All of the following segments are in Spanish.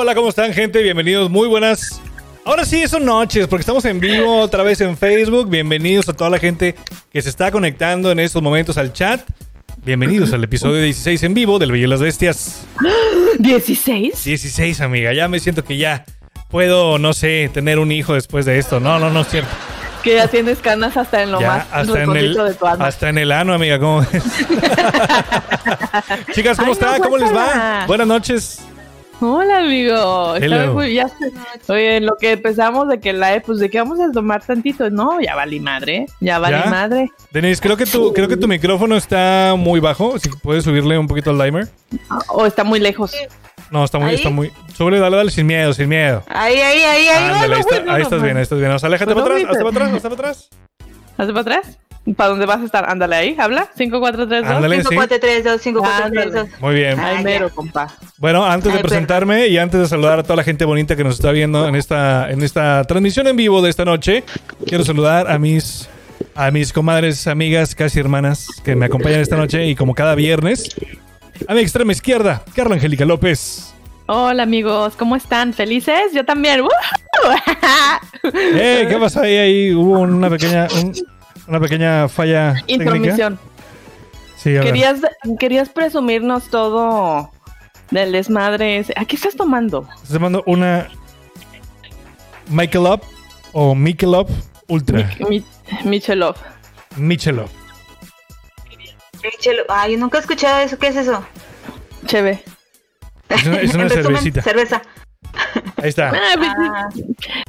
Hola, ¿cómo están, gente? Bienvenidos, muy buenas. Ahora sí, son noches, porque estamos en vivo otra vez en Facebook. Bienvenidos a toda la gente que se está conectando en estos momentos al chat. Bienvenidos al episodio 16 en vivo del Bello y las Bestias. ¿16? 16, amiga. Ya me siento que ya puedo, no sé, tener un hijo después de esto. No, no, no es cierto. Que ya tienes canas hasta en lo Ya, más hasta en, el, de tu alma. hasta en el ano, amiga. ¿Cómo ves? Chicas, ¿cómo Ay, están? no, ¿Cómo les va? Buenas noches. Hola, amigo. Muy- ya. Oye, en lo que empezamos de que la pues de que vamos a tomar tantito. No, ya valí madre. Ya valí ¿Ya? madre. Denise, creo que tu, creo que tu micrófono está muy bajo. Si puedes subirle un poquito al timer. O está muy lejos. No, está muy, ¿Ahí? está muy. Súbele, dale, dale, sin miedo, sin miedo. Ahí, ahí, ahí, ahí. Ándale, no, ahí, está- bueno, ahí no, estás no. bien, ahí estás bien. O sea, aléjate Pues para no atrás, hasta para atrás, hasta para atrás. ¿Hacia para atrás? ¿Para dónde vas a estar? Ándale ahí, habla. 5, 4, 3, 2. Ándale. 5, sí. 4, 3, 2, 5, 4, 3, Ándale. 2. Muy bien. Ay, mero, compa. Bueno, antes de Ay, presentarme y antes de saludar a toda la gente bonita que nos está viendo en esta, en esta transmisión en vivo de esta noche, quiero saludar a mis, a mis comadres, amigas, casi hermanas que me acompañan esta noche y como cada viernes, a mi extrema izquierda, Carla Angélica López. Hola, amigos. ¿Cómo están? ¿Felices? Yo también. Eh, ¿Qué pasó ahí? Ahí hubo una pequeña, un- una pequeña falla. Intromisión. Sí, a ver. Querías, querías presumirnos todo del desmadre. ese. ¿A qué estás tomando? Estoy tomando una Michelob o Michelob Ultra. Mi, Michelov. Michelob. Chelo. Ay, yo nunca he escuchado eso. ¿Qué es eso? Cheve. Es una, es una cervecita. Cerveza. Ahí está. Ah,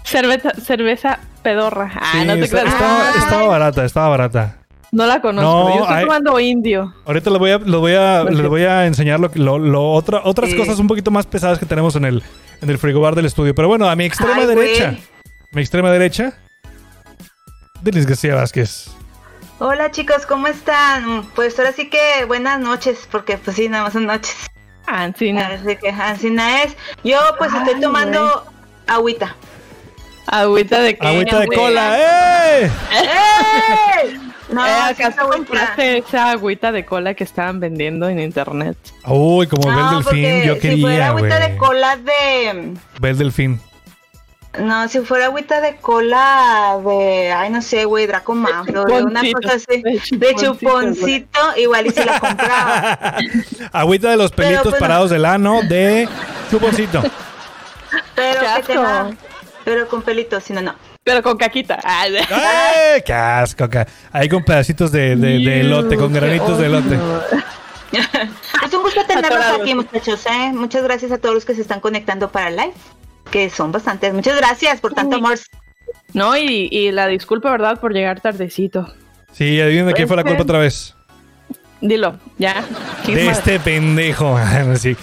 cerveza, cerveza pedorra. Ah, Sí, no te está- creas. estaba, Ah. estaba barata, estaba barata. No la conozco. No, Yo estoy hay- tomando indio. Ahorita les voy a, les voy a, Pues les voy a enseñar lo, lo, lo otra, otras Sí. cosas un poquito más pesadas que tenemos en el, en el frigobar del estudio. Pero bueno, a mi extrema Ay, güey. derecha. Mi extrema derecha. Denis García Vázquez. Hola chicos, ¿cómo están? Pues ahora sí que buenas noches, porque pues sí, nada más son noches. Ancina. Así que Ancina es. Yo pues estoy Ay, tomando agüita. Agüita de qué, Agüita de cola. ¡Eh! ¡Ey! No, Eh, sí es ¿Acaso agüita. compraste esa agüita de cola que estaban vendiendo en internet? Uy, como Bel No, Delfín, porque yo si fuera quería, agüita de cola de... Bel Delfín. No, si fuera agüita de cola de... Ay, no sé, güey, Draco Manfred, de una chuponcito, cosa así. de chuponcito, igual y si la compraba. Agüita de los pelitos pues, parados del ano de chuponcito. Pero Qué que tenga... Pero con pelitos, si no, no. Pero con caquita. Ah, ¡Ay! ¡Qué asco! ca- Ahí con pedacitos de, de, de elote, con granitos de elote. Es un gusto tenerlos aquí, muchachos. ¿eh? Muchas gracias a todos los que se están conectando para el live, que son bastantes. Muchas gracias por tanto amor. No, y, y la disculpa, ¿verdad? Por llegar tardecito. Sí, adivinen de quién fue la Pues, culpa otra vez. Dilo, ya. De este pendejo. Sí.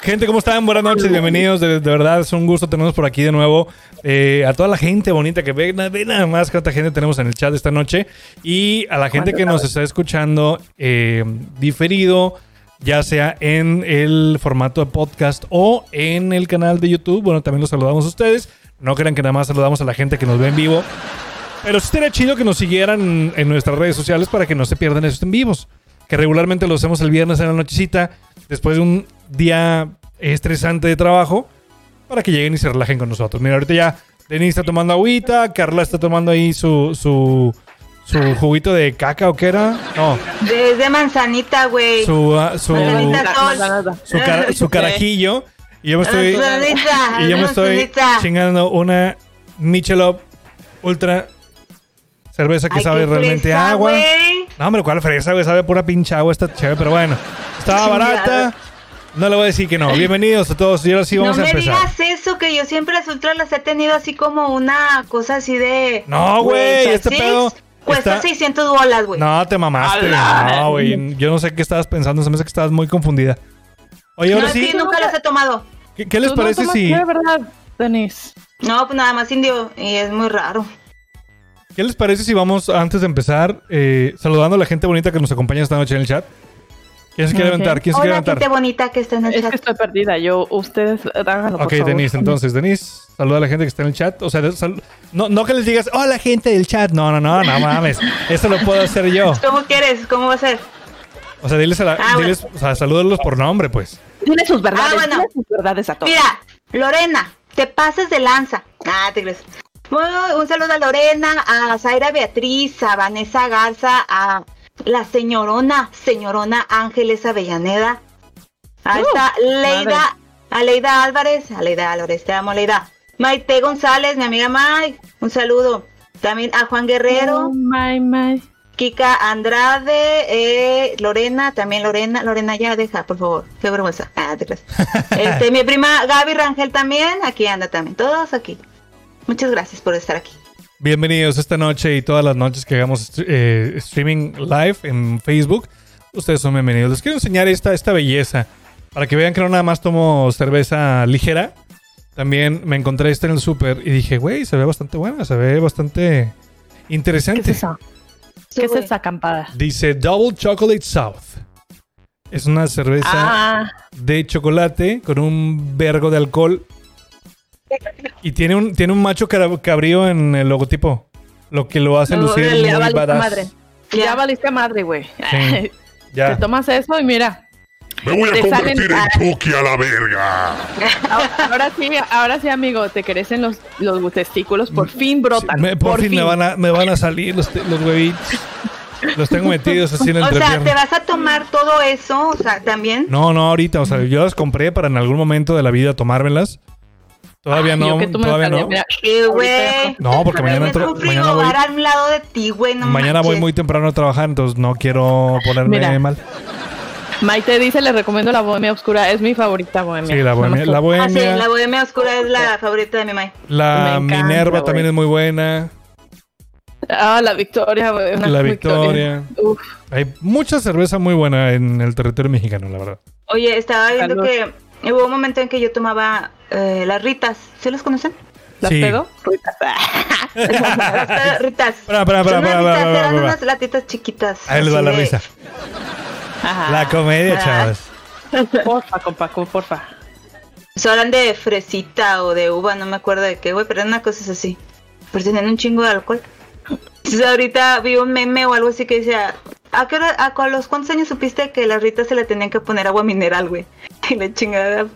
Gente, ¿cómo están? Buenas noches, bienvenidos. De, de verdad, es un gusto tenernos por aquí de nuevo. Eh, a toda la gente bonita que ve, ve nada más cuánta gente tenemos en el chat esta noche. Y a la gente que nos está escuchando eh, diferido, ya sea en el formato de podcast o en el canal de YouTube. Bueno, también los saludamos a ustedes. No crean que nada más saludamos a la gente que nos ve en vivo. Pero sí sería chido que nos siguieran en nuestras redes sociales para que no se pierdan esos en vivos. Que regularmente lo hacemos el viernes en la nochecita, después de un día estresante de trabajo, para que lleguen y se relajen con nosotros. Mira, ahorita ya Denis está tomando agüita, Carla está tomando ahí su, su, su juguito de caca o qué era. No, Desde manzanita, güey. su, ah, su, Manzanita sol. Su, cara- su carajillo. Y yo me estoy, Manzanita, y yo me estoy chingando una Michelob Ultra. Cerveza que Ay, sabe realmente fresa, agua. güey. No, hombre, ¿cuál fresa, güey? Sabe pura pinche agua esta chévere, pero bueno. Estaba barata. No le voy a decir que no. Bienvenidos a todos. Y ahora sí vamos no a me empezar. digas eso, que yo siempre las ultras las he tenido así como una cosa así de... No, güey, este pedo Cuesta está- 600 bolas, güey. No, te mamaste. ¡Ala! No, güey. Yo no sé qué estabas pensando. Se me hace que estabas muy confundida. Oye, No, ahora es sí. que nunca las he tomado. ¿Qué, qué les Tú no parece si... ¿verdad, Denis? No, pues nada más indio. Y es muy raro. ¿Qué les parece si vamos, antes de empezar, eh, saludando a la gente bonita que nos acompaña esta noche en el chat? ¿Quién se quiere levantar? ¿Quién se quiere Hola, levantar? bonita que está en el Es chat. que estoy perdida. Yo, ustedes, háganlo, Ok. Denise, entonces, Denise, saluda a la gente que está en el chat. O sea, sal- no, no que les digas, hola gente del chat. No, no, no, no mames. Eso lo puedo hacer yo. ¿Cómo quieres? ¿Cómo va a ser? O sea, diles a la, Ah, bueno. diles, o sea, salúdalos por nombre, pues. Dile sus verdades. Ah, bueno. dile sus verdades a todos. Mira, Lorena, te pases de lanza. Ah, te crees. Bueno, un saludo a Lorena, a Zaira Beatriz, a Vanessa Garza, a la señorona, señorona Ángeles Avellaneda. Ahí Uh, está Leida, madre. a Leida Álvarez, a Leida Álvarez, te amo Leida. Maite González, mi amiga Mike, un saludo. También a Juan Guerrero, Oh, my, my. Kika Andrade, eh, Lorena, también Lorena, Lorena ya deja, por favor, qué vergüenza. Ah, te. Este, mi prima Gaby Rangel también, aquí anda también, todos aquí. Muchas gracias por estar aquí. Bienvenidos esta noche y todas las noches que hagamos eh, streaming live en Facebook. Ustedes son bienvenidos. Les quiero enseñar esta, esta belleza. Para que vean que no nada más tomo cerveza ligera. También me encontré esta en el súper y dije, güey, se ve bastante buena, se ve bastante ¿Qué interesante. es eso? ¿Qué es esa acampada? Dice Double Chocolate South. Es una cerveza Ah, de chocolate con un vergo de alcohol. Y tiene un, tiene un macho cab- cabrío en el logotipo. Lo que lo hace No, lucir ya muy valiste badass. madre. ya Ya. valiste madre, güey. Sí. Ya. Te tomas eso y mira. Me voy a Te salen- convertir en Chucky a la verga. Ahora, sí, ahora sí, amigo, te crecen los, los testículos, por fin brotan. Me- por, fin, Me, van a, me van a salir los, los huevitos. Los tengo metidos así en el O sea, ¿te vas a tomar todo eso? O sea, también. No, no, ahorita. O sea, yo las compré para en algún momento de la vida tomármelas. Todavía Ay, no. Todavía no. mira. No, porque mañana, un mañana voy, al lado de ti, güey. No mañana voy muy temprano a trabajar, entonces no quiero ponerme Mira. mal. Maite dice, le recomiendo la bohemia oscura, es mi favorita bohemia. Sí, la bohemia. La Ah, sí, bohemia. la bohemia oscura es la favorita de mi mamá. La encanta, Minerva también es muy buena. Ah, la Victoria, La Victoria. Uf, Hay mucha cerveza muy buena en el territorio mexicano, la verdad. Oye, estaba viendo Salud. que hubo un momento en que yo tomaba eh, las ritas. ¿Sí las conocen? ¿las Sí. pedo? Ritas. Las ritas. Espera, Son unas espera, ritas, espera, eran unas latitas chiquitas. Ahí les va la de- risa. Ajá. La comedia, chavas. Porfa, compa, com- porfa. Son eran de fresita o de uva, no me acuerdo de qué, güey, pero eran una cosa así. Pero tenían un chingo de alcohol. Entonces ahorita vi un meme o algo así que decía, ¿a, qué hora- a, los cuántos años supiste que las ritas se le tenían que poner agua mineral, güey? Y la chingada.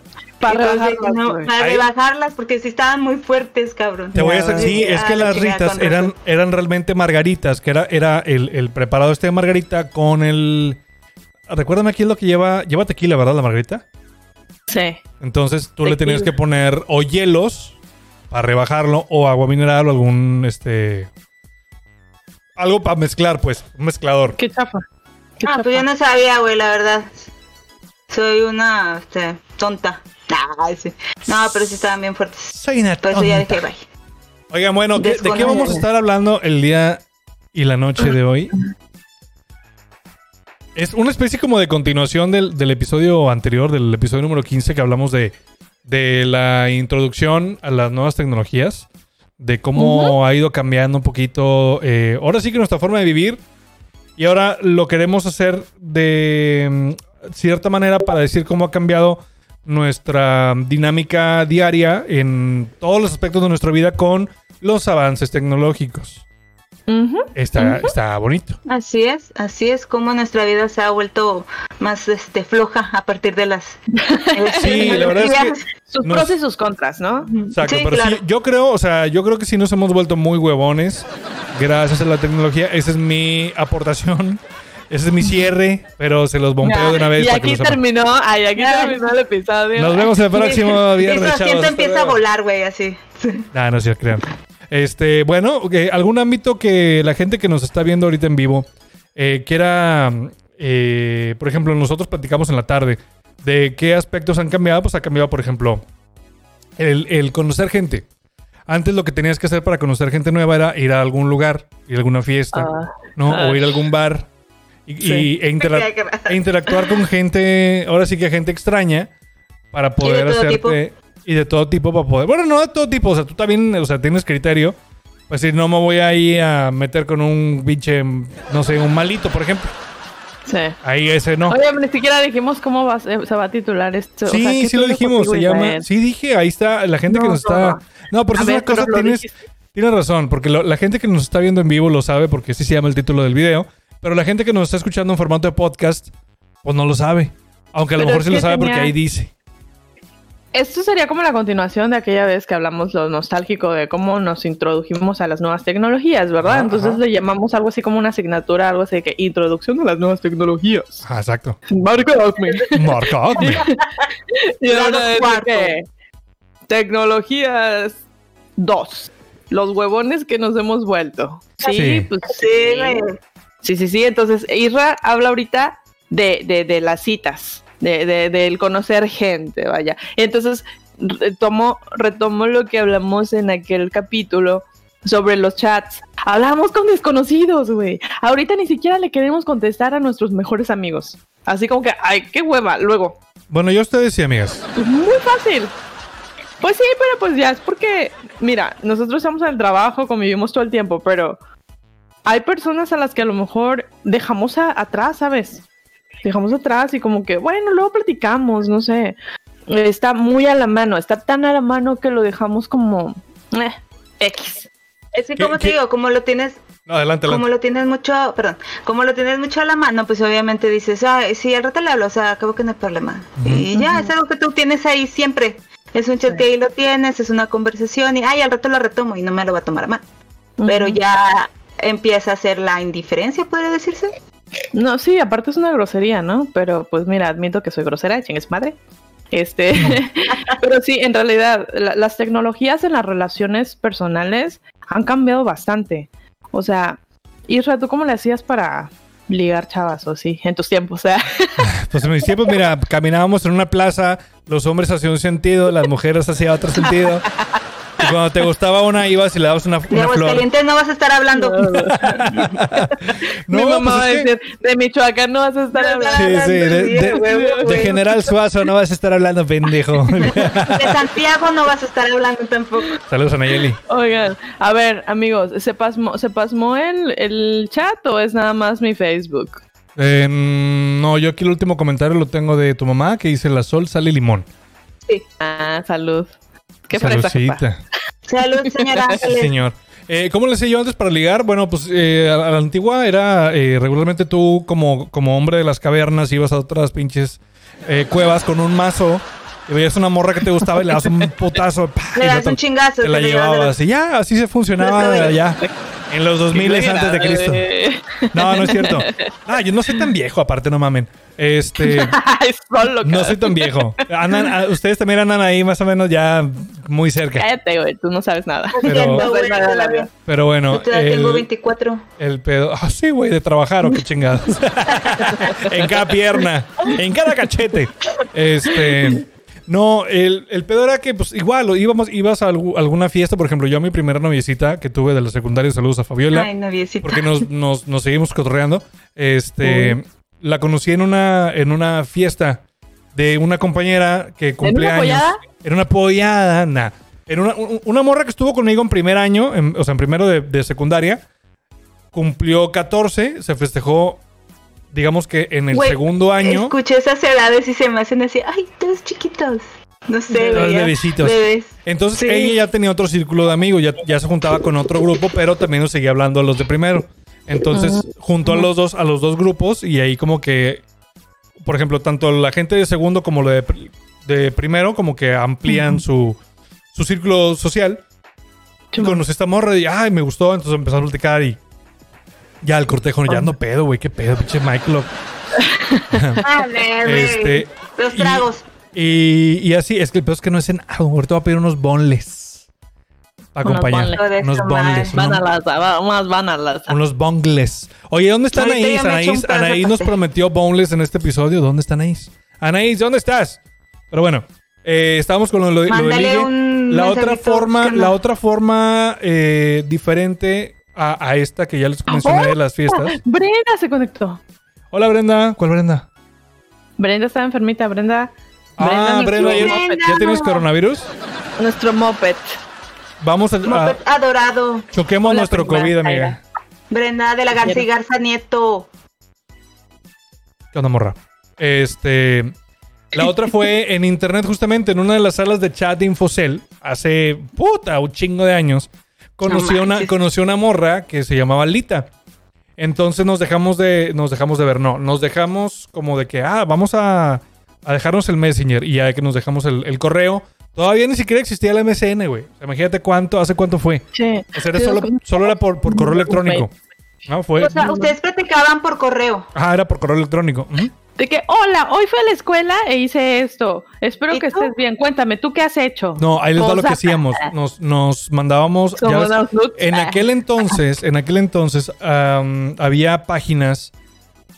Para Entonces, rebajarlas, no, güey. para Ahí- rebajarlas, porque sí estaban muy fuertes, cabrón. Te voy a güey. sí, es que la las ritas eran, eran realmente margaritas, que era, era el, el preparado este de margarita con el... Recuérdame aquí es lo que lleva, lleva tequila, ¿verdad? La margarita. Sí. Entonces tú le tenías que poner o hielos para rebajarlo o agua mineral o algún, este... Algo para mezclar, pues, un mezclador. Qué chafa. Qué Ah, pues yo no sabía, güey, la verdad. Soy una, este, tonta. Sí. No, pero sí estaban bien fuertes. Soy una Por eso ya tonta. dije, bye. Oigan, bueno, ¿qué- ¿de qué vamos a estar hablando el día y la noche de hoy? Es una especie como de continuación del, del episodio anterior, del episodio número 15, que hablamos de, de la introducción a las nuevas tecnologías, de cómo ha ido cambiando un poquito, eh, ahora sí que nuestra forma de vivir, y ahora lo queremos hacer de mm, cierta manera para decir cómo ha cambiado nuestra dinámica diaria en todos los aspectos de nuestra vida con los avances tecnológicos. Ujú. Está, está bonito. Así es, así es como nuestra vida se ha vuelto más este floja a partir de las Sí, la verdad es que Sus Nos- pros y sus contras, ¿no? Exacto, Sí, pero claro. sí, yo creo, o sea, yo creo que sí nos hemos vuelto muy huevones gracias a la tecnología. Esa es mi aportación. Ese es mi cierre, pero se los bombeo de una vez y aquí terminó, ay, aquí terminó el episodio. Nos vemos el próximo Y viernes, su asiento chavos. empieza a volar, güey, así. Ah, no se crean. Este, bueno, algún ámbito que la gente que nos está viendo ahorita en vivo eh, quiera, eh, por ejemplo, nosotros platicamos en la tarde de qué aspectos han cambiado, pues ha cambiado, por ejemplo, el, el conocer gente. Antes lo que tenías que hacer para conocer gente nueva era ir a algún lugar, ir a alguna fiesta, Ah, ¿no? ah. O ir a algún bar y, Sí. y- e, intera- e interactuar con gente, ahora sí que gente extraña, para poder hacerte. Y de todo tipo para poder. Bueno, no de todo tipo, o sea, tú también, o sea, tienes criterio. Pues si no me voy ahí a meter con un pinche, no sé, un malito, por ejemplo. Sí. Ahí ese no. Oye, ni siquiera dijimos cómo va, se va a titular esto. o Sí, sea, ¿qué sí lo dijimos, se llama. Israel? Sí dije, ahí está, la gente que No, nos no, está. no. No, por eso es una cosa, tienes, tienes razón, porque lo- la gente que nos está viendo en vivo lo sabe porque sí se llama el título del video, pero la gente que nos está escuchando en formato de podcast, pues no lo sabe. Aunque a lo Pero mejor sí lo sabe porque ahí dice. Esto sería como la continuación de aquella vez que hablamos lo nostálgico de cómo nos introdujimos a las nuevas tecnologías, ¿verdad? Ajá, Entonces ajá. le llamamos algo así como una asignatura, algo así de que introducción a las nuevas tecnologías. Ah, exacto. Marcadme. Marcadme. Y Grado ahora es de cuarto. que tecnologías 2. Los huevones que nos hemos vuelto. Sí, Sí. pues Sí. Sí, sí, sí. Entonces, Isra habla ahorita de, de, de las citas, de, de- del conocer gente, vaya. Entonces, retomo, retomo lo que hablamos en aquel capítulo sobre los chats. Hablamos con desconocidos, güey. Ahorita ni siquiera le queremos contestar a nuestros mejores amigos. Así como que, ay, qué hueva. Luego, Bueno, yo ustedes sí, amigas. pues muy fácil. Pues sí, pero pues ya es porque, mira, nosotros estamos en el trabajo, convivimos todo el tiempo, pero hay personas a las que a lo mejor dejamos a- atrás, ¿sabes? Dejamos atrás y como que, bueno, luego platicamos, no sé. Está muy a la mano, está tan a la mano que lo dejamos como eh, X. Es que ¿Qué- como te digo, como lo tienes, No, adelante, como lo tienes mucho, perdón, como lo tienes mucho a la mano, pues obviamente dices, ah, sí, al rato le hablo, o sea, acabo que no hay problema. Y ya, es algo que tú tienes ahí siempre. Es un chat que ahí lo tienes, es una conversación y, ay, al rato lo retomo y no me lo va a tomar a mal. Pero ya empieza a ser la indiferencia, podría decirse. No, sí, aparte es una grosería, ¿no? Pero pues mira, admito que soy grosera, chingues madre. Este, pero sí, en realidad, la- las tecnologías en las relaciones personales han cambiado bastante. O sea, Isra, ¿tú cómo le hacías para ligar chavas o sí, en tus tiempos? O sea, Pues en mis tiempos, mira, caminábamos en una plaza, los hombres hacían un sentido, las mujeres hacían otro sentido. Cuando te gustaba una, ibas y le dabas una, De una flor. Aguascalientes no vas a estar hablando. mi mamá pues va a es que- decir, de Michoacán no vas a estar No, hablando. Sí, sí, de, de- huevo, de. General Suazo no vas a estar hablando, pendejo. De Santiago no vas a estar hablando tampoco. Saludos a Nayeli. Oigan, a ver, amigos, ¿se pasmó, ¿se pasmó el, el chat o es nada más mi Facebook? Eh, no, yo aquí el último comentario lo tengo de tu mamá que dice la sol sale limón. Sí. Ah, salud. Qué. Saludcita. Salud, señora Ángeles. señor. Eh, ¿Cómo le hacía yo antes para ligar? Bueno, pues eh, a, la antigua era eh, regularmente tú como, como hombre de las cavernas ibas a otras pinches eh, cuevas con un mazo y veías una morra que te gustaba y le das un putazo. ¡pah! Le das un chingazo. te la te llevas de la- llevabas y ya, así se funcionaba que allá en los 2000 antes de Cristo. Eh, No, no es cierto. Ah, yo no soy tan viejo, aparte no mamen. Este, solo no soy tan viejo. Andan, ustedes también andan ahí más o menos ya muy cerca. Cállate, güey, tú no sabes nada. Pero- No sabes nada de la vida. Pero bueno, Yo todavía tengo el, 24. el pedo. Ah, sí, güey, de trabajar o qué chingados. en cada pierna, en cada cachete. Este. No, el, el pedo era que, pues, igual, íbamos, ibas a algu- alguna fiesta, por ejemplo, yo a mi primera noviecita que tuve de la secundaria, saludos a Fabiola. Ay, noviecita. porque nos, nos, nos seguimos cotorreando. Este, la conocí en una, en una fiesta de una compañera que cumple una años. Era una pollada, nah. Era una, un- una morra que estuvo conmigo en primer año, en- o sea, en primero de, de secundaria. Cumplió 14, se festejó, digamos que en el segundo año. Escuché esas edades y se me hacen así, ay, todos chiquitos. No sé, Todos veía bebecitos. Bebés. Entonces Sí. ella ya tenía otro círculo de amigos, ya, ya se juntaba con otro grupo, pero también nos seguía hablando a los de primero. Entonces juntó a los dos, a los dos grupos y ahí como que, por ejemplo, tanto la gente de segundo como lo de, de primero, como que amplían su, su círculo social. Y conocí esta morra y, ay, me gustó, entonces empezó a platicar y ya el cortejo, ya ando pedo, güey, qué pedo, pinche Michael. Ah, bebé. Este, Los tragos. Y, y así, es que el peor es que no es en agua. Ahorita voy a pedir unos bonles. acompañar. boneless. Joder, Unos esa boneless. Van unos- a las, va- más van a las. Unos bongles. Oye, ¿dónde está Anaís? Anaís, de Anaís nos prometió boneless en este episodio. ¿Dónde está Anaís? Anaís, ¿dónde estás? Pero bueno, eh, estábamos con lo, lo- lo ligue. un La otra forma, la otra forma eh, diferente a, a esta que ya les mencioné de las fiestas. Brenda se conectó. Hola Brenda, ¿cuál Brenda? Brenda estaba enfermita, Brenda. Ah, Brenda, ¿ya, moped. ya tienes coronavirus? Nuestro moped. Vamos a, a- Moped adorado. choquemos Hola, nuestro COVID, amiga. Brenda de la Garza y Garza Nieto. ¿Qué onda, morra? Este. La otra fue en internet, justamente en una de las salas de chat de Infocel, hace puta, un chingo de años. Conocí, No una, conocí una morra que se llamaba Lita. Entonces nos dejamos de, nos dejamos de ver, no, nos dejamos como de que, ah, vamos a, a dejarnos el Messenger y ya que nos dejamos el, el correo. Todavía ni siquiera existía el MSN, güey. O sea, imagínate cuánto, hace cuánto fue. Sí. O sea, era solo, solo era por, por correo electrónico. No, fue. O sea, ustedes platicaban por correo. Ah, era por correo electrónico. De que, hola, hoy fui a la escuela e hice esto. Espero ¿Y que tú? estés bien. Cuéntame, ¿tú qué has hecho? No, ahí les va lo que hacíamos. Nos, nos mandábamos. ya ves, en aquel entonces, en aquel entonces, había páginas.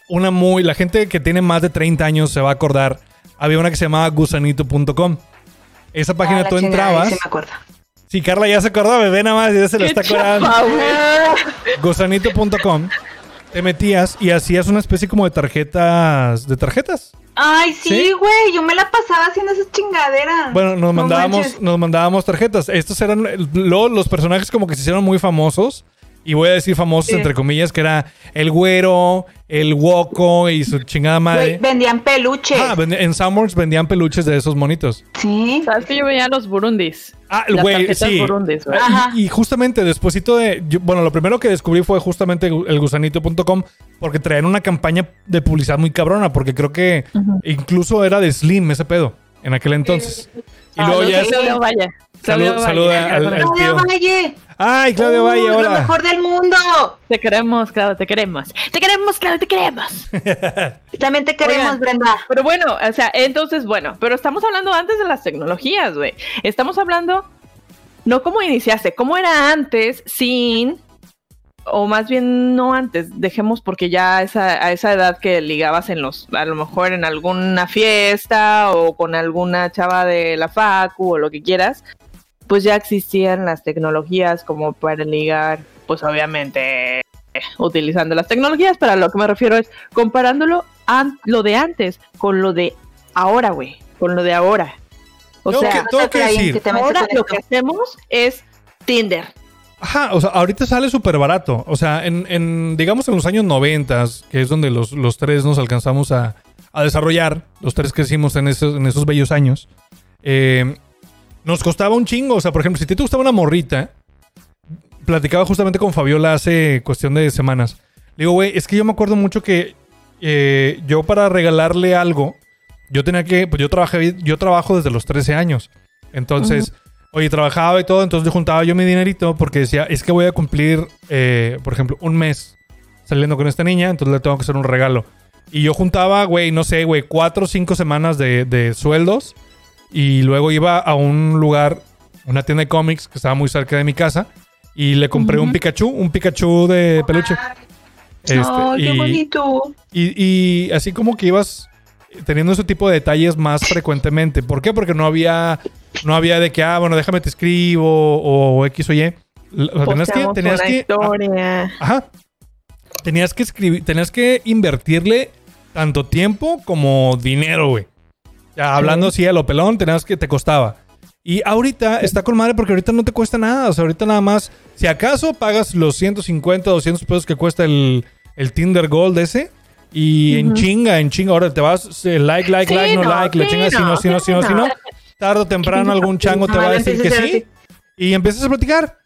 Una muy. La gente que tiene más de 30 años se va a acordar. Había una que se llamaba gusanito.com. Esa página Ah, tú chingada, entrabas. Sí, me acuerdo. Sí, Carla ya se acordó, bebé, nada más, ya se lo ¡Qué está acordando. Gusanito.com. Te metías y hacías una especie como de tarjetas. ¿De tarjetas? Ay, ¿Sí? sí, güey. Yo me la pasaba haciendo esas chingaderas. Bueno, nos No mandábamos, nos mandábamos tarjetas. Estos eran luego los personajes como que se hicieron muy famosos. Y voy a decir famosos Sí. entre comillas, que era el güero, el woco y su chingada madre. vendían peluches. Ah, en Sanborns vendían peluches de esos monitos. sí. ¿Sabes que yo veía los burundis? Ah, el Las güey, tarjetas sí. burundis, Ajá. Y, y justamente despuésito de. yo- bueno, lo primero que descubrí fue justamente el gusanito.com porque traían una campaña de publicidad muy cabrona. Porque creo que incluso era de Slim ese pedo en aquel entonces. Y Ah, luego no, ya. sí, Valle. Claudio Salud- Valle. saluda al- al- Claudio tío. Valle. ¡Ay, Claudio Valle, Lo hola! mejor del mundo. Te queremos, Claudio, te queremos. Te queremos, Claudio, te queremos. También te queremos, Oigan. Brenda. Pero bueno, o sea, entonces, bueno, pero estamos hablando antes de las tecnologías, güey. Estamos hablando, no cómo iniciaste, cómo era antes sin, o más bien no antes, dejemos porque ya a esa, a esa edad que ligabas en los, a lo mejor en alguna fiesta o con alguna chava de la facu o lo que quieras, pues ya existían las tecnologías como para ligar, pues obviamente utilizando las tecnologías, pero a lo que me refiero es comparándolo an- lo de antes con lo de ahora, güey, con lo de ahora. O Tengo sea, que- tengo que Ahí, decir. que ahora lo que hacemos es Tinder. Ajá, o sea, ahorita sale súper barato. O sea, en, en, digamos, en los años 90, que es donde los, los tres nos alcanzamos a, a desarrollar, los tres crecimos en esos, en esos bellos años, eh, nos costaba un chingo. O sea, por ejemplo, si a ti te gustaba una morrita, platicaba justamente con Fabiola hace cuestión de semanas. Le digo, güey, es que yo me acuerdo mucho que eh, yo para regalarle algo, yo tenía que, pues yo trabajé, yo trabajo desde los 13 años. Entonces, oye, trabajaba y todo, entonces yo juntaba yo mi dinerito porque decía, es que voy a cumplir, eh, por ejemplo, un mes saliendo con esta niña, entonces le tengo que hacer un regalo. Y yo juntaba, güey, no sé, güey, cuatro o cinco semanas de, de sueldos y luego iba a un lugar, una tienda de cómics que estaba muy cerca de mi casa y le compré un Pikachu, un Pikachu de peluche. Este, Ay, qué y- bonito. y, y así como que ibas teniendo ese tipo de detalles más frecuentemente. ¿Por qué? Porque no había, no había de que, ah, bueno, déjame te escribo o, X o Y. O sea, tenías que, tenías que, historia. ajá, tenías que escribir, tenías que invertirle tanto tiempo como dinero, güey. Ya hablando así a lo pelón, tenías que te costaba. Y ahorita está con madre porque ahorita no te cuesta nada. O sea, ahorita nada más, si acaso pagas los 150, 200 pesos que cuesta el, el Tinder Gold ese. Y en chinga, en chinga. Ahora te vas, eh, like, like, Sí, like, no, no, like, le sí, chingas, si no, si no, si no, si no. Tarde o temprano algún chango te va a decir que sí. Y empiezas a platicar.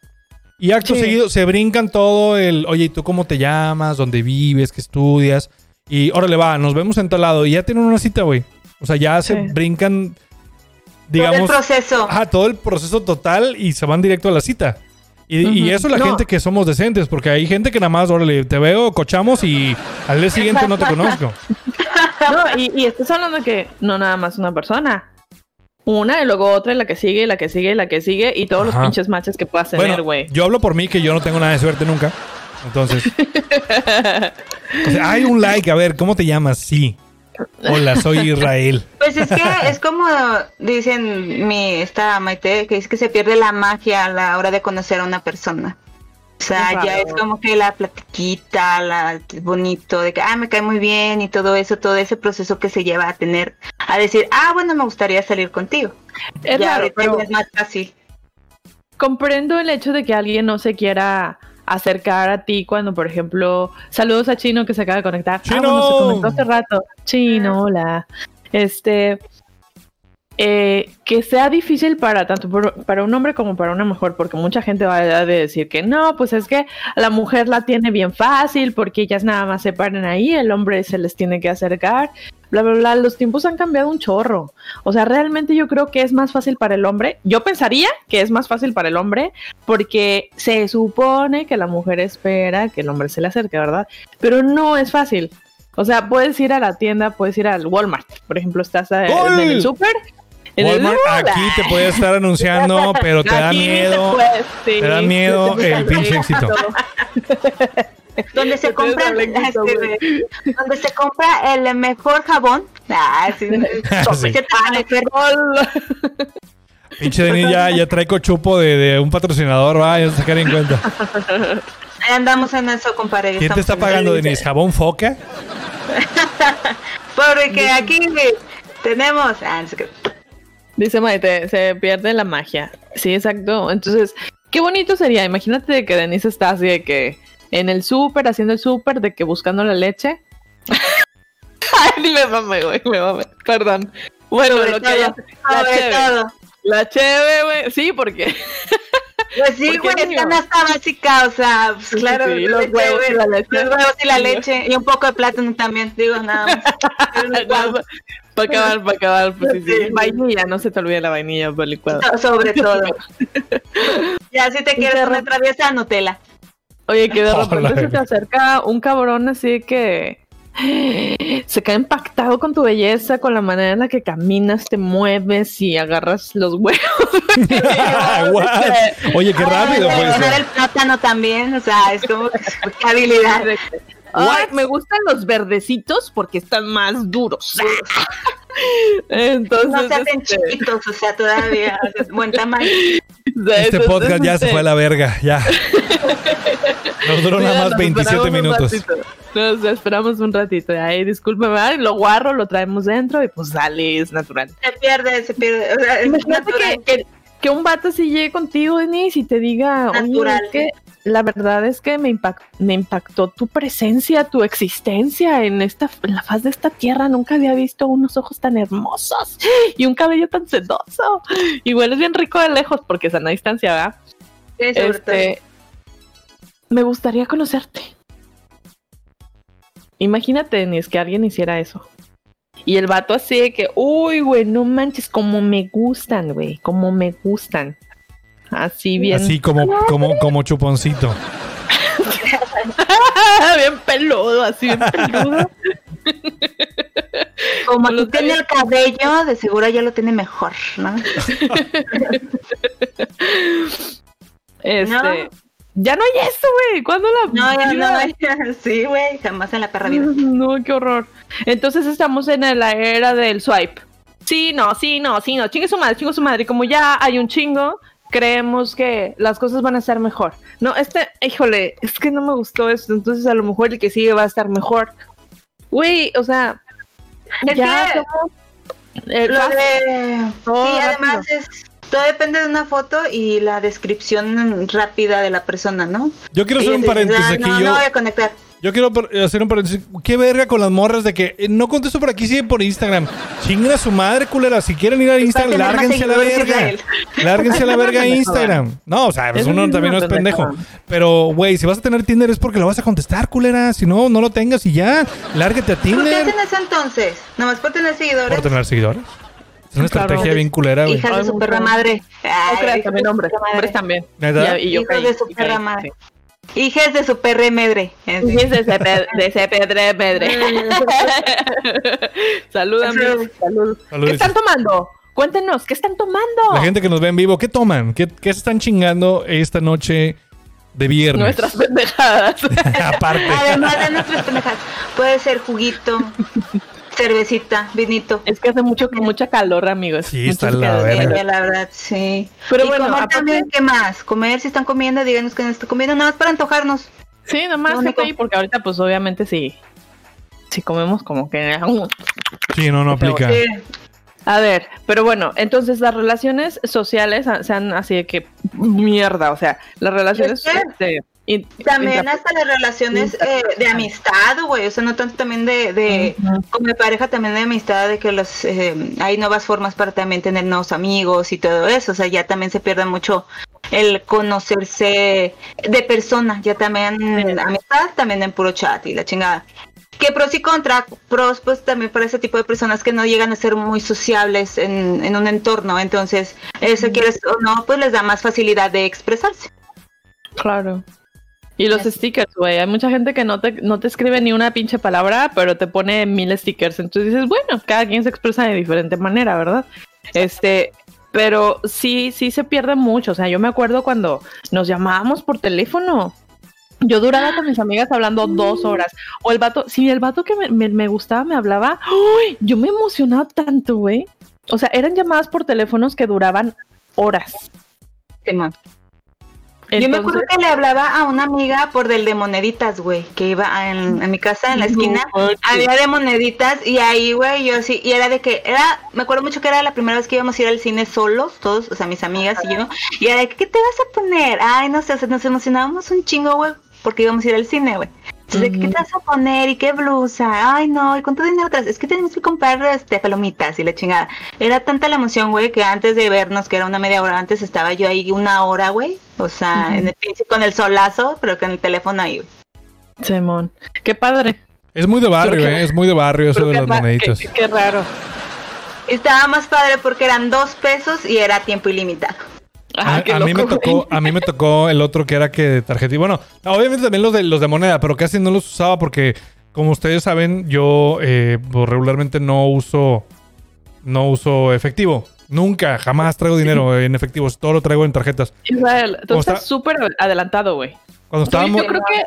Y acto Sí. seguido se brincan todo el, oye, ¿y tú cómo te llamas? ¿Dónde vives? ¿Qué estudias? Y órale, va, nos vemos en tal lado. Y ya tienen una cita, güey. O sea, ya se Sí. brincan, Todo digamos, el proceso. ajá, todo el proceso total y se van directo a la cita. Y, eso la No. gente que somos decentes, porque hay gente que nada más, órale, te veo, cochamos y al día siguiente no te conozco. No, y, y estás hablando de que no nada más una persona. una y luego otra y la que sigue y la que sigue y la que sigue y todos Ajá. los pinches matches que puedas tener, güey. yo hablo por mí que yo no tengo nada de suerte nunca. Entonces. o sea, hay un like. A ver, ¿cómo te llamas? Sí. Hola, soy Israel. Pues es que es como dicen mi esta Maite, que es que se pierde la magia a la hora de conocer a una persona. O sea, ya es como que la platiquita, la bonito, de que ah, me cae muy bien y todo eso, todo ese proceso que se lleva a tener, a decir, ah, bueno, me gustaría salir contigo. Es ya raro, ahorita pero ya es más fácil. comprendo el hecho de que alguien no se quiera acercar a ti cuando, por ejemplo, saludos a Chino que se acaba de conectar. ¡Chino! Ah, bueno, se conectó hace rato. Chino, hola. Este, eh, que sea difícil para tanto por- para un hombre como para una mujer, porque mucha gente va a de decir que no, pues es que la mujer la tiene bien fácil, porque ellas nada más se paran ahí, el hombre se les tiene que acercar, bla, bla, bla. Los tiempos han cambiado un chorro. O sea, realmente yo creo que es más fácil para el hombre. Yo pensaría que es más fácil para el hombre porque se supone que la mujer espera que el hombre se le acerque, ¿verdad? Pero no es fácil. O sea, puedes ir a la tienda, puedes ir al Walmart, por ejemplo, estás en el súper. Walmart aquí te puede estar anunciando, pero te da miedo. te da miedo el pinche éxito. Donde se compra hablando, este, donde se compra el mejor jabón. Ah. Pinche Denis ya, ya trae cochupo de, de un patrocinador, va, ya se sacar en cuenta. Ahí andamos en eso, compadre. ¿Quién te está pagando. Denis? ¿Jabón foca? Porque aquí tenemos. Ah, no sé qué. Dice Maite, se pierde la magia. Sí, exacto. Entonces, qué bonito sería. Imagínate que Denise está así de que en el súper, haciendo el súper, de que buscando la leche. Ay, me mame, güey, me mame. Perdón. Bueno, Sobre lo que todo, haya- La cheve. todo. La cheve, güey. Sí, porque. Pues sí, ¿Por qué güey, no? es canasta básica, o sea, pues claro, sí, los leche, huevos y la leche. Los huevos y la leche, y un poco de plátano también, digo, nada más. para acabar, para acabar. Pues, sí, sí. Sí. Vainilla, no se te olvide la vainilla por licuado. So- Sobre todo. Ya si te quieres poner traviesa, Nutella. Oye, que de repente se te acerca un cabrón así que se queda impactado con tu belleza, con la manera en la que caminas, te mueves y agarras los huevos. What? Oye, qué rápido Ay, puede poner ser. el plátano también, o sea, es como qué habilidad. Ay, me gustan los verdecitos porque están más duros. Entonces, No se hacen este, chiquitos, o sea, todavía es buen tamaño. Este entonces, podcast ya se este, fue a la verga, ya. Nos duró nada más nos 27 esperamos un minutos. Nos esperamos un ratito. Ay, discúlpeme, lo guarro, lo traemos dentro y pues dale, es natural. Se pierde, se pierde. O sea, es Imagínate natural. que, que, que un vato así llegue contigo, Denise, y te diga, oye, Natural. es que la verdad es que me, impact- me impactó tu presencia, tu existencia en esta en la faz de esta tierra. Nunca había visto unos ojos tan hermosos y un cabello tan sedoso. Y hueles bien rico de lejos porque es a una distancia, ¿verdad? Sí, sobre todo. Este, me gustaría conocerte. Imagínate, Denise, que alguien hiciera eso. Y el vato así de que, uy, güey, no manches, como me gustan, güey, como me gustan. Así bien, Así como, como, como chuponcito. bien peludo, así bien peludo. Como lo tú tienes el cabello, de seguro ya lo tiene mejor, ¿no? Este, No. ya no hay eso, güey. ¿Cuándo la No, ya no, sí, güey, jamás en la perra vida. No, qué horror. Entonces estamos en la era del swipe. Sí, no, sí, no, sí, no. Chingue su madre, chingue su madre. Y como ya hay un chingo, creemos que las cosas van a estar mejor. No, este, híjole, es que no me gustó esto. Entonces a lo mejor el que sigue va a estar mejor. Güey, o sea, Es ya que somos- eh, lo de... Todo sí, además es... Todo depende de una foto y la descripción rápida de la persona, ¿no? Yo quiero Y hacer un dices, paréntesis "Ah, aquí. No, yo, no voy a conectar. Yo quiero hacer un paréntesis. ¿Qué verga con las morras de que eh, no contesto por aquí, sigue por Instagram? Chinga a su madre, culera. Si quieren ir a Instagram, lárguense a la verga. Lárguense a la verga a Instagram. No, o sea, pues uno es también no es pendejo. Pero, güey, si vas a tener Tinder es porque lo vas a contestar, culera. Si no, no lo tengas y ya. Lárgate a ¿Por qué Tinder. hacen eso entonces? Nomás por tener seguidores. Por tener seguidores. Es una Claro. estrategia bien culera, güey. Hijas Ay, de su perra madre. No Ay, creas, hijas también hombres, perra madre. hombres también. Y, y yo Hijos caí, de su perra madre. sí. Hijas de su perre medre. Pe- de ese pedre, pedre. Salud, amigos. Salud. Salud. ¿Qué están tomando? Cuéntenos, ¿qué están tomando? La gente que nos ve en vivo, ¿qué toman? ¿Qué, qué se están chingando esta noche de viernes? Nuestras pendejadas. Aparte. Además de nuestras pendejadas, puede ser juguito, cervecita, vinito. es que hace mucho, mucha calor, amigos. Sí, Mucho está la calor. verga. Ya, la verdad, sí. Pero y bueno, comer aparte- también, ¿qué más? Comer, si están comiendo, díganos que no están comiendo, nada más para antojarnos. Sí, nada más que ahí, porque ahorita, pues obviamente, sí. Si comemos como que. Sí, no, no aplica. Sí. A ver, pero bueno, entonces las relaciones sociales han- sean así de que mierda, o sea, las relaciones este, También hasta las relaciones eh, de amistad, güey, o sea, no tanto también de, como de pareja, también de amistad, de que los eh, hay nuevas formas para también tener nuevos amigos y todo eso, o sea, ya también se pierde mucho el conocerse de persona, ya también amistad, también en puro chat y la chingada. Que pros y contra, pros pues también para ese tipo de personas que no llegan a ser muy sociables en, en un entorno, entonces eso quieres o no, pues les da más facilidad de expresarse. Claro. Y los stickers, güey. Hay mucha gente que no te, no te escribe ni una pinche palabra, pero te pone mil stickers. Entonces dices, bueno, cada quien se expresa de diferente manera, ¿verdad? Este, pero sí, sí se pierde mucho. O sea, yo me acuerdo cuando nos llamábamos por teléfono. Yo duraba con mis amigas hablando dos horas. O el vato, si el vato que me, me- me gustaba me hablaba, ¡ay! yo me emocionaba tanto, güey. O sea, eran llamadas por teléfonos que duraban horas. Yo me acuerdo que le hablaba a una amiga por del de moneditas, güey, que iba en, en mi casa, en la esquina. No. Había de moneditas y ahí, güey, yo sí, y era de que, era, me acuerdo mucho que era la primera vez que íbamos a ir al cine solos, todos, o sea, mis amigas y yo, y era de, ¿qué te vas a poner? Ay, no sé, o sea, nos emocionábamos un chingo, güey, porque íbamos a ir al cine, güey. Entonces, de, ¿qué te vas a poner? ¿Y qué blusa? Ay, no, ¿y cuánto dinero traes? Es que tenemos que comprar este, palomitas y la chingada. Era tanta la emoción, güey, que antes de vernos, que era una media hora antes, estaba yo ahí una hora, güey. O sea, en el pinche con el solazo, pero con el teléfono ahí. Simón. Qué padre. Es muy de barrio, ¿eh? Es muy de barrio eso de las moneditas. Qué, qué raro. Y Estaba más padre porque eran dos pesos y era tiempo ilimitado. Ah, A, a mí me tocó, a mí me tocó el otro que era que de tarjeta. Y bueno, obviamente también los de los de moneda, pero casi no los usaba porque, como ustedes saben, yo eh, pues, regularmente no uso, no uso efectivo. Nunca, jamás traigo dinero en efectivo. Todo lo traigo en tarjetas. Israel, tú ¿Cómo estás está? súper adelantado, güey. Cuando Yo, estábamos, yo creo que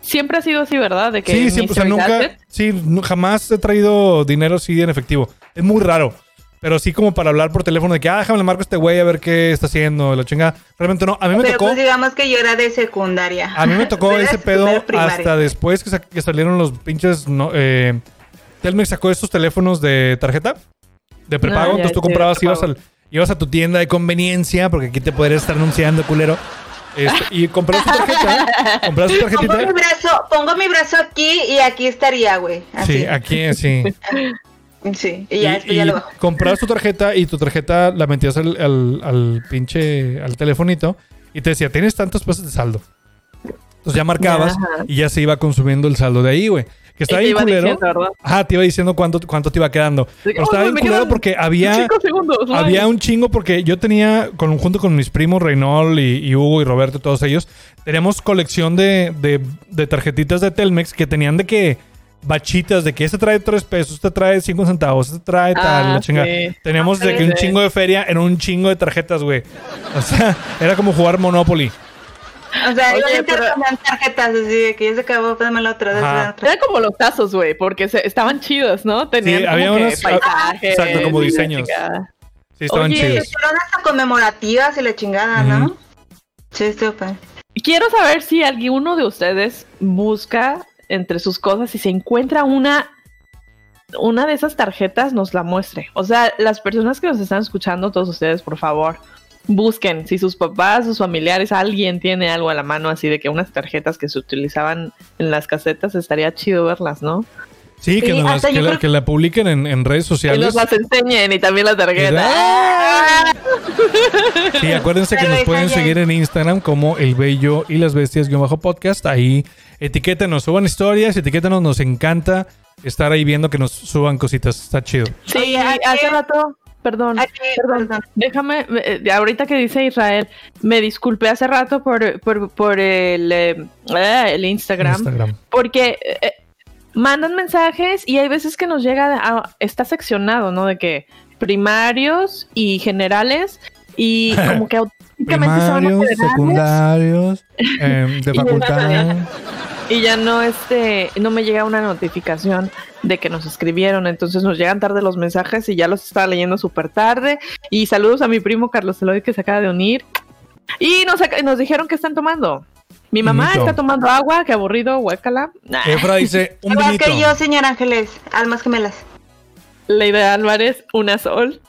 siempre ha sido así, ¿verdad? De que sí, siempre, o sea, nunca, Gadget- sí, nu- jamás he traído dinero así en efectivo. Es muy raro. Pero sí como para hablar por teléfono de que, ah, déjame le marco a este güey a ver qué está haciendo, la chingada. Realmente no. A mí me Pero tocó. pues digamos que yo era de secundaria. A mí me tocó Era ese pedo primaria. hasta después que, sa- que salieron los pinches. No, eh, Telmex sacó estos teléfonos de tarjeta de prepago. Ah, entonces tú comprabas, de ibas, al, ibas a tu tienda de conveniencia, porque aquí te podrías estar anunciando, culero. Este, y comprabas tu tarjeta. comprabas tu Pongo mi tarjetita. brazo, pongo mi brazo aquí y aquí estaría, güey. Sí, aquí, sí. Sí, y ya, Y- después ya lo bajo. comprabas tu tarjeta y tu tarjeta la metías al, al, al pinche al telefonito y te decía, tienes tantos pesos de saldo. Entonces ya marcabas Ajá. y ya se iba consumiendo el saldo de ahí, güey. Que estaba bien culero. diciendo. Ajá, te iba diciendo cuánto, cuánto te iba quedando. Pero "Oh, estaba bien culero porque había, Cinco segundos. ay". había un chingo porque yo tenía, con, junto con mis primos Reynol y, y Hugo y Roberto, todos ellos, teníamos colección de, de, de tarjetitas de Telmex que tenían de que bachitas de que este trae tres pesos, este trae cinco centavos, este trae tal, Ah, la chingada. sí. Teníamos de que un chingo de feria en un chingo de tarjetas, güey. O sea, era como jugar Monopoly. O sea, Oye, iban pero- tarjetas así de que ya se acabó, dame la otra, dame Ajá. la otra. Era como los tazos, güey, porque se- estaban chidos, ¿no? Tenían Sí, como había que unos- paisajes. exacto, como diseños. Sí, estaban Oye, chidos. Fueron hasta conmemorativas y la chingada, ¿no? Ujú. Sí, estuvo padre. Quiero saber si alguno de ustedes busca entre sus cosas y se encuentra una una de esas tarjetas nos la muestre. O sea, las personas que nos están escuchando, todos ustedes, por favor, busquen si sus papás, sus familiares, alguien tiene algo a la mano así de que unas tarjetas que se utilizaban en las casetas, estaría chido verlas, ¿no? Sí, que, nos las- que la, que publiquen en, en redes Que sociales. nos las enseñen y también la tarjeta. ¡Ah! Sí, acuérdense que nos pueden seguir en Instagram como El Bello y las Bestias bajo podcast. Ahí etiquétenos, suban historias, etiquétenos, nos encanta estar ahí viendo que nos suban cositas. Está chido. Sí, Oye, ¿a hace rato, perdón. Aquí, Perdón, perdón. déjame, eh, ahorita que dice Israel, me disculpé hace rato por, por, por el, eh, eh, el Instagram, Instagram. porque eh, eh, mandan mensajes y hay veces que nos llega, a, está seccionado, ¿no? De que primarios y generales y como que automáticamente Primarios, secundarios, em, de facultad. Y ya no este no me llega una notificación de que nos escribieron, entonces nos llegan tarde los mensajes y ya los estaba leyendo súper tarde y saludos a mi primo Carlos Eloy que se acaba de unir y nos, dijeron que están tomando. Mi mamá Vinito. está tomando agua, qué aburrido, huécala. Nah. Efra dice un que yo, señor Ángeles, almas gemelas. Leida Álvarez, una sol,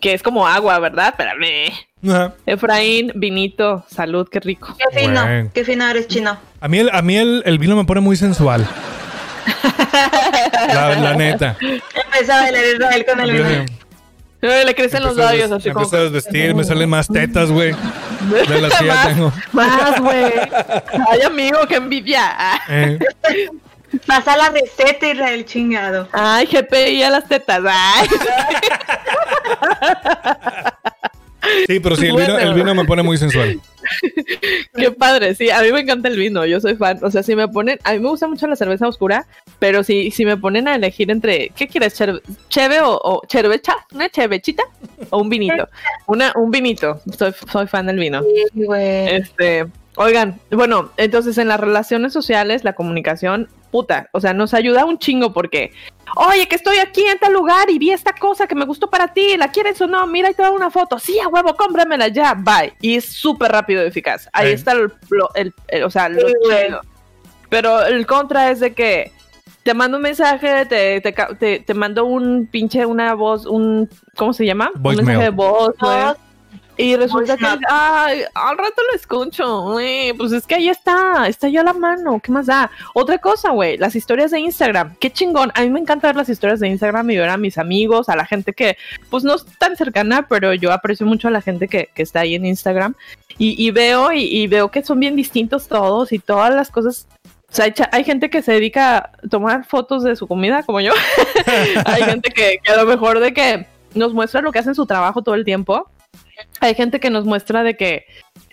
que es como agua, ¿verdad? Espérame. Ajá. Efraín, vinito, salud, qué rico. Qué fino, Bueno. qué fino eres chino. A mí, el, a mí el, el vino me pone muy sensual. la, la neta. Empezó a bailar Israel con el vino. Ay, Le crecen los labios así como. empiezo a desvestir, me salen más tetas, güey. De las que ya Más, tengo. Más, güey. Ay, amigo, qué envidia. Eh, Pasa la receta, Israel chingado. Ay, GPI a las tetas. Ay. sí, pero sí, el vino, el vino me pone muy sensual. Qué padre, sí, a mí me encanta el vino, yo soy fan. O sea, si me ponen, a mí me gusta mucho la cerveza oscura, pero si, si me ponen a elegir entre, ¿qué quieres? Cher- ¿Cheve o, o cerveza? ¿Una chevechita? ¿O un vinito? Una, un vinito, soy, soy fan del vino. Sí, güey. Este, oigan, bueno, entonces en las relaciones sociales, la comunicación, puta, o sea, nos ayuda un chingo porque, oye, que estoy aquí en tal lugar y vi esta cosa que me gustó para ti, ¿la quieres o no? Mira y te doy una foto, sí, a huevo, cómpramela ya, bye. Y es súper rápido y eficaz. Ahí Sí. está el, lo- el- el- o sea, lo Sí, chido. Pero el contra es de que te mando un mensaje, te, te, te, te mando un pinche, una voz, un, ¿cómo se llama? Voicemail. Un mensaje de voz. Y resulta que, ay, al rato lo escucho, güey. Pues es que ahí está, está yo a la mano, ¿qué más da? Otra cosa, güey, las historias de Instagram, qué chingón. A mí me encanta ver las historias de Instagram y ver a mis amigos, a la gente que, pues no es tan cercana, pero yo aprecio mucho a la gente que, que está ahí en Instagram. Y, y veo, y, y veo que son bien distintos todos y todas las cosas. O sea, hay, hay gente que se dedica a tomar fotos de su comida, como yo. hay gente que, que a lo mejor de que nos muestra lo que hace en su trabajo todo el tiempo. Hay gente que nos muestra de que,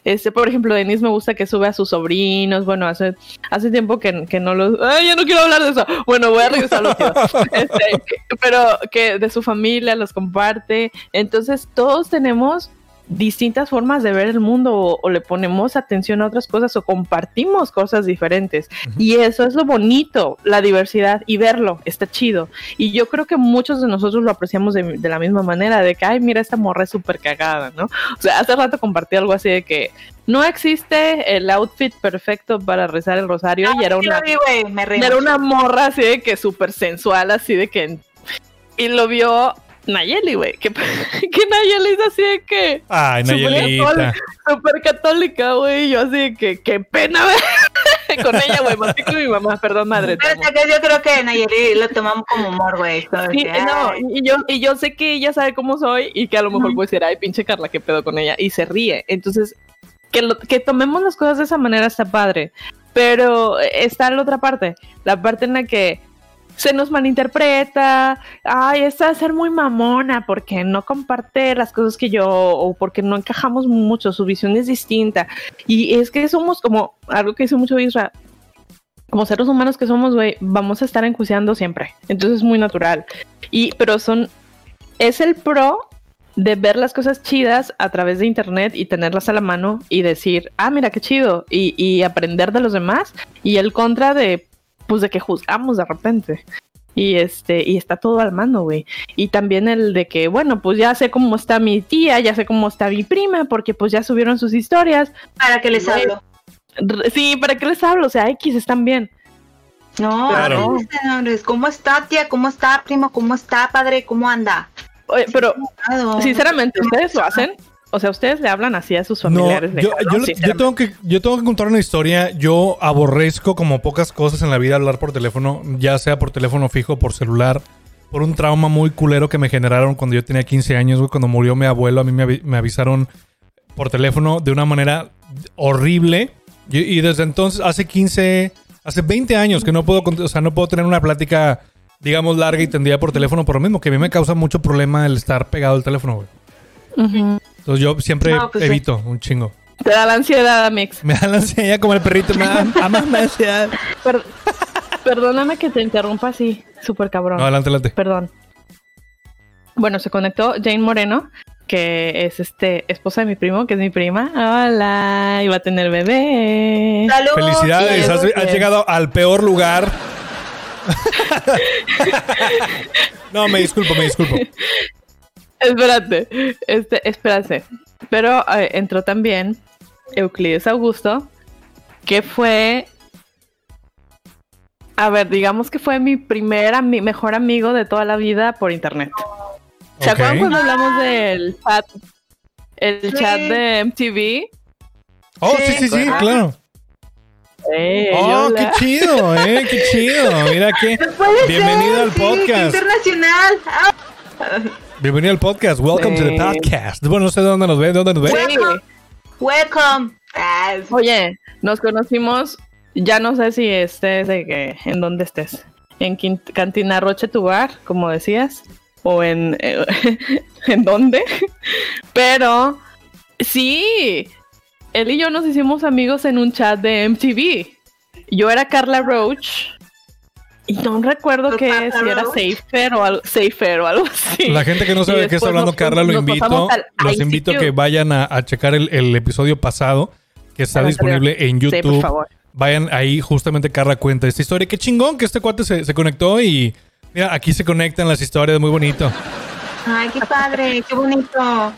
este, por ejemplo, Denise me gusta que sube a sus sobrinos. Bueno, hace, hace tiempo que, que no los. ¡Ay, ya no quiero hablar de eso! Bueno, voy a regresar a. Este, pero que de su familia los comparte. Entonces, todos tenemos distintas formas de ver el mundo o, o le ponemos atención a otras cosas o compartimos cosas diferentes. Y eso es lo bonito, la diversidad y verlo, está chido. Y yo creo que muchos de nosotros lo apreciamos de, de la misma manera, de que, ay, mira, esta morra es súper cagada, ¿no? O sea, hace rato compartí algo así de que no existe el outfit perfecto para rezar el rosario y era una, vi, me era una morra así de que súper sensual, así de que... Y lo vio Nayeli, güey, que, que Nayeli es así de que... Ay, católica, súper católica, güey. y Yo así de que, qué pena, güey. Con ella, güey. Más que con mi mamá, perdón, madre. Pero que yo creo que Nayeli lo tomamos como humor, güey. Sí, no, y yo, y yo sé que ella sabe cómo soy y que a lo mejor puede decir, ay, pinche Carla, qué pedo con ella. Y se ríe. Entonces, que, lo- que tomemos las cosas de esa manera está padre. Pero está la otra parte, la parte en la que se nos malinterpreta, ay, esta va a ser muy mamona porque no comparte las cosas que yo o porque no encajamos mucho, su visión es distinta. Y es que somos como, algo que dice mucho Isra, como seres humanos que somos, güey, vamos a estar enjuiciando siempre. Entonces es muy natural. Y, pero son, es el pro de ver las cosas chidas a través de internet y tenerlas a la mano y decir, ah, mira qué chido, y, y aprender de los demás. Y el contra de, pues de que juzgamos de repente. Y este, y está todo al mano, güey. Y también el de que, bueno, pues ya sé cómo está mi tía, ya sé cómo está mi prima, porque pues ya subieron sus historias. Para que les hablo. Sí, ¿para qué les hablo? O sea, X están bien. No, Claro. ¿cómo está, tía? ¿Cómo está, primo? ¿Cómo está, padre? ¿Cómo anda? Oye, pero sinceramente, ¿ustedes lo hacen? O sea, ¿ustedes le hablan así a sus No, familiares? de yo, cabrón? yo, yo tengo que, yo tengo que contar una historia. Yo aborrezco como pocas cosas en la vida hablar por teléfono, ya sea por teléfono fijo por celular, por un trauma muy culero que me generaron cuando yo tenía 15 años, güey. Cuando murió mi abuelo, a mí me, me avisaron por teléfono de una manera horrible. Y, y desde entonces, hace 15, hace 20 años que no puedo, o sea, no puedo tener una plática, digamos, larga y tendida por teléfono por lo mismo, que a mí me causa mucho problema el estar pegado al teléfono, güey. Entonces yo siempre No, pues sí. evito un chingo. Te da la ansiedad, Amix. Me da la ansiedad como el perrito. Me da a más me da ansiedad. Per- perdóname que te interrumpa así, súper cabrón. No, adelante, adelante. Perdón. bueno, se conectó Jane Moreno, que es este esposa de mi primo, que es mi prima. Hola, iba a tener bebé. ¡Salud! Felicidades, has llegado al peor lugar. no, me disculpo, me disculpo. Espérate, este, espérate. Pero eh, entró también Euclides Augusto, que fue. A ver, digamos que fue mi primer ami- mejor amigo de toda la vida por internet. ¿Se acuerdan cuando hablamos del chat? El Sí. chat de MTV. Oh, sí, Sí, sí, sí, claro. Oh, hola. qué chido, eh, qué chido. Mira que. ¡No puede Bienvenido ser! al sí, podcast. internacional. Ah, Bienvenido al podcast. Welcome to the Sí. podcast. Bueno, no sé de dónde nos ven, de dónde nos ven. Sí. welcome. Ah, Oye, nos conocimos, ya no sé si estés de que, en dónde estés. En Cantina Roche tu bar, como decías, o en eh, en dónde. Pero sí, él y yo nos hicimos amigos en un chat de MTV. Yo era Carla Roach. Y no recuerdo que si era. Safer o algo, Safer o algo así. La gente que no sabe de qué está hablando nos- Carla, lo invito, al los invito a que vayan a, a checar el, el episodio pasado que está disponible en Sí, por YouTube. favor. Vayan ahí, justamente Carla cuenta esta historia. Qué chingón que este cuate se, se conectó y mira, aquí se conectan las historias, muy bonito. Ay, qué padre, qué bonito.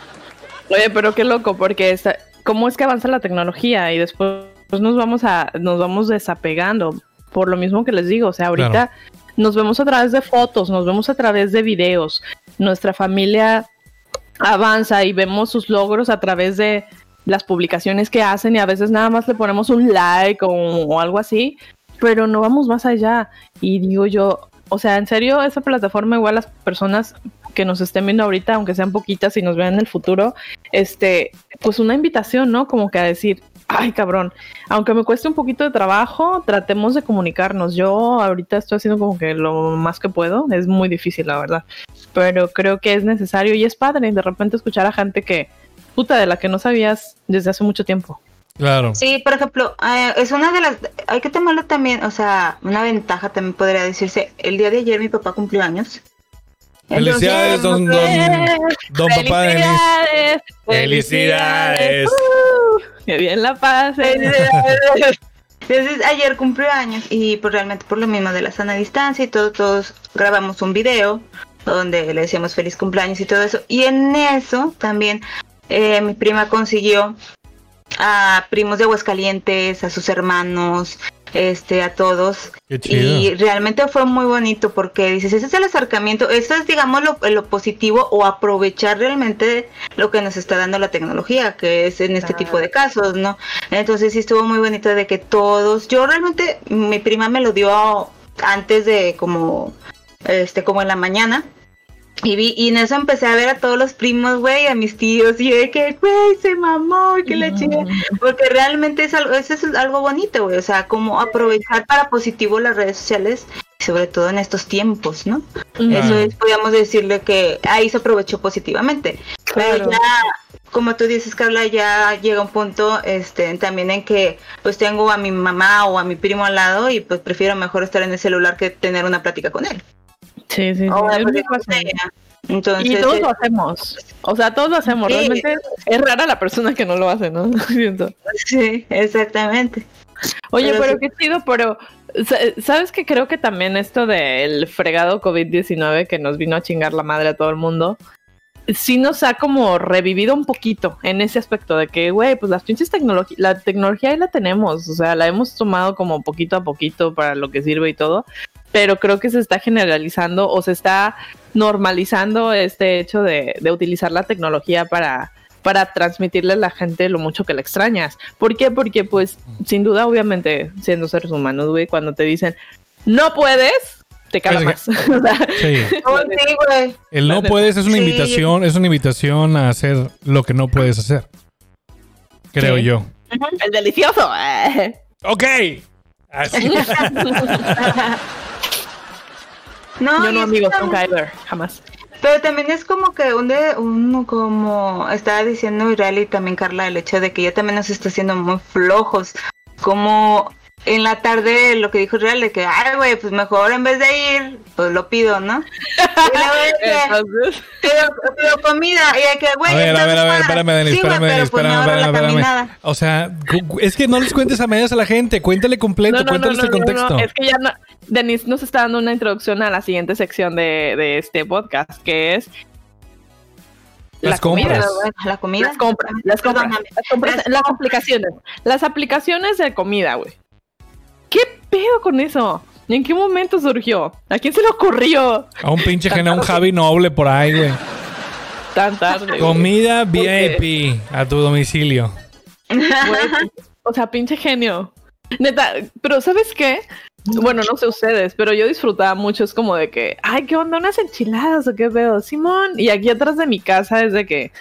Oye, pero qué loco, porque está, cómo es que avanza la tecnología y después nos vamos a, nos vamos desapegando. Por lo mismo que les digo, o sea, ahorita Claro. nos vemos a través de fotos, nos vemos a través de videos. Nuestra familia avanza y vemos sus logros a través de las publicaciones que hacen y a veces nada más le ponemos un like o, o algo así, pero no vamos más allá. Y digo yo, o sea, en serio, esa plataforma igual las personas que nos estén viendo ahorita, aunque sean poquitas y nos vean en el futuro, este, pues una invitación, ¿no? Como que a decir, ay cabrón, aunque me cueste un poquito de trabajo, tratemos de comunicarnos. Yo ahorita estoy haciendo como que lo más que puedo, es muy difícil, la verdad, pero creo que es necesario y es padre de repente escuchar a gente que, puta, de la que no sabías desde hace mucho tiempo. Claro. Sí, por ejemplo, eh, es una de las, hay que tomarlo también, o sea, una ventaja también podría decirse, el día de ayer mi papá cumplió años. Felicidades, don, don, don papá de. ¡Felicidades! Felicidades. ¡Uh! ¡Que bien la pasen! Entonces ayer cumplió años y pues realmente por lo mismo de la sana distancia y todo, todos grabamos un video donde le decíamos feliz cumpleaños y todo eso. Y en eso también eh, mi prima consiguió a primos de Aguascalientes, a sus hermanos, este, a todos. Qué chido. Y realmente fue muy bonito porque dices, ese es el acercamiento, eso es digamos lo, lo positivo o aprovechar realmente lo que nos está dando la tecnología, que es en este tipo de casos, ¿no? Entonces sí estuvo muy bonito de que todos, yo realmente, mi prima me lo dio antes de como, este, como en la mañana. Y vi, y en eso empecé a ver a todos los primos, güey, a mis tíos, y de que, güey, se mamó, que la chica. Porque realmente es algo, eso es algo bonito, güey. O sea, como aprovechar para positivo las redes sociales, sobre todo en estos tiempos, ¿no? Eso es, podríamos decirle que ahí se aprovechó positivamente. Pero ya, como tú dices, Carla, ya llega un punto este, también en que pues tengo a mi mamá o a mi primo al lado y pues prefiero mejor estar en el celular que tener una plática con él. Sí, sí, sí. O es muy. Entonces, Y todos eh, lo hacemos. O sea, todos lo hacemos. Sí. Realmente es rara la persona que no lo hace, ¿no? Siento. sí, exactamente. Oye, Pero pero sí. qué chido, pero sa- ¿sabes que creo que también esto del fregado COVID-19 que nos vino a chingar la madre a todo el mundo, sí nos ha como revivido un poquito en ese aspecto de que, güey, pues las pinches tecnologías, la tecnología ahí la tenemos, o sea, la hemos tomado como poquito a poquito para lo que sirve y todo, pero creo que se está generalizando o se está normalizando este hecho de, de utilizar la tecnología para para transmitirle a la gente lo mucho que la extrañas. ¿Por qué? Porque, pues, sin duda, obviamente, siendo seres humanos, güey, cuando te dicen, no puedes, te caga más. Sí. Sí, güey. El no puedes es una Sí. invitación, es una invitación a hacer lo que no puedes hacer. Creo Sí. yo. el delicioso. eh. Ok. Así. No, Yo no, amigos, nunca ever, jamás. Pero también es como que un de, uno como estaba diciendo Israel y también Carla, el hecho de que ya también nos está haciendo muy flojos. Como en la tarde lo que dijo Real de que, ay, güey, pues mejor en vez de ir, pues lo pido, ¿no? Y que, pido, pido comida y de que, güey, A ver, a está ver, a ver, buena. espérame, Denis, Sí, güey, espérame, Denis, pero pues me espérame, ahorro espérame, la espérame. caminada. O sea, es que no les cuentes a medias a la gente, cuéntale completo, no, cuéntales no, el contexto. no, es que ya no. Denise nos está dando una introducción a la siguiente sección de, de este podcast, que es Las compras. La comida. Las compras, las compras, las compras, Las las compras. aplicaciones, las aplicaciones de comida, güey. ¿Qué pedo con eso? ¿Y en qué momento surgió? ¿A quién se le ocurrió A un pinche genio, a un Javi noble por ahí, güey. tan tarde? Comida VIP a tu domicilio. Güey, o sea, pinche genio. Neta, pero ¿sabes qué? Bueno, no sé ustedes, pero yo disfrutaba mucho. Es como de que, ay, ¿qué onda? ¿Unas enchiladas o qué veo? Simón. Y aquí atrás de mi casa es de que,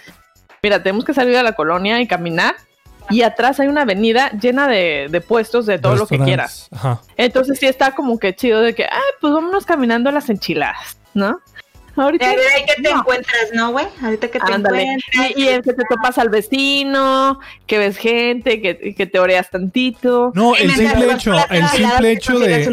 mira, tenemos que salir a la colonia y caminar. Y atrás hay una avenida llena de, de puestos de todo lo que quieras. Ajá. Entonces sí está como que chido de que, ay, pues vámonos caminando a las enchiladas, ¿no? Ahorita. a ver, ahí que te no. encuentras, ¿no, güey? Ahorita que te Ándale. encuentras. Y, y el que te topas al vecino, que ves gente, que, que te oreas tantito. No, el simple hecho, el simple hecho de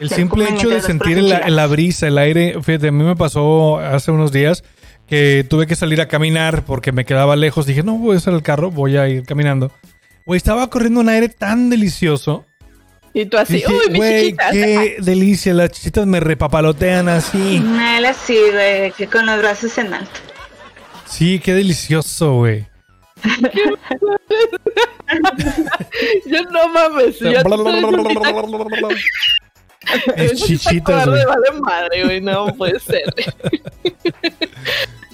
El simple hecho de sentir la, la brisa, el aire, fíjate, a mí me pasó hace unos días que tuve que salir a caminar porque me quedaba lejos. Dije, no voy a usar el carro, voy a ir caminando. Güey, estaba corriendo un aire tan delicioso. Y tú así, Dije, uy, mi güey, qué delicia, las chichitas me repapalotean así. Él así, güey, que con los brazos en alto. Sí, qué delicioso, güey. Yo no mames. Yo Es chichitas, güey. Vale madre, güey. No puede ser.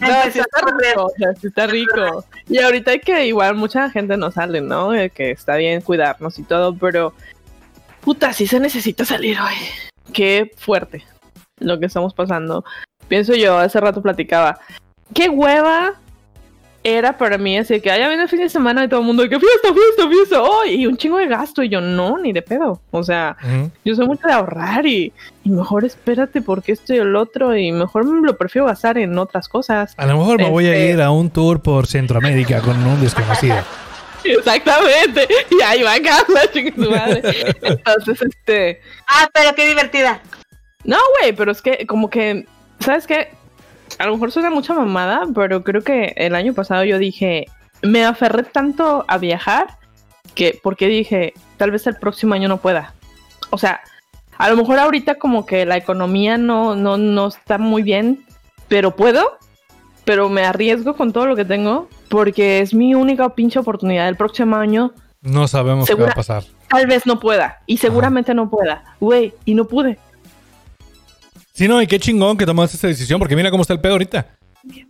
No, sí Empezó está rico, o sea, sí está rico. Y ahorita hay que igual mucha gente no sale, ¿no? Que está bien cuidarnos y todo, pero puta, sí se necesita salir hoy. Qué fuerte lo que estamos pasando. Pienso yo, hace rato platicaba, qué hueva era para mí así que, ah, ya viene el fin de semana y todo el mundo de que fiesta, fiesta, fiesta, oh, y un chingo de gasto y yo no, ni de pedo. O sea, yo soy mucho de ahorrar y, y mejor espérate porque esto y el otro y mejor me lo prefiero gastar en otras cosas. A lo mejor me voy a Este- ir a un tour por Centroamérica con un desconocido. Exactamente. Y ahí va Carla, chingue su madre. Entonces, este. Ah, pero qué divertida. No, güey, pero es que, como que, ¿sabes qué? A lo mejor suena mucha mamada, pero creo que el año pasado yo dije, me aferré tanto a viajar que, porque dije, tal vez el próximo año no pueda. O sea, a lo mejor ahorita como que la economía no, no, no está muy bien, pero puedo, pero me arriesgo con todo lo que tengo porque es mi única pinche oportunidad. El próximo año No sabemos qué va Segura- a pasar. tal vez no pueda y seguramente no pueda. Güey, y no pude. Sí, no, y qué chingón que tomaste esta decisión, porque mira cómo está el pedo ahorita.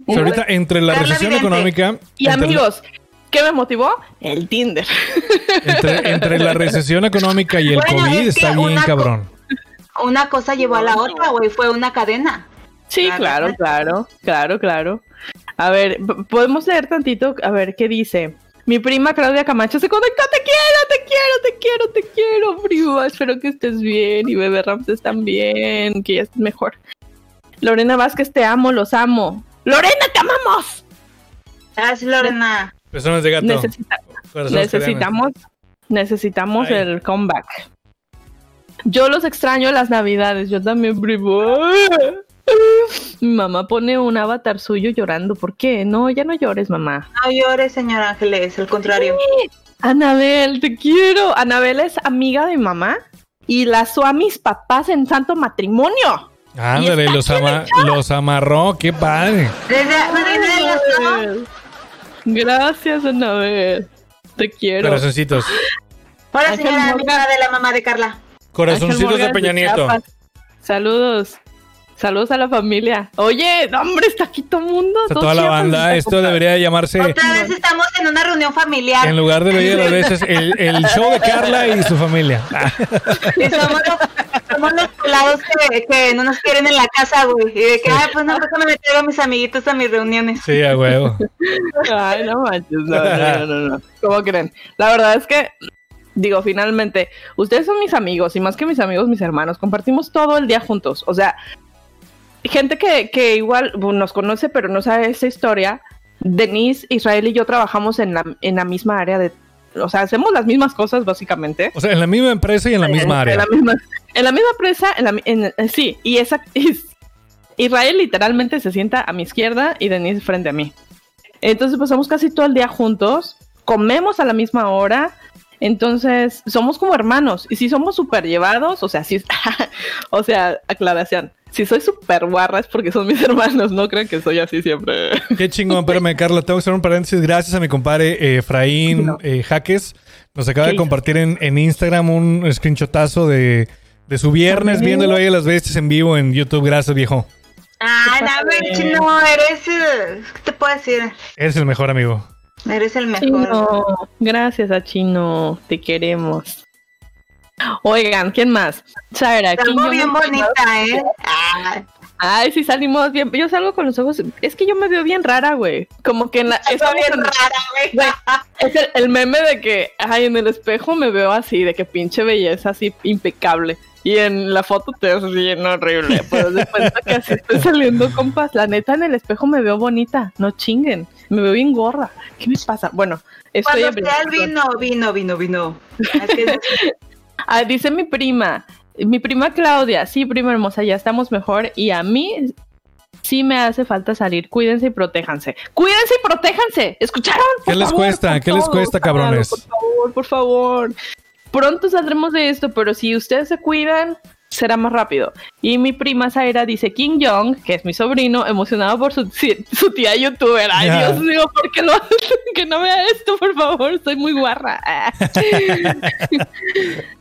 O sea, ahorita entre la Carla recesión Vidente. económica. Y entre amigos, ¿qué me motivó? El Tinder. entre, entre la recesión económica y el Bueno, COVID es que está bien una co- cabrón. Una cosa llevó a la otra, güey, fue una cadena. Sí, Claro. claro, claro, claro, claro. A ver, p- podemos leer tantito, a ver qué dice. Mi prima Claudia Camacho se conectó. Te quiero, te quiero, te quiero, te quiero, prima. Espero que estés bien y bebé Ramses también, que ya estés mejor. Lorena Vázquez, te amo, los amo. Lorena, te amamos. Gracias, Lorena. Personas de gato. Necesita- necesitamos, necesitamos Ay. el comeback. Yo los extraño las navidades, yo también, primo. Mi mamá pone un avatar suyo llorando. ¿Por qué? No, ya no llores, mamá. No llores, señor Ángeles, al contrario. Anabel, te quiero. Anabel es amiga de mi mamá y la a mis papás en santo matrimonio. Ándale, los, ama- los amarró, qué padre. Gracias, Anabel. Te quiero. Corazoncitos. Hola, señora amiga de la mamá de Carla. Corazoncitos de Peña Nieto. Saludos. Saludos a la familia. Oye, no, hombre, está aquí todo el mundo. Está todo toda la banda. Esto debería llamarse, Otra vez estamos en una reunión familiar. en lugar de Bella de las veces, el, el show de Carla y su familia. Ah, Y somos los, somos los pelados que, que no nos quieren en la casa, güey. Y de que, ay, pues no, déjame meter a mis amiguitos a mis reuniones. sí, a huevo. Ay, no manches, no, no, no, no, no. ¿Cómo creen? La verdad es que, digo, finalmente, ustedes son mis amigos y más que mis amigos, mis hermanos. Compartimos todo el día juntos. O sea, gente que, que igual bueno, nos conoce, pero no sabe esa historia. Denise, Israel y yo trabajamos en la, en la misma área de o sea, hacemos las mismas cosas básicamente. O sea, en la misma empresa y en la misma En área. la misma, en la misma empresa, en la en- eh, sí, y esa es- Israel literalmente se sienta a mi izquierda y Denise frente a mí. Entonces pasamos casi todo el día juntos, comemos a la misma hora, entonces somos como hermanos y si somos súper llevados, o sea, sí, o sea, aclaración, si soy súper guarra es porque son mis hermanos, no crean que soy así siempre. Qué chingón, espérame, Carla. Tengo que hacer un paréntesis. Gracias a mi compadre eh, Efraín No. eh, Jaques. Nos acaba ¿Qué de compartir en, en Instagram un screenshotazo de, de su viernes También. viéndolo ahí a las bestias en vivo en YouTube. Gracias, viejo. Ah, no, pasa, chino, eres. ¿Qué te puedo decir? Eres el mejor amigo. Eres el mejor. Chino, gracias a Chino, te queremos. Oigan, ¿quién más? Salgo Jong- bien bonita, ¿eh? Ah, Ay, sí salimos bien. Yo salgo con los ojos. Es que yo me veo bien rara, güey. Como que en la. está estamos bien en- rara, güey. Es el, el meme de que, ay, en el espejo me veo así, de que pinche belleza así impecable. Y en la foto te ves bien horrible. Pero de cuenta que así estoy saliendo, compas. La neta, en el espejo me veo bonita. No chinguen. Me veo bien gorra. ¿Qué me pasa? Bueno, estoy Cuando sea el vino, vino, vino, vino. Es que- Ah, dice mi prima, mi prima Claudia, sí, prima hermosa, ya estamos mejor y a mí sí me hace falta salir. Cuídense y protéjanse. Cuídense y protéjanse. ¿Escucharon? ¿Qué Por les favor, cuesta? ¿Qué les cuesta, cabrones? Por favor, por favor. Pronto saldremos de esto, pero si ustedes se cuidan, será más rápido. Y mi prima Zaira dice Kim Jong, que es mi sobrino, emocionado por su, su tía youtuber. Ay. Dios mío, ¿por qué no? que no vea esto, por favor. Soy muy guarra.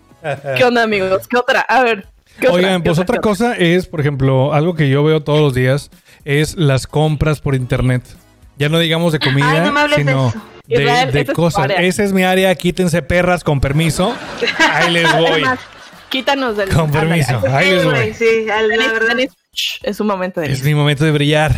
¿Qué onda, amigos? ¿Qué otra? A ver. ¿qué otra? Oigan, ¿Qué pues otra ¿Qué cosa es, por ejemplo, algo que yo veo todos los días es las compras por internet. Ya no digamos de comida, Ay, no me hables de sino de, Israel, de es cosas. Esa es mi área. Quítense perras con permiso. Ahí les Es voy. más, quítanos del. Con permiso. Ándale. Ahí les voy. sí, al- la verdad. Shh, es un momento de. Es mi momento de brillar.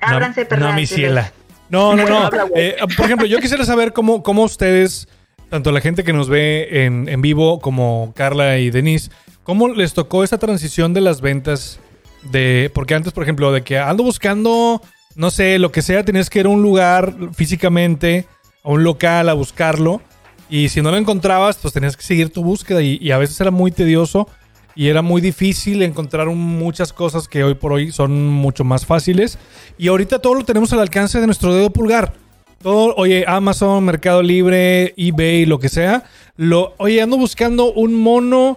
No, Ábranse, perras. no, mi ciela. No, no, no. Eh, por ejemplo, yo quisiera saber cómo, cómo ustedes, tanto la gente que nos ve en, vivo como Carla y Denise, cómo les tocó esa transición de las ventas de... Porque antes, por ejemplo, de que ando buscando, no sé, lo que sea, tenías que ir a un lugar físicamente, a un local, a buscarlo. Y si no lo encontrabas, pues tenías que seguir tu búsqueda y, y a veces era muy tedioso y era muy difícil encontrar muchas cosas que hoy por hoy son mucho más fáciles. Y ahorita todo lo tenemos al alcance de nuestro dedo pulgar. Todo, oye, Amazon, Mercado Libre, eBay, lo que sea. Lo, oye, ando buscando un mono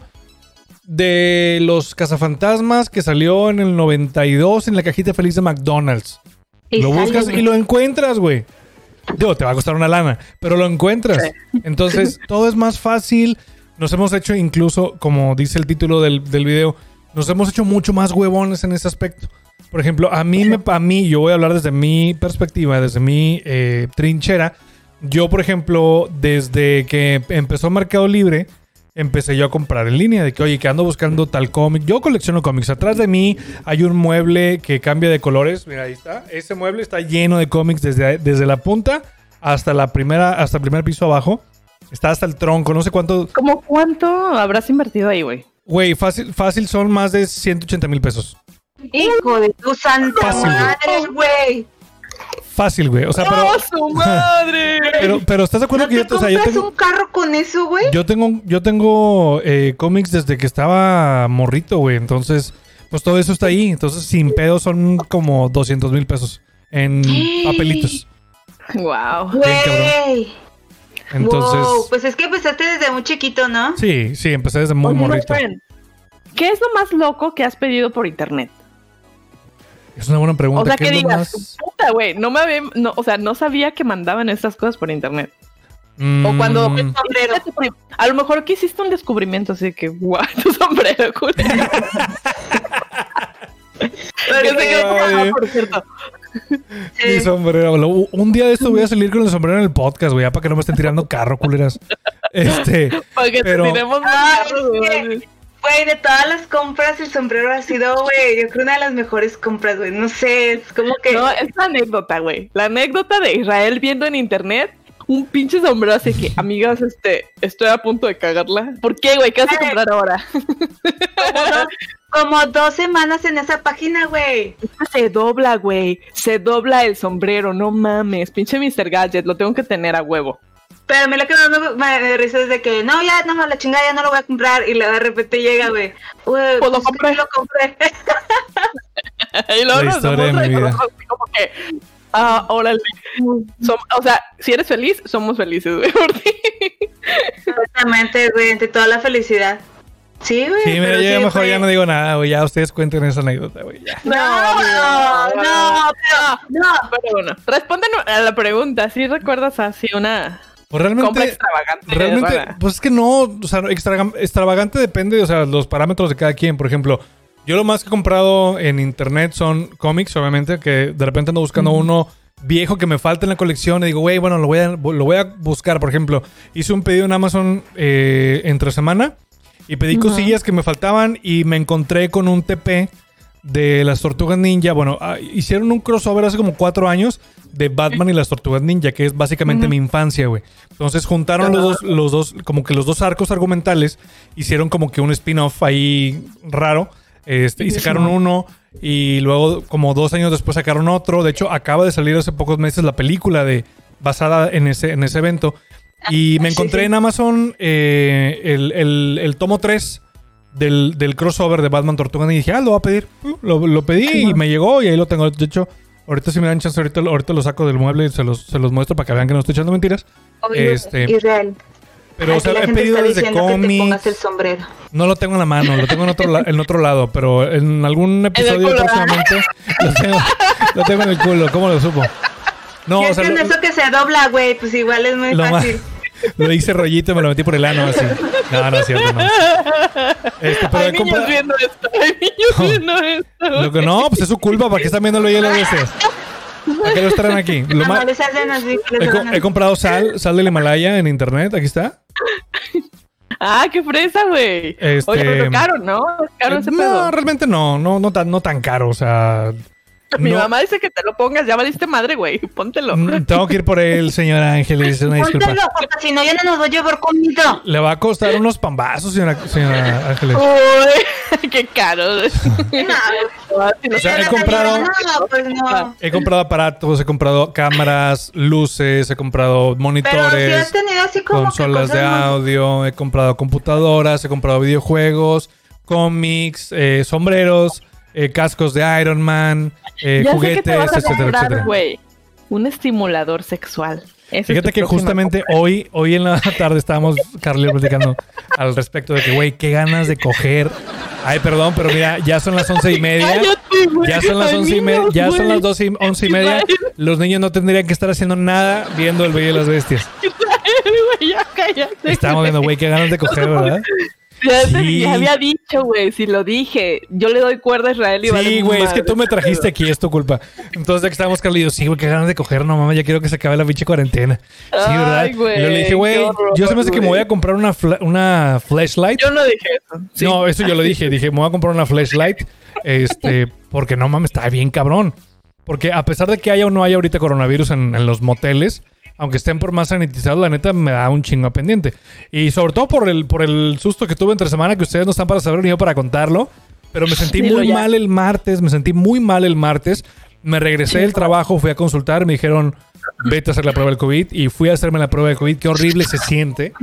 de los cazafantasmas que salió en el 92 en la cajita feliz de McDonald's. Y lo buscas y lo encuentras, güey. Digo, te va a costar una lana, pero lo encuentras. Entonces, todo es más fácil. Nos hemos hecho incluso, como dice el título del, del video, nos hemos hecho mucho más huevones en ese aspecto. Por ejemplo, a mí, me, a mí, yo voy a hablar desde mi perspectiva, desde mi eh, trinchera. Yo, por ejemplo, desde que empezó Mercado Libre, empecé yo a comprar en línea. De que, oye, que ando buscando tal cómic. Yo colecciono cómics. Atrás de mí hay un mueble que cambia de colores. Mira, ahí está. Ese mueble está lleno de cómics desde, desde la punta hasta la primera, hasta el primer piso abajo. Está hasta el tronco. No sé cuánto. ¿Cómo cuánto habrás invertido ahí, güey? Güey, fácil, fácil son más de 180 mil pesos. Hijo de tu santa Fácil, madre, güey. Fácil, güey. O sea, pero, ¡Oh, su madre! pero, pero ¿estás de acuerdo ¿No que te yo, o sea, yo compras tengo, un carro con eso, güey? yo tengo, yo tengo eh, cómics desde que estaba morrito, güey. Entonces, pues todo eso está ahí. Entonces, sin pedo son como 200 mil pesos en papelitos. wow. Güey. Entonces, Wow, pues es que empezaste desde muy chiquito, ¿no? sí, sí, empecé desde muy morrito. ¿Qué es lo más loco que has pedido por internet? Es una buena pregunta. O sea, ¿Qué que digas, más- puta, güey, no me había, no, o sea, no sabía que mandaban estas cosas por internet. O Mm, cuando sombrero. a lo mejor que hiciste un descubrimiento así que, guau, tu sombrero, culero. Que se quedó Ay. por cierto. Mi sombrero. Lo- Un día de esto voy a salir con el sombrero en el podcast, güey, para que no me estén tirando carro, culeras. Este, Para que Pero- te tiremos más güey. Güey, de todas las compras, el sombrero ha sido, güey, yo creo una de las mejores compras, güey. No sé, es como que. No, es la anécdota, güey. La anécdota de Israel viendo en internet un pinche sombrero así que, amigas, este, estoy a punto de cagarla. ¿Por qué, güey? ¿Qué vas a comprar ahora? Como dos, como dos semanas en esa página, güey. Se dobla, güey. Se dobla el sombrero, no mames. Pinche Mr. Gadget, lo tengo que tener a huevo. Pero a mí lo que más me, me da risa es de que, no, ya, no, la chingada, ya no lo voy a comprar. Y luego de repente llega, güey. Pues lo pues, compré. Lo compré. y luego La historia de mi vida. como que, ah, órale. Som- o sea, si eres feliz, somos felices, güey, por ti. Exactamente, güey, entre toda la felicidad. Sí, güey. Sí, mira, yo sí, mejor güey. ya no digo nada, güey. Ya ustedes cuenten esa anécdota, güey. Ya. No, no, no, pero, no. Pero bueno, responden a la pregunta. ¿Sí recuerdas así una Pues compra realmente, extravagante? realmente, pues es que no, o sea, extra- extravagante depende, o sea, los parámetros de cada quien. Por ejemplo, yo lo más que he comprado en internet son cómics, obviamente, que de repente ando buscando uno viejo que me falta en la colección y digo, güey, bueno, lo voy, a, lo voy a buscar. Por ejemplo, hice un pedido en Amazon eh, entre semana y pedí Ujú. cosillas que me faltaban y me encontré con un TP de las Tortugas Ninja. Bueno, ah, hicieron un crossover hace como cuatro años de Batman y las Tortugas Ninja, que es básicamente mi infancia, güey. Entonces juntaron los dos, los dos, como que los dos arcos argumentales, hicieron como que un spin-off ahí raro. Este, y sacaron uno y luego como dos años después sacaron otro. De hecho, acaba de salir hace pocos meses la película de basada en ese, en ese evento. Y me encontré en Amazon eh, el, el- el tomo 3 del, del crossover de Batman Tortuga Ninja. Y dije, ah, lo voy a pedir. Uh, Lo, lo pedí y me llegó y ahí lo tengo. De hecho, ahorita si me dan chance, ahorita, ahorita lo saco del mueble y se los, se los muestro para que vean que no estoy echando mentiras. Oye, Este, Irreal. Pero, o sea, la he gente pedido desde cómics. el sombrero. No lo tengo en la mano, lo tengo en otro, la- en otro lado, pero en algún episodio próximamente lo tengo, lo tengo en el culo. ¿Cómo lo supo? No, o es sea, que en lo, eso que se dobla, güey, pues igual es muy fácil. lo hice rollito y me lo metí por el ano así. No, no es cierto, no. Este, pero Hay niños viendo esto. Hay niños viendo esto. Lo que no, pues es su culpa, ¿para qué están viéndolo ahí las veces? ¿Para qué lo estarán aquí? Lo No, ma- no les hacen así. he, co- hacen he comprado sal, sal del Himalaya en internet, aquí está. Ah, qué fresa, güey. Este- Oye, pero caro, ¿no? Es caro ese no, pedo. realmente no, no, no tan, no tan caro, o sea. Mi no- mamá dice que te lo pongas, ya valiste madre, güey. Póntelo. Mm, Tengo que ir por él, señor Ángeles, una disculpa. Póntelo, porque si no, ya no nos va a llevar conmigo. Le va a costar unos pambazos, señora, señora Ángeles. Uy, qué caro. No, O sea, he comprado- No, pues no. He comprado aparatos, he comprado cámaras, luces, he comprado Pero si monitores, has tenido así como que consolas de audio, he comprado computadoras, he comprado videojuegos, cómics, eh, sombreros, eh, cascos de Iron Man, eh, ya sé que juguetes, te vas a etcétera, comprar, etcétera. Un estimulador sexual. Fíjate que justamente compra. hoy, hoy en la tarde estábamos, Carly, platicando al respecto de que, güey, qué ganas de coger. Ay, perdón, pero mira, ya son las once y media. Cállate. Ya son las once y media. Ya son las doce y once y media. Los niños no tendrían que estar haciendo nada viendo el Bello y las Bestias. Güey, ya cállate. Estamos viendo, güey, qué ganas de coger, ¿verdad? Ya, te- Sí. ya había dicho, güey, si lo dije. Yo le doy cuerda a Israel y Sí, vale güey, es que tú me trajiste aquí, es tu culpa. Entonces, de que estábamos Carly y yo, sí, güey, qué ganas de coger, no mames, ya quiero que se acabe la pinche cuarentena. Sí, Ay, ¿verdad? y yo le dije, güey, yo se me hace que me voy a comprar una, una flashlight. Yo no dije eso. Sí. No, eso yo lo dije. Dije, me voy a comprar una flashlight. Este, porque no mames, está bien cabrón. Porque a pesar de que haya o no haya ahorita coronavirus en, en los moteles, aunque estén por más sanitizados, la neta me da un chingo pendiente. Y sobre todo por el, por el susto que tuve entre semana, que ustedes no están para saber ni yo para contarlo. Pero me sentí Dilo muy ya. mal el martes, me sentí muy mal el martes. Me regresé del trabajo, fui a consultar, me dijeron, vete a hacer la prueba del COVID. Y fui a hacerme la prueba del COVID. Qué horrible se siente.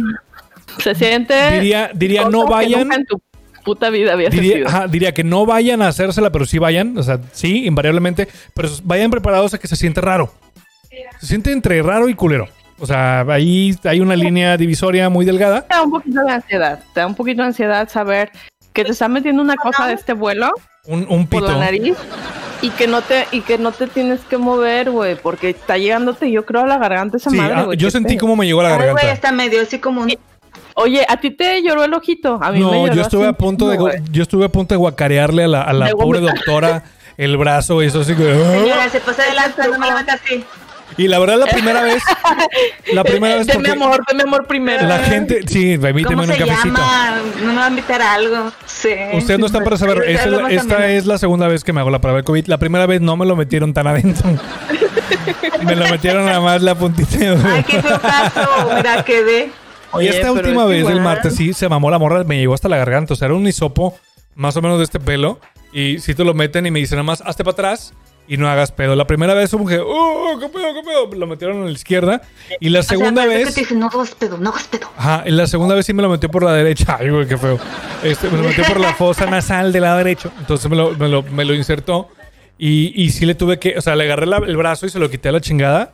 Se siente. Diría, diría no que vayan. nunca en tu puta vida había Diría, ajá, diría que no vayan a hacérsela, pero sí vayan. O sea, sí, invariablemente. Pero vayan preparados a que se siente raro. Se siente entre raro y culero. O sea, ahí hay una línea divisoria muy delgada. Te da un poquito de ansiedad. Te da un poquito de ansiedad saber que te están metiendo una cosa de este vuelo Un, un por pito. la nariz y que no te y que no te tienes que mover, güey, porque está llegándote, yo creo, a la garganta esa Sí, madre, ah, güey. yo sentí cómo me llegó a la Ay, güey, garganta. está medio así como un... Oye, a ti te lloró el ojito. A mí me No, lloró yo estuve así a punto de yo estuve a punto de guacarearle a la, a la De pobre doctora el brazo y eso así que. ¡ah! Señora, se pasa de lanza, no me la así. Y la verdad la primera vez, la primera vez Deme amor, deme amor primero. la gente, sí, permíteme ¿Cómo un se cafecito. llama? No me va a invitar a algo. Sí. Ustedes no están para saber, Sí, esta, es la- esta es la segunda vez que me hago la prueba de COVID. La primera vez no me lo metieron tan adentro. me lo metieron nada más la puntita. Ay, qué feo caso. Mira, quedé. y Oye, esta última es vez, el igual. martes, sí, se mamó la morra, me llegó hasta la garganta. O sea, era un hisopo más o menos de este pelo. Y si te lo meten y me dicen nada más, hazte para atrás y no hagas pedo. La primera vez como que, ¡oh, qué pedo, qué pedo! Lo metieron a la izquierda. Y la segunda o sea, vez... Que te dije, no hagas pedo, no hagas pedo. Ajá, en la segunda vez sí me lo metió por la derecha. Ay, güey, qué feo. Este, me lo metió por la fosa nasal del lado derecho. Entonces me lo, me lo, me lo insertó. Y, y sí le tuve que. O sea, le agarré la- el brazo y se lo quité a la chingada.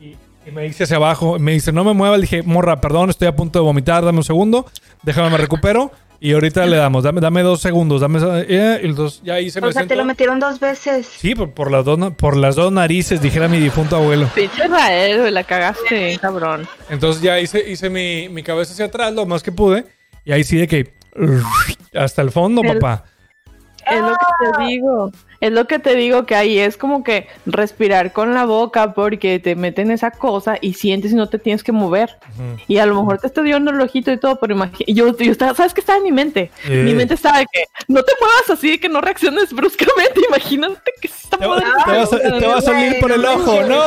Y, y me hice hacia abajo. Me dice, no me muevas. Le dije, morra, perdón, estoy a punto de vomitar. Dame un segundo. Déjame, me recupero. Y ahorita le damos. Dame, dame dos segundos. Dame. eh, y entonces ya ahí se me O sea, te lo metieron dos veces. Sí, por, por las dos, por las dos narices, dijera mi difunto abuelo. Pinche Israel, la cagaste, cabrón. Entonces ya hice, hice mi, mi cabeza hacia atrás lo más que pude. Y ahí sí de que... Hasta el fondo, El- papá. Es lo que te digo. Es lo que te digo que ahí es como que respirar con la boca porque te meten esa cosa y sientes y no te tienes que mover. Y a lo mejor te está dio el ojito y todo, pero imagínate. Yo, yo estaba, ¿sabes qué estaba en mi mente? Eh. Mi mente estaba de que no te muevas así, de que no reacciones bruscamente. Imagínate que se está Te, va- moviendo. te vas a, te va a salir por el ojo, ¿no?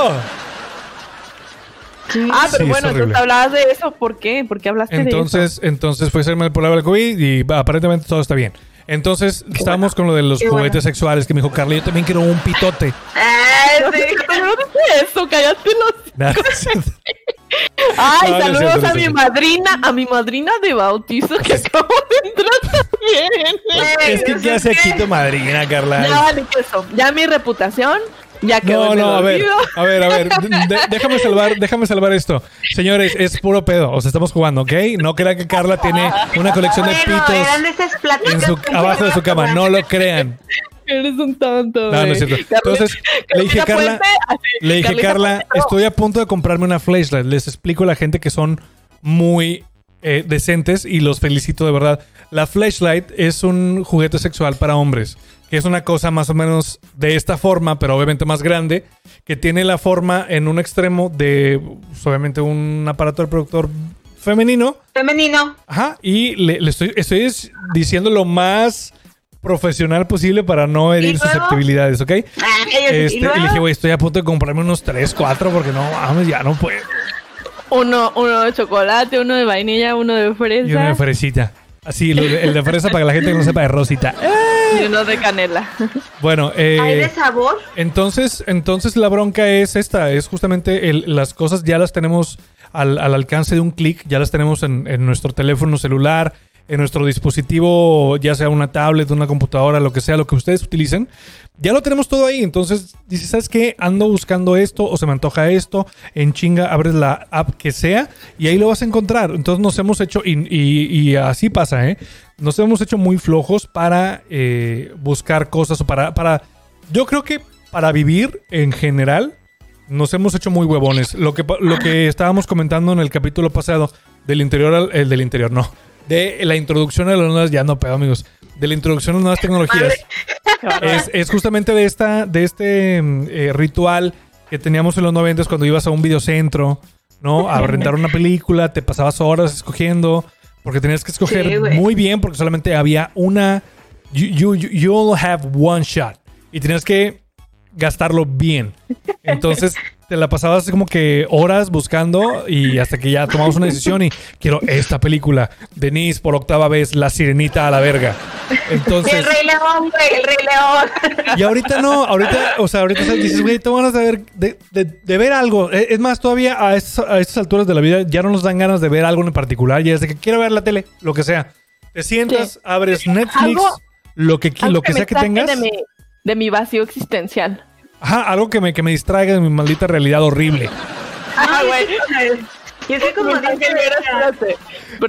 Ah, pero Sí, bueno, entonces hablabas de eso. ¿Por qué? ¿Por qué hablaste de eso? Entonces, entonces fue hacerme el prueba del COVID y aparentemente todo está bien. Entonces, estábamos con lo de los Qué juguetes bueno. sexuales que me dijo Carla, yo también quiero un pitote. Ay, No, sí. no eso, cállate los. Nada, cierto. Ay, No, no saludos cierto, no a es mi cierto. madrina, a mi madrina de bautizo que acabo de entrar también. es que, ¿qué hace aquí tu madrina, Carla? Ya vale que eso. Ya mi reputación ya quedó No, en el no, a ver, a ver, a ver, de- déjame salvar, déjame salvar esto. Señores, es puro pedo, o sea, estamos jugando, ¿ok? No crean que Carla tiene una colección de Bueno, pitos en su, abajo de su cama, no lo crean. Eres un tonto. No, no es cierto. Entonces, le dije, Carla, le dije, Carlita Carla, estoy a punto de comprarme una flashlight. Les explico a la gente que son muy eh, decentes y los felicito de verdad. La flashlight es un juguete sexual para hombres, que es una cosa más o menos de esta forma, pero obviamente más grande, que tiene la forma en un extremo de, pues, obviamente, un aparato reproductor femenino. Femenino. Ajá, y le, le estoy, estoy es- diciendo lo más profesional posible para no herir susceptibilidades, ¿ok? Ay, Este, y y le dije, luego, güey, estoy a punto de comprarme unos 3, 4 porque no, mames, ya no puedo. Uno, uno de chocolate, uno de vainilla, uno de fresa Y uno de fresita. Así, lo de- el de fresa para que la gente que no sepa de rosita. Eh, y uno de canela. Bueno, ¿Hay de eh, sabor? entonces, entonces la bronca es esta, es justamente el- las cosas ya las tenemos al, al alcance de un clic, ya las tenemos en, en nuestro teléfono celular, en nuestro dispositivo, ya sea una tablet, una computadora, lo que sea, lo que ustedes utilicen. Ya lo tenemos todo ahí. Entonces, dices, ¿sabes qué? Ando buscando esto o se me antoja esto. En chinga, abres la app que sea y ahí lo vas a encontrar. Entonces, nos hemos hecho, y, y- y así pasa, ¿eh? Nos hemos hecho muy flojos para eh, buscar cosas o para, para. Yo creo que para vivir en general, nos hemos hecho muy huevones. Lo que, lo que estábamos comentando en el capítulo pasado del interior al el del interior, no. De la introducción a las nuevas, ya no pedo, amigos. De la introducción a las nuevas tecnologías. es, es justamente de esta, de este mm, eh, ritual que teníamos en los 90 cuando ibas a un videocentro, ¿no? A rentar una película, te pasabas horas escogiendo, porque tenías que escoger Sí, muy bien, porque solamente había una. You, you, you- you'll have one shot. Y tenías que gastarlo bien. Entonces te la pasabas como que horas buscando y hasta que ya tomamos una decisión y quiero esta película. Denise por octava vez, La Sirenita a la verga. Entonces, El Rey León, güey, el Rey León. y ahorita no, ahorita, o sea, ahorita dices, güey, tengo ganas de ver, de, de- de ver algo. Eh, Es más, todavía a, estas- a estas alturas de la vida ya no nos dan ganas de ver algo en particular. Ya es de que quiero ver la tele, lo que sea. Te sientas, abres Netflix, Algo- lo que, lo que sea que tengas. De mi, de mi vacío existencial. Ajá, algo que me, que me distraiga de mi maldita realidad horrible. Ah, güey. Y es que como dice,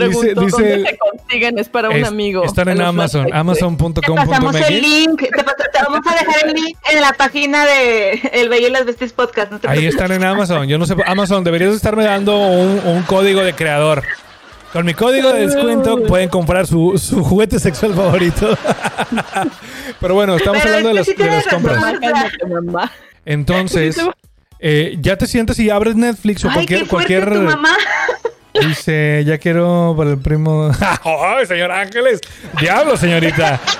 dice- ¿dónde se consiguen? Es para un Es- amigo. Están en Amazon, Netflix. te pasamos el link, te, pas- te vamos a dejar el link en la página de El Bello y las Bestias Podcast. No Ahí están en Amazon. Yo no sé, Amazon, deberías estarme dando un, un código de creador. Con mi código de descuento pueden comprar su, su juguete sexual favorito. Pero bueno, estamos Pero hablando de las, de las compras. mamá. Entonces, eh, ya te sientas y abres Netflix o Ay, cualquier, qué fuerte cualquier. tu mamá. Dice, ya quiero para el primo. ¡Ay, señor Ángeles! ¡Diablo, señorita!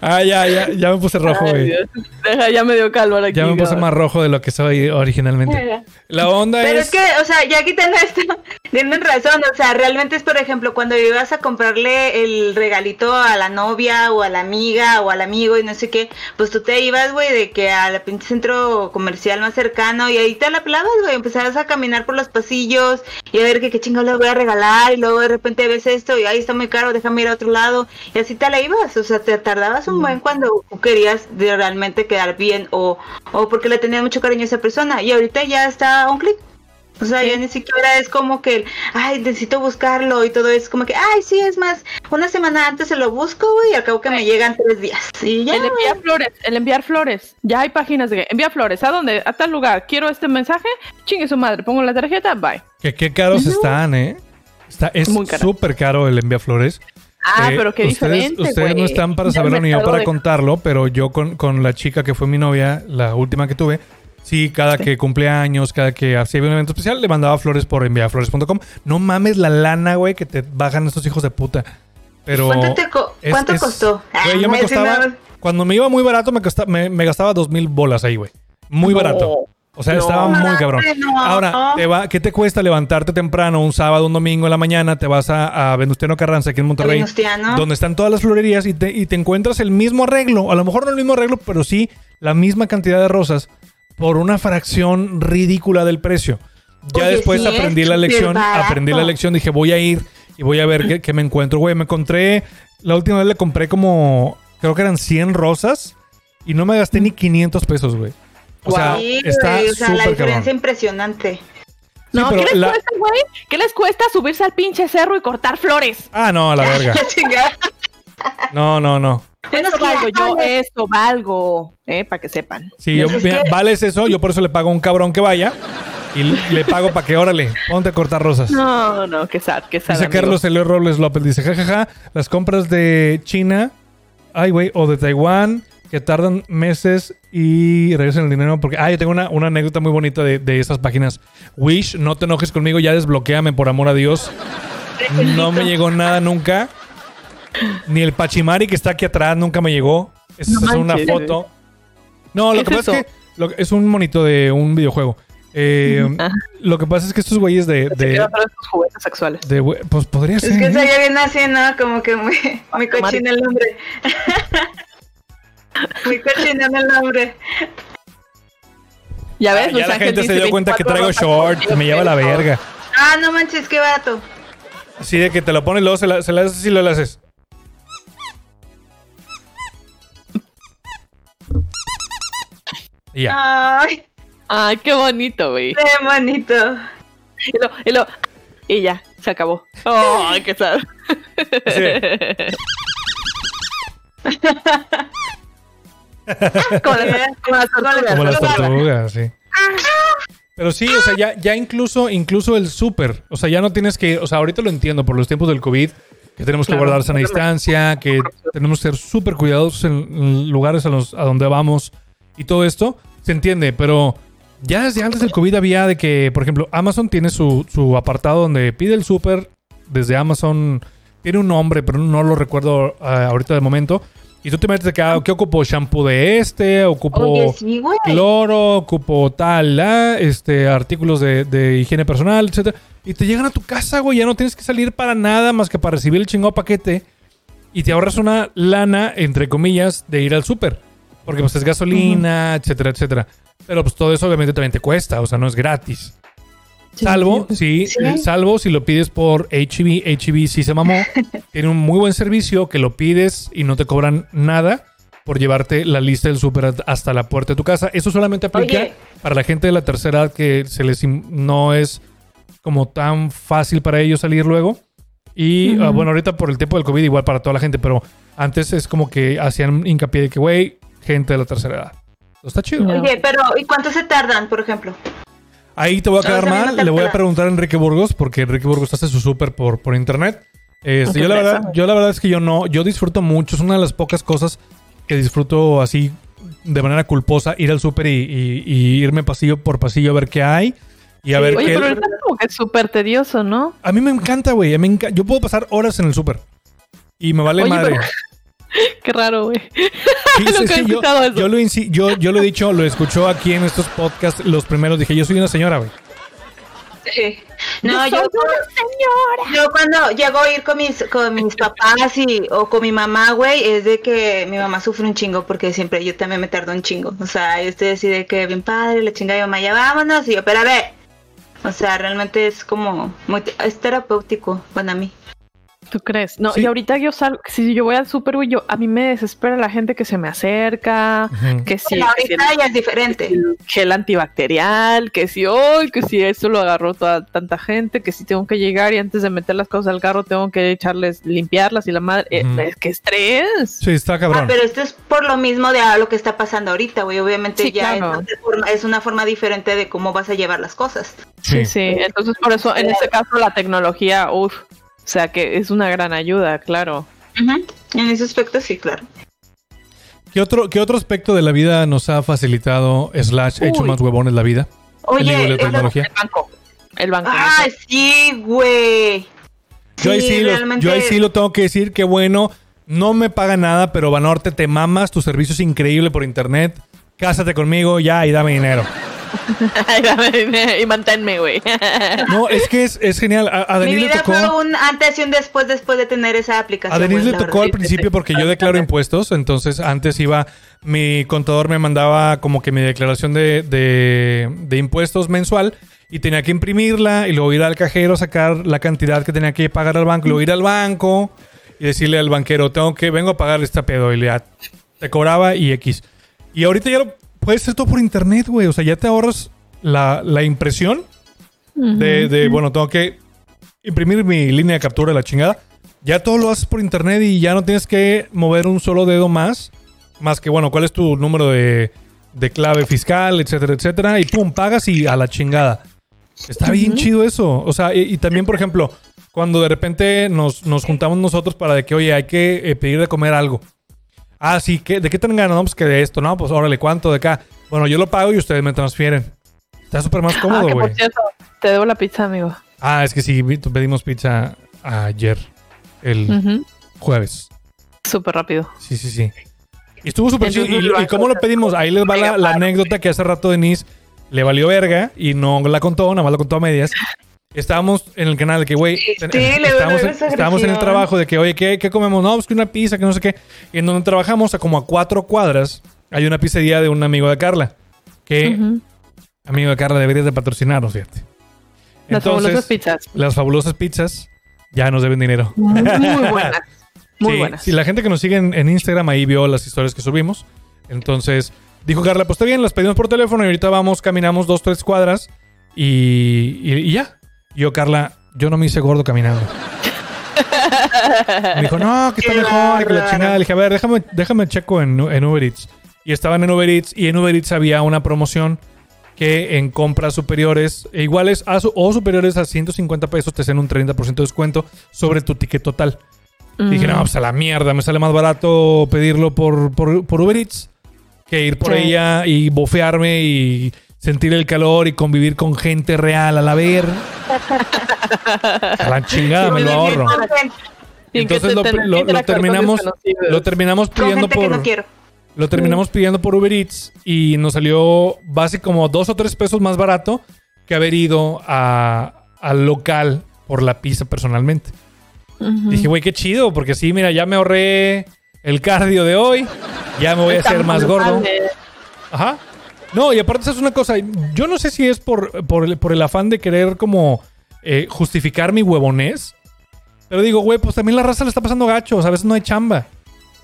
Ah, ya, ya, ya me puse rojo, Ay, güey. Dios. Deja, ya me dio calor aquí. Ya me puse más rojo de lo que soy originalmente. La onda Pero es... es que, o sea, ya quitando esto, tienen razón, o sea, realmente es, por ejemplo, cuando ibas a comprarle el regalito a la novia o a la amiga o al amigo y no sé qué, pues tú te ibas, güey, de que al pinche centro comercial más cercano y ahí te la pelabas, güey, empezabas a caminar por los pasillos y a ver que qué chingado le voy a regalar y luego de repente ves esto y ahí está muy caro, déjame ir a otro lado. Y así te la ibas, o sea, te tardabas un buen cuando querías de realmente quedar bien o, o porque le tenías mucho cariño a esa persona. Y ahorita ya está a un clic. O sea, ya ni siquiera es como que, el, ay, necesito buscarlo y todo es como que, ay, sí, es más, una semana antes se lo busco, güey, y al cabo que me llegan tres días. Y ya, El enviar flores, el enviar flores. Ya hay páginas de que envía flores. ¿A dónde? A tal lugar. Quiero este mensaje. Chingue su madre. Pongo la tarjeta. Bye. Que qué caros están, ¿eh? Está, es súper caro el envía flores. Ah, Eh, pero qué ustedes, diferente. Ustedes no están para saberlo ni yo para de- contarlo, pero yo con, con la chica que fue mi novia, la última que tuve, sí, cada que cumplía años, cada que hacía un evento especial, le mandaba flores por enviaflores.com. No mames la lana, güey, que te bajan estos hijos de puta. Pero ¿Cuánto, te co- es- cuánto es- costó? Güey, yo me Ah, ese costaba, cuando me iba muy barato, me, costa- me, me gastaba dos mil bolas ahí, güey. Muy No. barato. O sea, No. estaba muy cabrón. no. Ahora, te va, ¿qué te cuesta levantarte temprano un sábado, un domingo en la mañana? Te vas a, a Venustiano Carranza, aquí en Monterrey, Venustiano. donde están todas las florerías y te, y te encuentras el mismo arreglo. A lo mejor no el mismo arreglo, pero sí la misma cantidad de rosas por una fracción ridícula del precio. Ya Oye, después sí, aprendí la lección, aprendí la lección, dije, voy a ir y voy a ver qué, qué me encuentro. Güey, me encontré, la última vez le compré como, creo que eran 100 rosas y no me gasté ni 500 pesos, güey. O sea, Sí, está güey, o sea, la diferencia cabrón. impresionante. No, ¿qué les la- cuesta, güey? ¿Qué les cuesta subirse al pinche cerro y cortar flores? Ah, no, a la verga. No, no, no. Eso valgo yo, eso valgo, eh, para que sepan. Sí, yo, Es mira, que- vales eso, yo por eso le pago a un cabrón que vaya y le, pago para que, órale, ponte a cortar rosas. No, no, qué sad, qué sad. Dice amigo. Carlos Elio Robles López, dice, jajaja, las compras de China, ay, güey, o de Taiwán, que tardan meses y regresan el dinero porque, ah, yo tengo una, una anécdota muy bonita de, de esas páginas. Wish, no te enojes conmigo, ya desbloqueame, por amor a Dios. No me llegó nada nunca. Ni el Pachimari que está aquí atrás nunca me llegó. No es una foto. No, lo ¿Qué que es pasa es que lo- es un monito de un videojuego. Eh, lo que pasa es que estos güeyes de, de, sus juguetes sexuales. de pues podría ser. Es que ¿eh? se bien así, ¿no? Como que muy, muy cochino el nombre. muy cochino el nombre. Ya ves, Ah, Luis ya la gente se dio cuenta que 24 traigo short, me lleva la verga. Ah, no manches, qué barato. Así de que te lo pones luego se la, se la haces y lo haces. Y ya. Ay, Ay, qué bonito, güey. qué bonito. Y lo, y lo, y ya, se acabó. Ay, qué sad. Como las, como las tortugas. Como las Tortuga. tortugas, sí. Pero sí, o sea, ya, ya incluso, incluso el súper. O sea, ya no tienes que. O sea, ahorita lo entiendo por los tiempos del COVID, que tenemos que Claro. guardar sana distancia, que tenemos que ser súper cuidadosos en, en lugares a, los, a donde vamos y todo esto. Se entiende, pero ya desde antes del COVID había de que, por ejemplo, Amazon tiene su, su apartado donde pide el súper desde Amazon. Tiene un nombre, pero no lo recuerdo ah, ahorita de momento. Y tú te metes de que, ah, ¿qué ocupo? ¿Shampoo de este? ¿Ocupo Oye, sí, güey. cloro, ocupo tal, ah, este, artículos de, de higiene personal, etcétera. Y te llegan a tu casa, güey. Ya no tienes que salir para nada más que para recibir el chingado paquete. Y te ahorras una lana, entre comillas, de ir al súper. Porque pues es gasolina, etcétera, etcétera. Pero pues todo eso obviamente también te cuesta, o sea, no es gratis. Salvo, sí, Sí. eh, salvo si lo pides por HB, HB sí se mamó. Tiene un muy buen servicio que lo pides y no te cobran nada por llevarte la lista del súper hasta la puerta de tu casa. Eso solamente aplica Oye. para la gente de la tercera edad que se les no es como tan fácil para ellos salir luego. Y ah, bueno, ahorita por el tiempo del COVID igual para toda la gente, pero antes es como que hacían hincapié de que, güey, gente de la tercera edad. Está chido. Oye, pero ¿y cuánto se tardan, por ejemplo? Ahí te voy a quedar mal. Le voy a preguntar a Enrique Burgos, porque Enrique Burgos hace su súper por, por internet. Este, yo, la verdad, yo la verdad es que yo no, yo disfruto mucho. Es una de las pocas cosas que disfruto así de manera culposa, ir al súper y, y- y irme pasillo por pasillo a ver qué hay. Y a Sí, ver Oye, qué. pero como que es súper tedioso, ¿no? A mí me encanta, güey. a mí me enca- Yo puedo pasar horas en el súper. Y me vale Oye, madre. pero- Qué raro, güey. Sí, Nunca sí, yo, escuchado eso. yo lo insi- yo, yo lo he dicho, lo escuchó aquí en estos podcasts, los primeros. Dije, yo soy una señora, güey. Sí. No, Yo yo, soy una yo cuando llego a ir con mis, con mis papás y, o con mi mamá, güey, es de que mi mamá sufre un chingo porque siempre yo también me tardo un chingo. O sea, yo estoy así de que bien padre, la chinga de mi mamá, ya vámonos. Y yo, pero a ver. O sea, realmente es como, muy, es terapéutico para mí. ¿Tú crees? No, Sí. y ahorita yo salgo, si yo voy al súper, güey, yo, a mí me desespera la gente que se me acerca, que si, Pero que si ahorita ya es diferente. el gel antibacterial, que si hoy, que si eso lo agarró toda tanta gente, que si tengo que llegar y antes de meter las cosas al carro tengo que echarles, limpiarlas y la madre, eh, es que estrés. Sí, está Ah, cabrón. pero esto es por lo mismo de ah, lo que está pasando ahorita, güey. Obviamente Sí, ya claro. es, otra forma- es una forma diferente de cómo vas a llevar las cosas. Sí, sí. Entonces, por eso, en este caso, la tecnología, uff, o sea, que es una gran ayuda, claro. En ese aspecto sí, claro. ¿Qué otro, ¿Qué otro aspecto de la vida nos ha facilitado, slash, hecho Uy. más huevones la vida? Oye, El tecnología. El banco. El banco. Ah, sí, güey. Yo ahí, sí lo, realmente- yo ahí sí lo tengo que decir, que bueno, no me paga nada, pero Banorte, te mamas, tu servicio es increíble por internet. Cásate conmigo ya y dame dinero. y manténme, güey. No, es que es, es genial. A, a Mi le vida tocó, fue un antes y un después después de tener esa aplicación. a Denise le tocó verdad. al principio porque yo declaro impuestos, entonces antes iba, mi contador me mandaba como que mi declaración de, de, de impuestos mensual y tenía que imprimirla y luego ir al cajero a sacar la cantidad que tenía que pagar al banco, luego ir al banco y decirle al banquero, tengo que, vengo a pagar esta pedo y le a- te cobraba y X. Y ahorita ya lo puedes hacer todo por internet, güey, o sea, ya te ahorras la, la impresión de, de, bueno, tengo que imprimir mi línea de captura de la chingada. Ya todo lo haces por internet y ya no tienes que mover un solo dedo más. Más que, bueno, cuál es tu número de, de clave fiscal, etcétera, etcétera. Y pum, pagas y a la chingada. Está bien chido eso. O sea, y, y también, por ejemplo, cuando de repente nos, nos juntamos nosotros para de que, oye, hay que eh, pedir de comer algo. Ah, sí, ¿qué, ¿de qué tienen ganas? No, pues que de esto, ¿no? Pues órale, ¿cuánto de acá? Bueno, yo lo pago y ustedes me transfieren. Está súper más Ah, cómodo, güey. te debo la pizza, amigo. Ah, es que sí, pedimos pizza ayer, el jueves. Súper rápido. Sí, sí, sí. Y estuvo súper chido. ¿Y, cómo lo pedimos? Ahí les va la, la anécdota que hace rato Denise le valió verga y no la contó, nada más la contó a medias. Estábamos en el canal de que, güey, Sí, estábamos, en, esa estábamos en el trabajo de que, oye, ¿qué, qué comemos? No, pues que una pizza, que no sé qué. Y en donde trabajamos, a como a cuatro cuadras, hay una pizzería de un amigo de Carla. Que, amigo de Carla, deberías de patrocinarnos, fíjate. Las fabulosas pizzas. Las fabulosas pizzas ya nos deben dinero. Muy, muy buenas. Muy Sí, buenas. sí, la gente que nos sigue en, en Instagram ahí vio las historias que subimos. Entonces, dijo Carla, pues está bien, las pedimos por teléfono y ahorita vamos, caminamos dos, tres cuadras y, y- y ya. Y yo, Carla, yo no me hice gordo caminando. me dijo, no, que está Qué mejor y que la chingada. Le dije, a ver, déjame, déjame checo en, en Uber Eats. Y estaban en Uber Eats y en Uber Eats había una promoción que en compras superiores, e iguales a su- o superiores a 150 pesos, te hacen un 30% de descuento sobre tu ticket total. Dije, Mm. no, pues a la mierda, me sale más barato pedirlo por, por, por Uber Eats que ir por Sí. ella y bofearme y sentir el calor y convivir con gente real a la ver. A la chingada, me lo ahorro. Entonces lo, lo- terminamos, lo terminamos pidiendo por lo terminamos pidiendo por Uber Eats y nos salió básicamente como dos o tres pesos más barato que haber ido a- al local por la pizza personalmente. Dije, güey, qué chido, porque sí, mira, ya me ahorré el cardio de hoy, ya me voy a hacer más gordo. Ajá. No, y aparte, es una cosa. Yo no sé si es por, por, el, por el afán de querer como eh, justificar mi huevonés. Pero digo, güey, pues también la raza le está pasando gacho. o sea, A veces no hay chamba.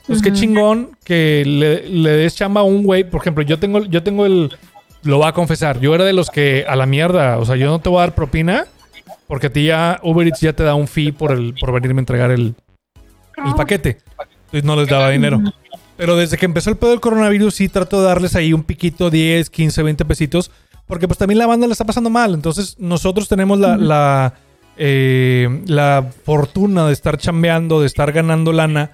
Pues qué Ujú. chingón que le, le des chamba a un güey. Por ejemplo, yo tengo, yo tengo el. Lo voy a confesar. Yo era de los que a la mierda. O sea, yo no te voy a dar propina. Porque a ti ya Uber Eats ya te da un fee por, el, por venirme a entregar el, el paquete. Entonces no les daba dinero. Pero desde que empezó el pedo del coronavirus, sí trato de darles ahí un piquito, 10, 15, 20 pesitos. Porque pues también la banda le está pasando mal. Entonces nosotros tenemos la, la, eh, la fortuna de estar chambeando, de estar ganando lana.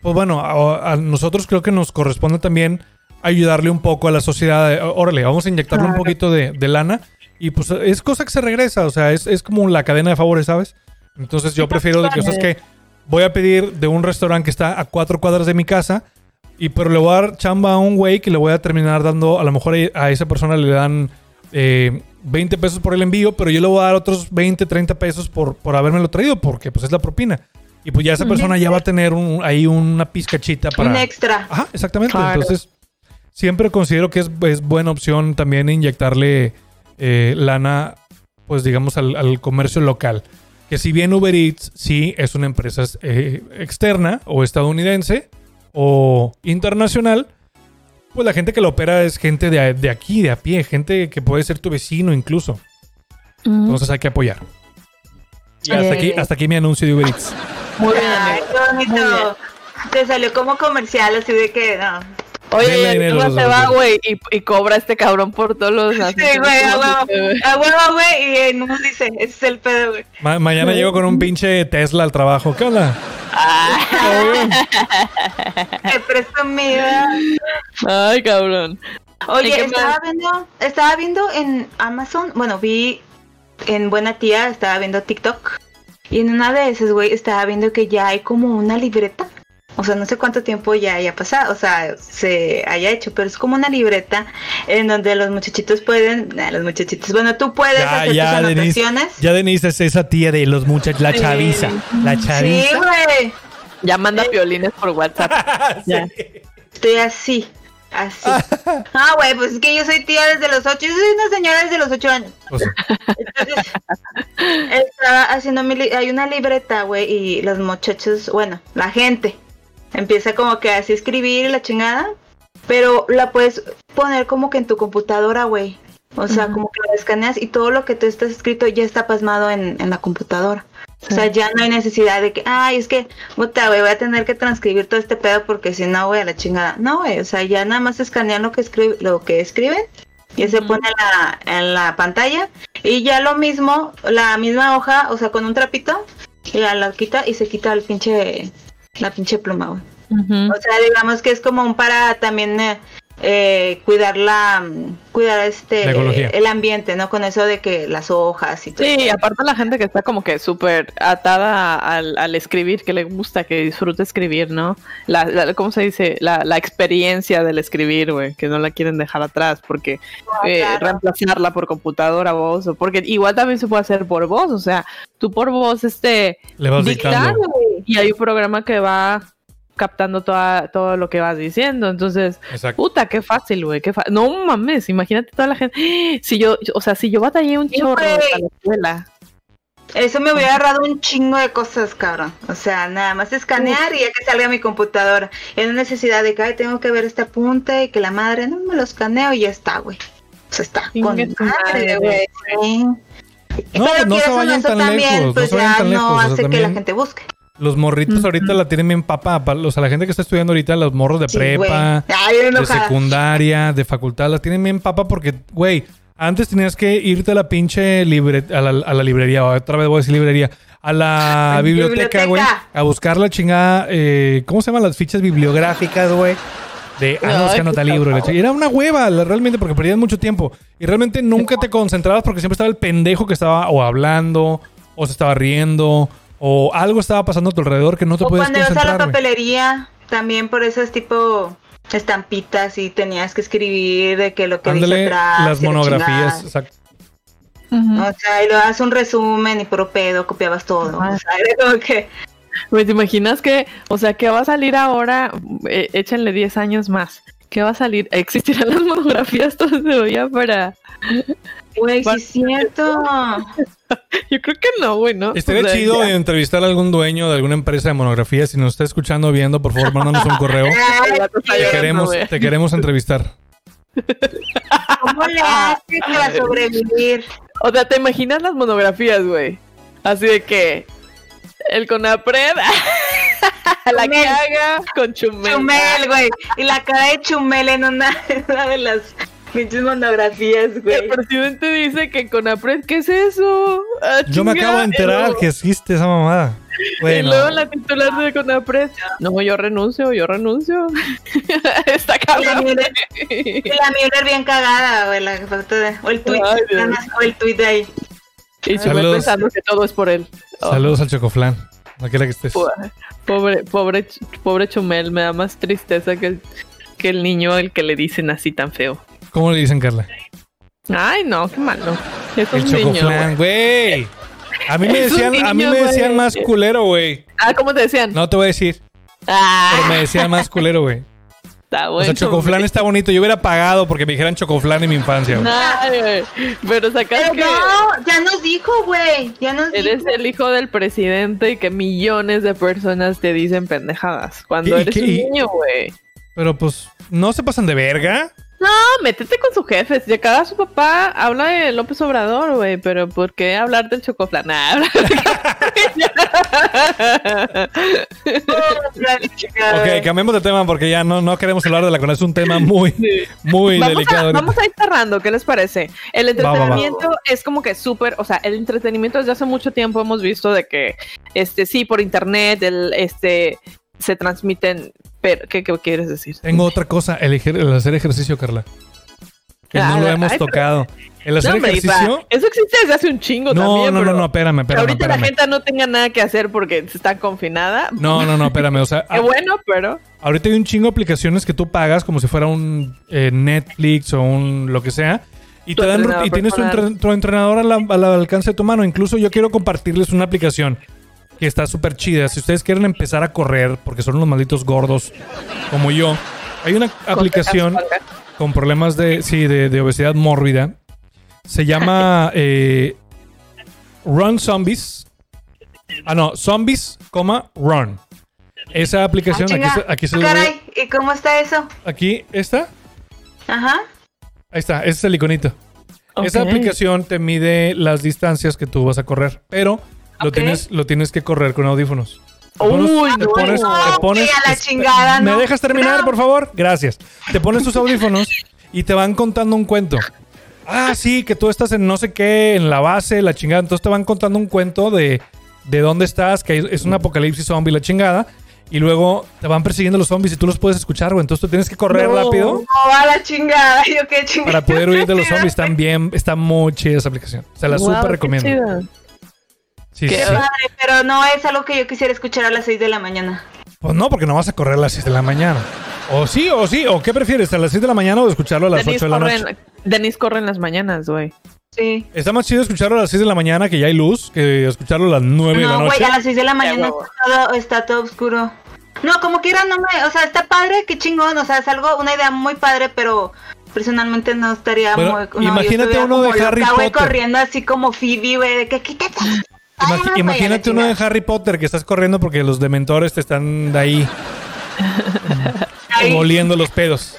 Pues bueno, a, a nosotros creo que nos corresponde también ayudarle un poco a la sociedad. de, Órale, vamos a inyectarle un Claro. poquito de, de lana. Y pues es cosa que se regresa. O sea, es, es como la cadena de favores, ¿sabes? Entonces yo prefiero de que, o sea, es que voy a pedir de un restaurante que está a cuatro cuadras de mi casa, y pero le voy a dar chamba a un güey que le voy a terminar dando, a lo mejor a esa persona le dan eh, 20 pesos por el envío, pero yo le voy a dar otros 20, 30 pesos por, por habérmelo traído, porque pues es la propina. Y pues ya esa persona ya va a tener un- ahí una pizcachita para... Un extra. Ajá, exactamente. Claro. Entonces, siempre considero que es, es buena opción también inyectarle eh, lana, pues digamos, al, al comercio local. Que si bien Uber Eats sí es una empresa eh, externa o estadounidense o internacional, pues la gente que lo opera es gente de, de aquí, de a pie, gente que puede ser tu vecino incluso. Entonces hay que apoyar. Y hasta aquí, hasta aquí mi anuncio de Uber Eats. Muy bien, Ay, amigo. qué Muy bien. bonito. Te salió como comercial, así de que no. Oye, encima los se va, güey. y, y cobra este cabrón por todos los... Sí, güey, a huevo. Güey. Y eh, no dice, ese es el pedo, güey. Ma- mañana llego con un pinche Tesla al trabajo. ¿Qué onda? Qué presumida. Ay, cabrón. Oye, ¿Y qué estaba viendo, estaba viendo en Amazon, bueno, vi en Buena Tía, estaba viendo TikTok. Y en una de esas, güey, estaba viendo que ya hay como una libreta. O sea, no sé cuánto tiempo ya haya pasado, o sea, se haya hecho, pero es como una libreta en donde los muchachitos pueden, nah, los muchachitos, bueno, tú puedes Ya, hacer ya, tus Denise. anotaciones. Ya Denise es esa tía de los muchachos, la Sí. chaviza. La Sí, chaviza. güey, Ya manda violines por WhatsApp. Ya. estoy así, así. Ah, güey, pues es que yo soy tía desde los ocho, yo soy una señora desde los ocho años. Pues, Entonces, estaba haciendo mi li- hay una libreta, güey, y los muchachos, bueno, la gente empieza como que así escribir la chingada, pero la puedes poner como que en tu computadora, güey. O sea, como que la escaneas y todo lo que tú estás escrito ya está pasmado en, en la computadora. O sea, ya no hay necesidad de que, ay, es que, puta, güey, voy a tener que transcribir todo este pedo porque si no, güey, a la chingada. No, güey, o sea, ya nada más escanean lo que, escribe, lo que escriben y se pone en la, en la pantalla y ya lo mismo, la misma hoja, o sea, con un trapito, ya la quita y se quita el pinche, la pinche pluma, güey. O sea, digamos que es como un para también eh, eh, cuidar la, cuidar este, el ambiente, ¿no? Con eso de que las hojas y todo. Sí, aparte la gente que está como que súper atada al, al escribir, que le gusta, que disfruta escribir, ¿no? La, la- ¿Cómo se dice? La, la experiencia del escribir, güey, que no la quieren dejar atrás porque eh, claro. reemplazarla por computadora, voz, o porque igual también se puede hacer por voz, o sea, tú por voz, este, le vas dictar, dictando. güey, y hay un programa que va captando toda, todo lo que vas diciendo, entonces Exacto. Puta, qué fácil, güey. Qué fa- no mames, imagínate toda la gente. Si yo, o sea, si yo batallé un Sí, chorro para la escuela. Eso me hubiera ahorrado un chingo de cosas, cabrón. O sea, nada más escanear y ya que salga mi computadora. Y no necesidad de que "Ay, tengo que ver este apunte y que la madre no me lo escaneo y ya está, güey. O sea, está Chingue con madre, güey. Sí. No, Pero no se quieras o vayan eso tan también, lejos, no pues se vayan ya tan lejos, no o sea, hace que la gente busque. Los morritos ahorita la tienen bien papa. pa- O sea, la gente que está estudiando ahorita, los morros de Sí, prepa. Ay, de secundaria, de facultad, la tienen bien papa porque, güey, antes tenías que irte a la pinche libre, a, la, a la librería, o otra vez voy a decir librería, a la biblioteca, güey, a buscar la chingada, eh, ¿cómo se llaman las fichas bibliográficas, güey? De, ah, no, es que anota libro. chi- Era una hueva, realmente, porque perdías mucho tiempo. Y realmente nunca te concentrabas porque siempre estaba el pendejo que estaba o hablando, o se estaba riendo, o algo estaba pasando a tu alrededor que no te O podías cuando ibas a la concentrar, papelería, también por esos tipo estampitas y tenías que escribir de que lo que dice Ándale, atrás. las monografías, exacto. O sea, y lo das un resumen y puro pedo, copiabas todo. Ajá. O sea, era como que. Güey, ¿te imaginas que, o sea, que va a salir ahora? Eh, échenle 10 años más. ¿Qué va a salir? ¿Existirán las monografías todavía para...? Güey, sí es cierto. Yo creo que no, güey, ¿no? Estaría O sea, chido ya. entrevistar a algún dueño de alguna empresa de monografía. Si nos está escuchando o viendo, por favor, mándanos un correo. Te queremos, te queremos entrevistar. ¿Cómo le haces para sobrevivir? O sea, ¿te imaginas las monografías, güey? Así de que... El Conapred... la que Chumel. haga con Chumel. Chumel, güey. Y la cara de Chumel en una, en una de las pinches monografías, El güey. presidente dice que Conapred, ¿qué es eso? Ah, Yo me acabo de enterar que existe esa mamada. Y luego la titular de Conapred. No, yo renuncio, yo renuncio. Está la. Müller- y la Müller bien cagada, güey. La foto de, o el tweet. Ay, o el tweet de ahí. Y Saludos. pensando que todo es por él. Oh. saludos al Chocoflan. No quiera que estés. Pobre, pobre, pobre Chumel, me da más tristeza que el, que el niño al que le dicen así tan feo. ¿Cómo le dicen, Carla? Ay, no, qué malo. Es El un niño. chocoflan, güey. A mí me Es decían, a mí niño, me decían más culero, güey. Ah, ¿cómo te decían? No te voy a decir, ah, pero me decían más culero, güey. Está O bueno. sea, chocoflan está bonito. Yo hubiera pagado porque me dijeran chocoflan en mi infancia, güey. Pero sacas Pero que no, ya nos dijo, güey. Ya nos eres dijo. el hijo del presidente y que millones de personas te dicen pendejadas. Cuando ¿Y- y eres qué- un niño, güey. Pero pues, ¿no se pasan de verga? No, métete con su jefe. Si acá su papá habla de López Obrador, güey, pero ¿por qué hablar del chocoflan? Ah, Ok, cambiemos de tema porque ya no, no queremos hablar de la corona. Es un tema muy, muy Vamos delicado. a, vamos a ir cerrando, ¿qué les parece? El Va, va, va. entretenimiento es como que súper, o sea, el entretenimiento desde hace mucho tiempo hemos visto de que, este, sí, por internet, el, este, se transmiten, pero, ¿qué, qué quieres decir? Tengo otra cosa, el, el hacer ejercicio, Carla. Que Ah, no lo ay, hemos tocado. El hacer No, ejercicio. Isra, Eso existe desde hace un chingo No, también, no, no, no, espérame, que espérame, ahorita la gente no tenga nada que hacer porque está confinada. No, no, no, espérame. O sea, Qué bueno, pero ahorita hay un chingo de aplicaciones que tú pagas como si fuera un eh, Netflix o un lo que sea. Y te dan y tienes tu, entrenador al, al alcance de tu mano. Incluso yo quiero compartirles una aplicación que está súper chida. Si ustedes quieren empezar a correr, porque son unos malditos gordos como yo, hay una aplicación con problemas de, sí, de, de obesidad mórbida. Se llama eh, Run Zombies. Ah, no, Zombies, coma, Run. Esa aplicación, Ah, aquí, se- aquí se lo Caray, ¿y cómo está eso? Aquí está. Ajá. Ahí está, ese es el iconito. Esa aplicación te mide las distancias que tú vas a correr, pero lo, tienes, lo tienes que correr con audífonos. Te Uy, pones- te no. pones, te No, pones- que a la es- chingada, ¿Me no. dejas terminar, No. por favor? Gracias. Te pones tus audífonos y te van contando un cuento. Ah, sí, que tú estás en no sé qué, en la base, la chingada. Entonces te van contando un cuento de, de dónde estás, que es un apocalipsis zombie, la chingada. Y luego te van persiguiendo los zombies y tú los puedes escuchar, güey. Entonces tú tienes que correr rápido No, a la chingada. Yo qué chingada. para poder huir de los zombies. Están bien, está muy chida esa aplicación. Se la Wow, súper recomiendo. chido. Sí, Qué sí. Padre, pero no es algo que yo quisiera escuchar a las 6 de la mañana. Pues no, porque no vas a correr a las 6 de la mañana. O sí, o sí. ¿O qué prefieres? ¿A las 6 de la mañana o escucharlo a las Denis 8 de la noche? en, Denis corre en las mañanas, güey. Sí. Está más chido escucharlo a las 6 de la mañana que ya hay luz que escucharlo a las 9 de la No, noche. güey, a las 6 de la mañana está todo, está todo oscuro. No, como quiera, no me. O sea, está padre, qué chingón. O sea, es algo, una idea muy padre, pero personalmente no estaría Bueno, muy. no, imagínate uno de Harry loca, Potter. corriendo así como Phoebe, güey, de que quítate. Ay, imagínate uno de. Harry Potter que estás corriendo porque los dementores te están de ahí Ahí, oliendo los pedos.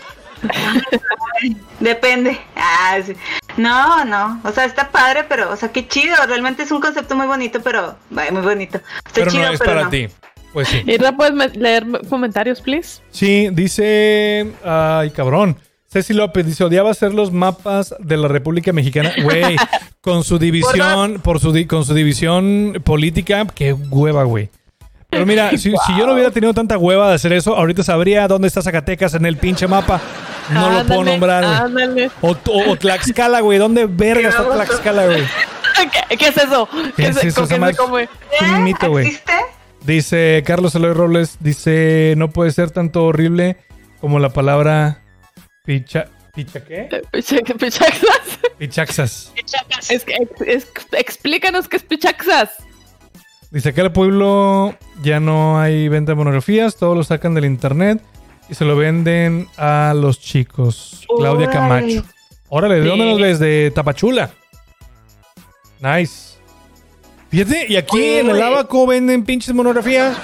Depende. Ah, sí. No, no. O sea, está padre, pero, o sea, qué chido. Realmente es un concepto muy bonito, pero. muy bonito. Está Pero chido, no es pero para no. ti. Pues sí. ¿puedes leer comentarios, please? Sí, dice. Ay, cabrón. Ceci López dice: odiaba hacer los mapas de la República Mexicana. Güey, con su división, por su di- con su división política, qué hueva, güey. Pero mira, si, si yo no hubiera tenido tanta hueva de hacer eso, ahorita sabría dónde está Zacatecas en el pinche mapa. No lo puedo nombrar, güey. Ándale. O, o- o Tlaxcala, güey. ¿Dónde verga está Tlaxcala, güey? ¿Qué, qué es eso? ¿Qué es eso? madre- se come? Es un mito, güey. ¿Existe? Dice Carlos Eloy Robles, dice, no puede ser tanto horrible como la palabra picha... ¿Picha qué? Picha- Pichaxas. Pichaxas. Es que, es- explícanos qué es Pichaxas. Dice, en el pueblo ya no hay venta de monografías, todo lo sacan del internet y se lo venden a los chicos. Claudia. Camacho. Órale, ¿de dónde Sí. nos ves? De Tapachula. Nice. Fíjate, y aquí en el abaco venden pinches monografías.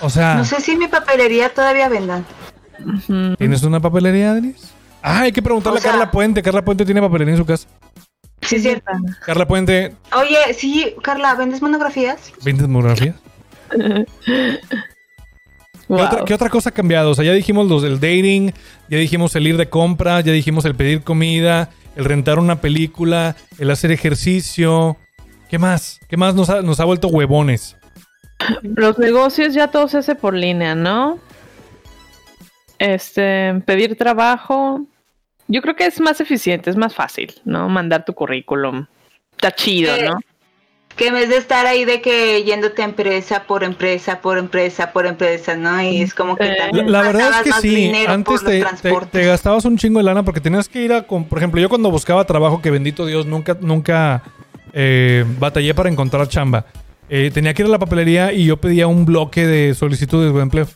O sea, No sé si mi papelería todavía vendan. ¿Tienes una papelería, Denis? Ah, hay que preguntarle O sea- a Carla Puente. Carla Puente tiene papelería en su casa. Sí, es cierto. Carla Puente, Oye, sí, Carla, ¿vendes monografías? ¿vendes monografías? ¿Qué, Wow. otra, qué otra cosa ha cambiado? O sea, ya dijimos los del dating, ya dijimos el ir de compra, ya dijimos el pedir comida, el rentar una película, el hacer ejercicio. ¿Qué más? ¿Qué más nos ha, nos ha vuelto huevones? Los negocios ya todo se hace por línea, ¿no? Este, pedir trabajo. Yo creo que es más eficiente, es más fácil, ¿no? Mandar tu currículum. Está chido, ¿no? Que en vez de estar ahí de que yéndote empresa por empresa, por empresa, por empresa, ¿no? Y es como que Eh, también La, la verdad es gastabas que más sí, dinero antes por los te, te gastabas un chingo de lana porque tenías que ir a... con- Por ejemplo, yo cuando buscaba trabajo, que bendito Dios, nunca, nunca eh, batallé para encontrar chamba. Eh, tenía que ir a la papelería y yo pedía un bloque de solicitudes de empleo.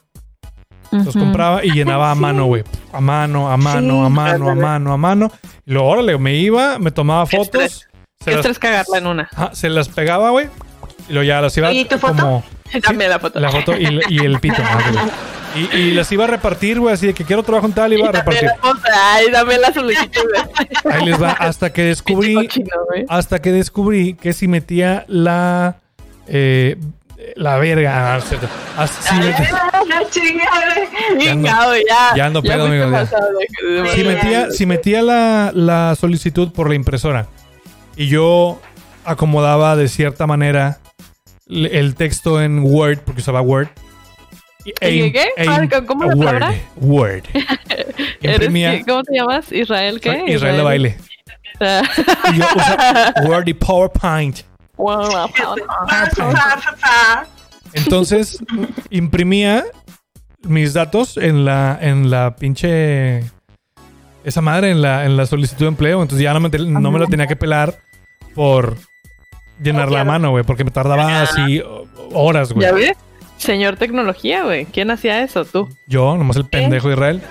Los compraba y llenaba a mano, güey. A mano, a mano, Sí, a mano, a mano, a mano. Y luego, órale, me iba, me tomaba Qué fotos. estrés. Se las, estrés cagarla en una. se las pegaba, güey. Y luego ya las iba ¿y tu foto? como... Dame la foto. La foto y, y el pito. y, y las iba a repartir, güey, así de que quiero trabajo en tal, iba a repartir. la foto. Ay, dame la solicitud. Ahí les va, hasta que descubrí, Cochino, hasta que descubrí que si metía la, eh, la verga, ah. Ah. Ya ando- pedo, amigo, pasado si metía, si metía la, la solicitud por la impresora y yo acomodaba de cierta manera el texto en Word, porque usaba Word. y- ¿Y qué? Ah, ¿cómo la Word, palabra? Word. ¿Cómo te llamas? ¿Israel qué? Israel de baile. Y yo usaba Word y PowerPoint. Entonces imprimía mis datos en la en la pinche esa madre en la en la solicitud de empleo, entonces ya no me, no me lo tenía que pelar por llenar la mano, güey, porque me tardaba así horas, güey. ¿Ya ves? Señor tecnología, güey. ¿Quién hacía eso? Tú. Yo, nomás el pendejo de Israel.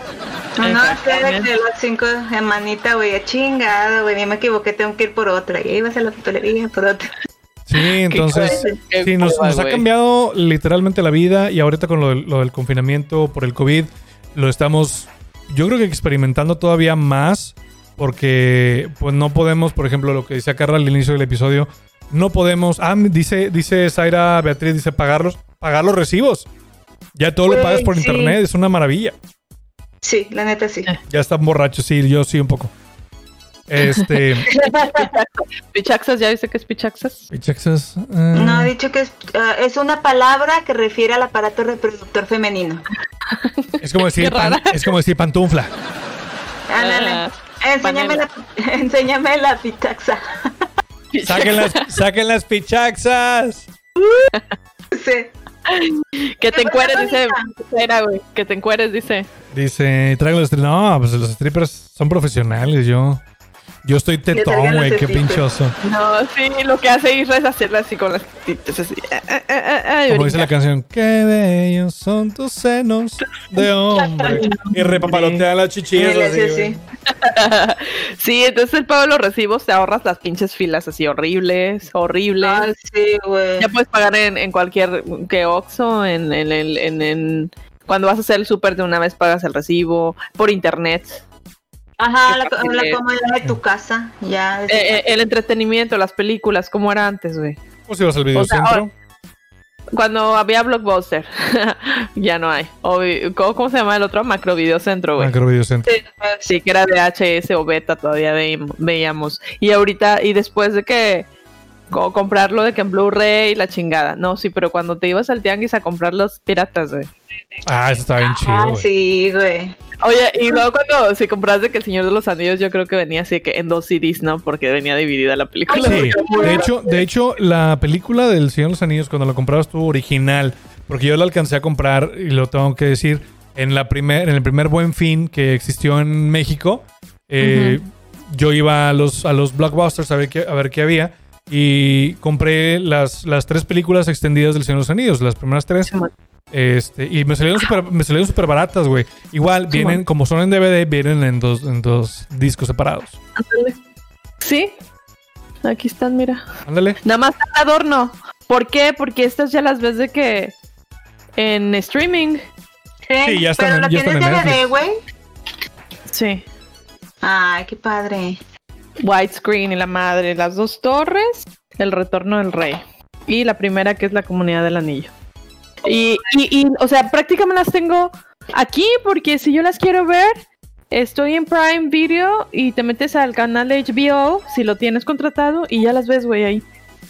No, no, sé de que las cinco de manita, güey, chingado, güey, ni me equivoqué, tengo que ir por otra. Y ahí vas a la papelería por otra. Sí, entonces sí, nos, ha cambiado literalmente la vida y ahorita con lo del, lo del confinamiento por el COVID lo estamos, yo creo que experimentando todavía más porque pues no podemos, por ejemplo, lo que decía Carla al inicio del episodio, no podemos, ah, dice, dice Zaira Beatriz, dice pagarlos, pagar los recibos. Ya todo lo pagas por sí. internet, es una maravilla. Sí, la neta sí. Ya están borrachos, sí, yo sí un poco. Este, Pichaxas, ¿ya viste qué es Pichaxas? Pichaxas, eh, No, he dicho que es, ah, es una palabra que refiere al aparato reproductor femenino. es como decir, pan- es como decir pantufla. Ándale. Ah, enséñame, la, enséñame la pitaxa. Saquen las, saquen las pichaxas. sí. Que te ¿Qué encueres, dice. Era, güey. Que te encueres, dice. Dice, traigo los strippers. No, pues los strippers son profesionales. Yo, yo estoy tetón, güey. Qué pinchoso. No, sí, lo que hace Isra es hacerla así con las tititas así. Ah, ah, ah, ah, y Como dice la canción, qué bellos son tus senos de hombre. Y repapalotea las chichillas Sí, así, sí, sí. Sí, entonces el pago de los recibos te ahorras las pinches filas así horribles, horribles. Ay, sí, güey. Ya puedes pagar en, en cualquier que Oxxo, en, en, el- en, en- cuando vas a hacer el súper de una vez pagas el recibo, por internet. Ajá, la, la comodidad de tu casa. Ya. Eh, eh, el entretenimiento, las películas, como era antes, güey. ¿Cómo si vas al videocentro? Cuando había Blockbuster, ya no hay. O, ¿cómo, cómo se llama el otro? Macro Videocentro, güey. Macro videocentro. Sí, Sí, que era VHS o beta, todavía veíamos. Y ahorita, y después de que co- comprarlo de que en Blu-ray y la chingada. No, sí, pero cuando te ibas al tianguis a comprar los piratas, güey. Ah, eso está bien chido, Ah, sí, güey. Oye, y luego cuando si compras de que el Señor de los Anillos, yo creo que venía así que en dos CDs, ¿no? Porque venía dividida la película. Sí, de hecho, de hecho, la película del Señor de los Anillos, cuando la comprabas tú original, porque yo la alcancé a comprar, y lo tengo que decir, en la primer, en el primer buen fin que existió en México, eh, yo iba a los, a los blockbusters a ver qué, a ver qué había. Y compré las, las tres películas extendidas del Señor de los Anillos, las primeras tres. Este, y me salieron súper me salieron súper baratas, güey. Igual, vienen, como son en DVD, vienen en dos, en dos discos separados. Ándale. Sí. Aquí están, mira. Ándale. Nada más el adorno. ¿Por qué? Porque estas ya las ves de que en streaming. Sí, ya están Pero en- lo ya están tienes en DVD, güey. Sí. Ay, qué padre. Widescreen y la madre, las dos torres, el retorno del rey. Y la primera que es la comunidad del anillo. Y, y, y, o sea, prácticamente las tengo aquí porque si yo las quiero ver, estoy en Prime Video y te metes al canal de HBO si lo tienes contratado y ya las ves, güey, ahí.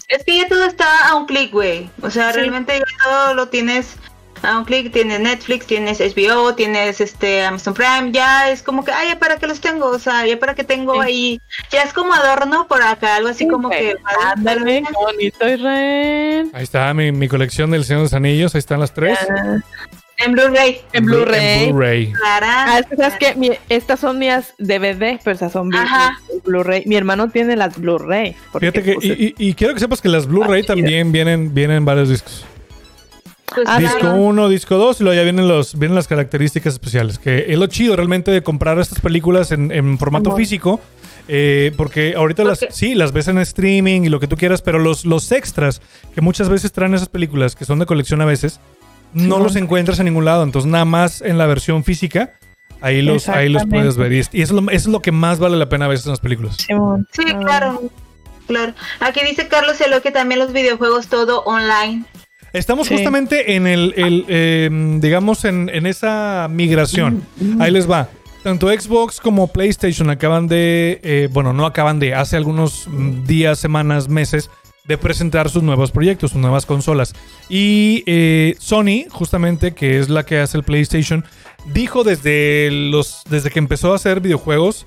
Es que ya todo está a un clic, güey. O sea, Sí. realmente ya todo lo tienes a un clic tienes Netflix, tienes HBO, tienes este Amazon Prime, ya es como que, ay, ya para qué los tengo, o sea, ya para qué tengo Sí. ahí, ya es como adorno por acá, algo así como que... Ándale, qué bonito, Israel. Ahí está mi, mi colección del Señor de los Anillos. Ahí están las tres. Ah, En Blu-ray, En Blu-ray. En Blu-ray. Clara. Ah, es que sabes que mi- estas son mías DVD, pero esas son Blu-. Blu-ray. Mi hermano tiene las Blu-ray. Fíjate que, y, y- y quiero que sepas que las Blu-ray Ah, también vienen, vienen varios discos. Disco claro. 1, disco 2 y luego ya vienen, los, vienen las características especiales. Que es lo chido realmente de comprar estas películas en, en formato físico. eh, porque ahorita las, sí, las ves en streaming y lo que tú quieras, pero los, los extras que muchas veces traen esas películas, que son de colección a veces, no los encuentras en ningún lado. Entonces, nada más en la versión física, ahí los, ahí los puedes ver. Y, es- y eso, es lo, eso es lo que más vale la pena a veces en las películas. Sí, claro. Claro. Aquí dice Carlos Elo que también los videojuegos todo online. Estamos Sí. justamente en el, el, eh, digamos, en, en esa migración. Ahí les va. Tanto Xbox como PlayStation acaban de, eh, bueno, no acaban de, hace algunos mm, días, semanas, meses, de presentar sus nuevos proyectos, sus nuevas consolas. Y eh, Sony, justamente, que es la que hace el PlayStation, dijo desde, los, desde que empezó a hacer videojuegos,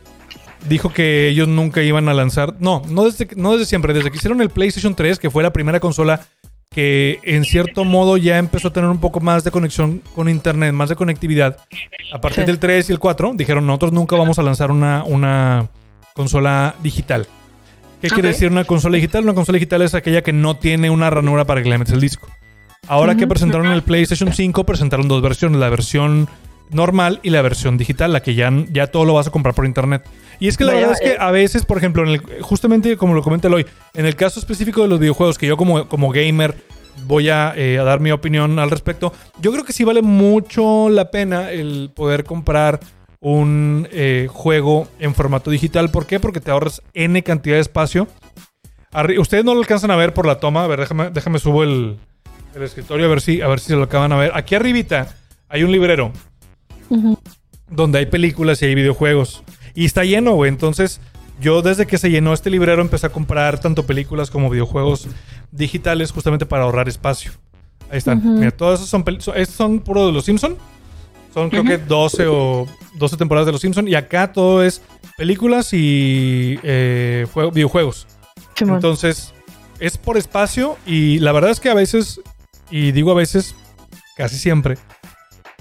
dijo que ellos nunca iban a lanzar, no, no desde, no desde siempre, desde que hicieron el PlayStation 3, que fue la primera consola que en cierto modo ya empezó a tener un poco más de conexión con internet, más de conectividad. A partir Sí. del 3 y el 4 dijeron, nosotros nunca vamos a lanzar una, una consola digital. ¿Qué quiere decir una consola digital? Una consola digital es aquella que no tiene una ranura para que le metes el disco. Ahora que presentaron el PlayStation 5, presentaron dos versiones, la versión normal y la versión digital, la que ya, ya todo lo vas a comprar por internet. Y es que la Vaya, verdad es que a veces, por ejemplo, en el- justamente como lo comenta hoy, en el caso específico de los videojuegos, que yo como, como gamer voy a, eh, a dar mi opinión al respecto, yo creo que sí vale mucho la pena el poder comprar un eh, juego en formato digital. ¿Por qué? Porque te ahorras N cantidad de espacio. Arri- Ustedes no lo alcanzan a ver por la toma. A ver, déjame, déjame subo el, el escritorio a ver si a ver si se lo acaban a ver. Aquí arribita hay un librero Donde hay películas y hay videojuegos. Y está lleno, güey. Entonces, yo desde que se llenó este librero empecé a comprar tanto películas como videojuegos digitales justamente para ahorrar espacio. Ahí están. Mira, todos esos son, estos son puro de los Simpson. Son creo que 12 o 12 temporadas de los Simpson. Y acá todo es películas y eh, juego- videojuegos. Entonces, es por espacio y la verdad es que a veces, y digo a veces, casi siempre,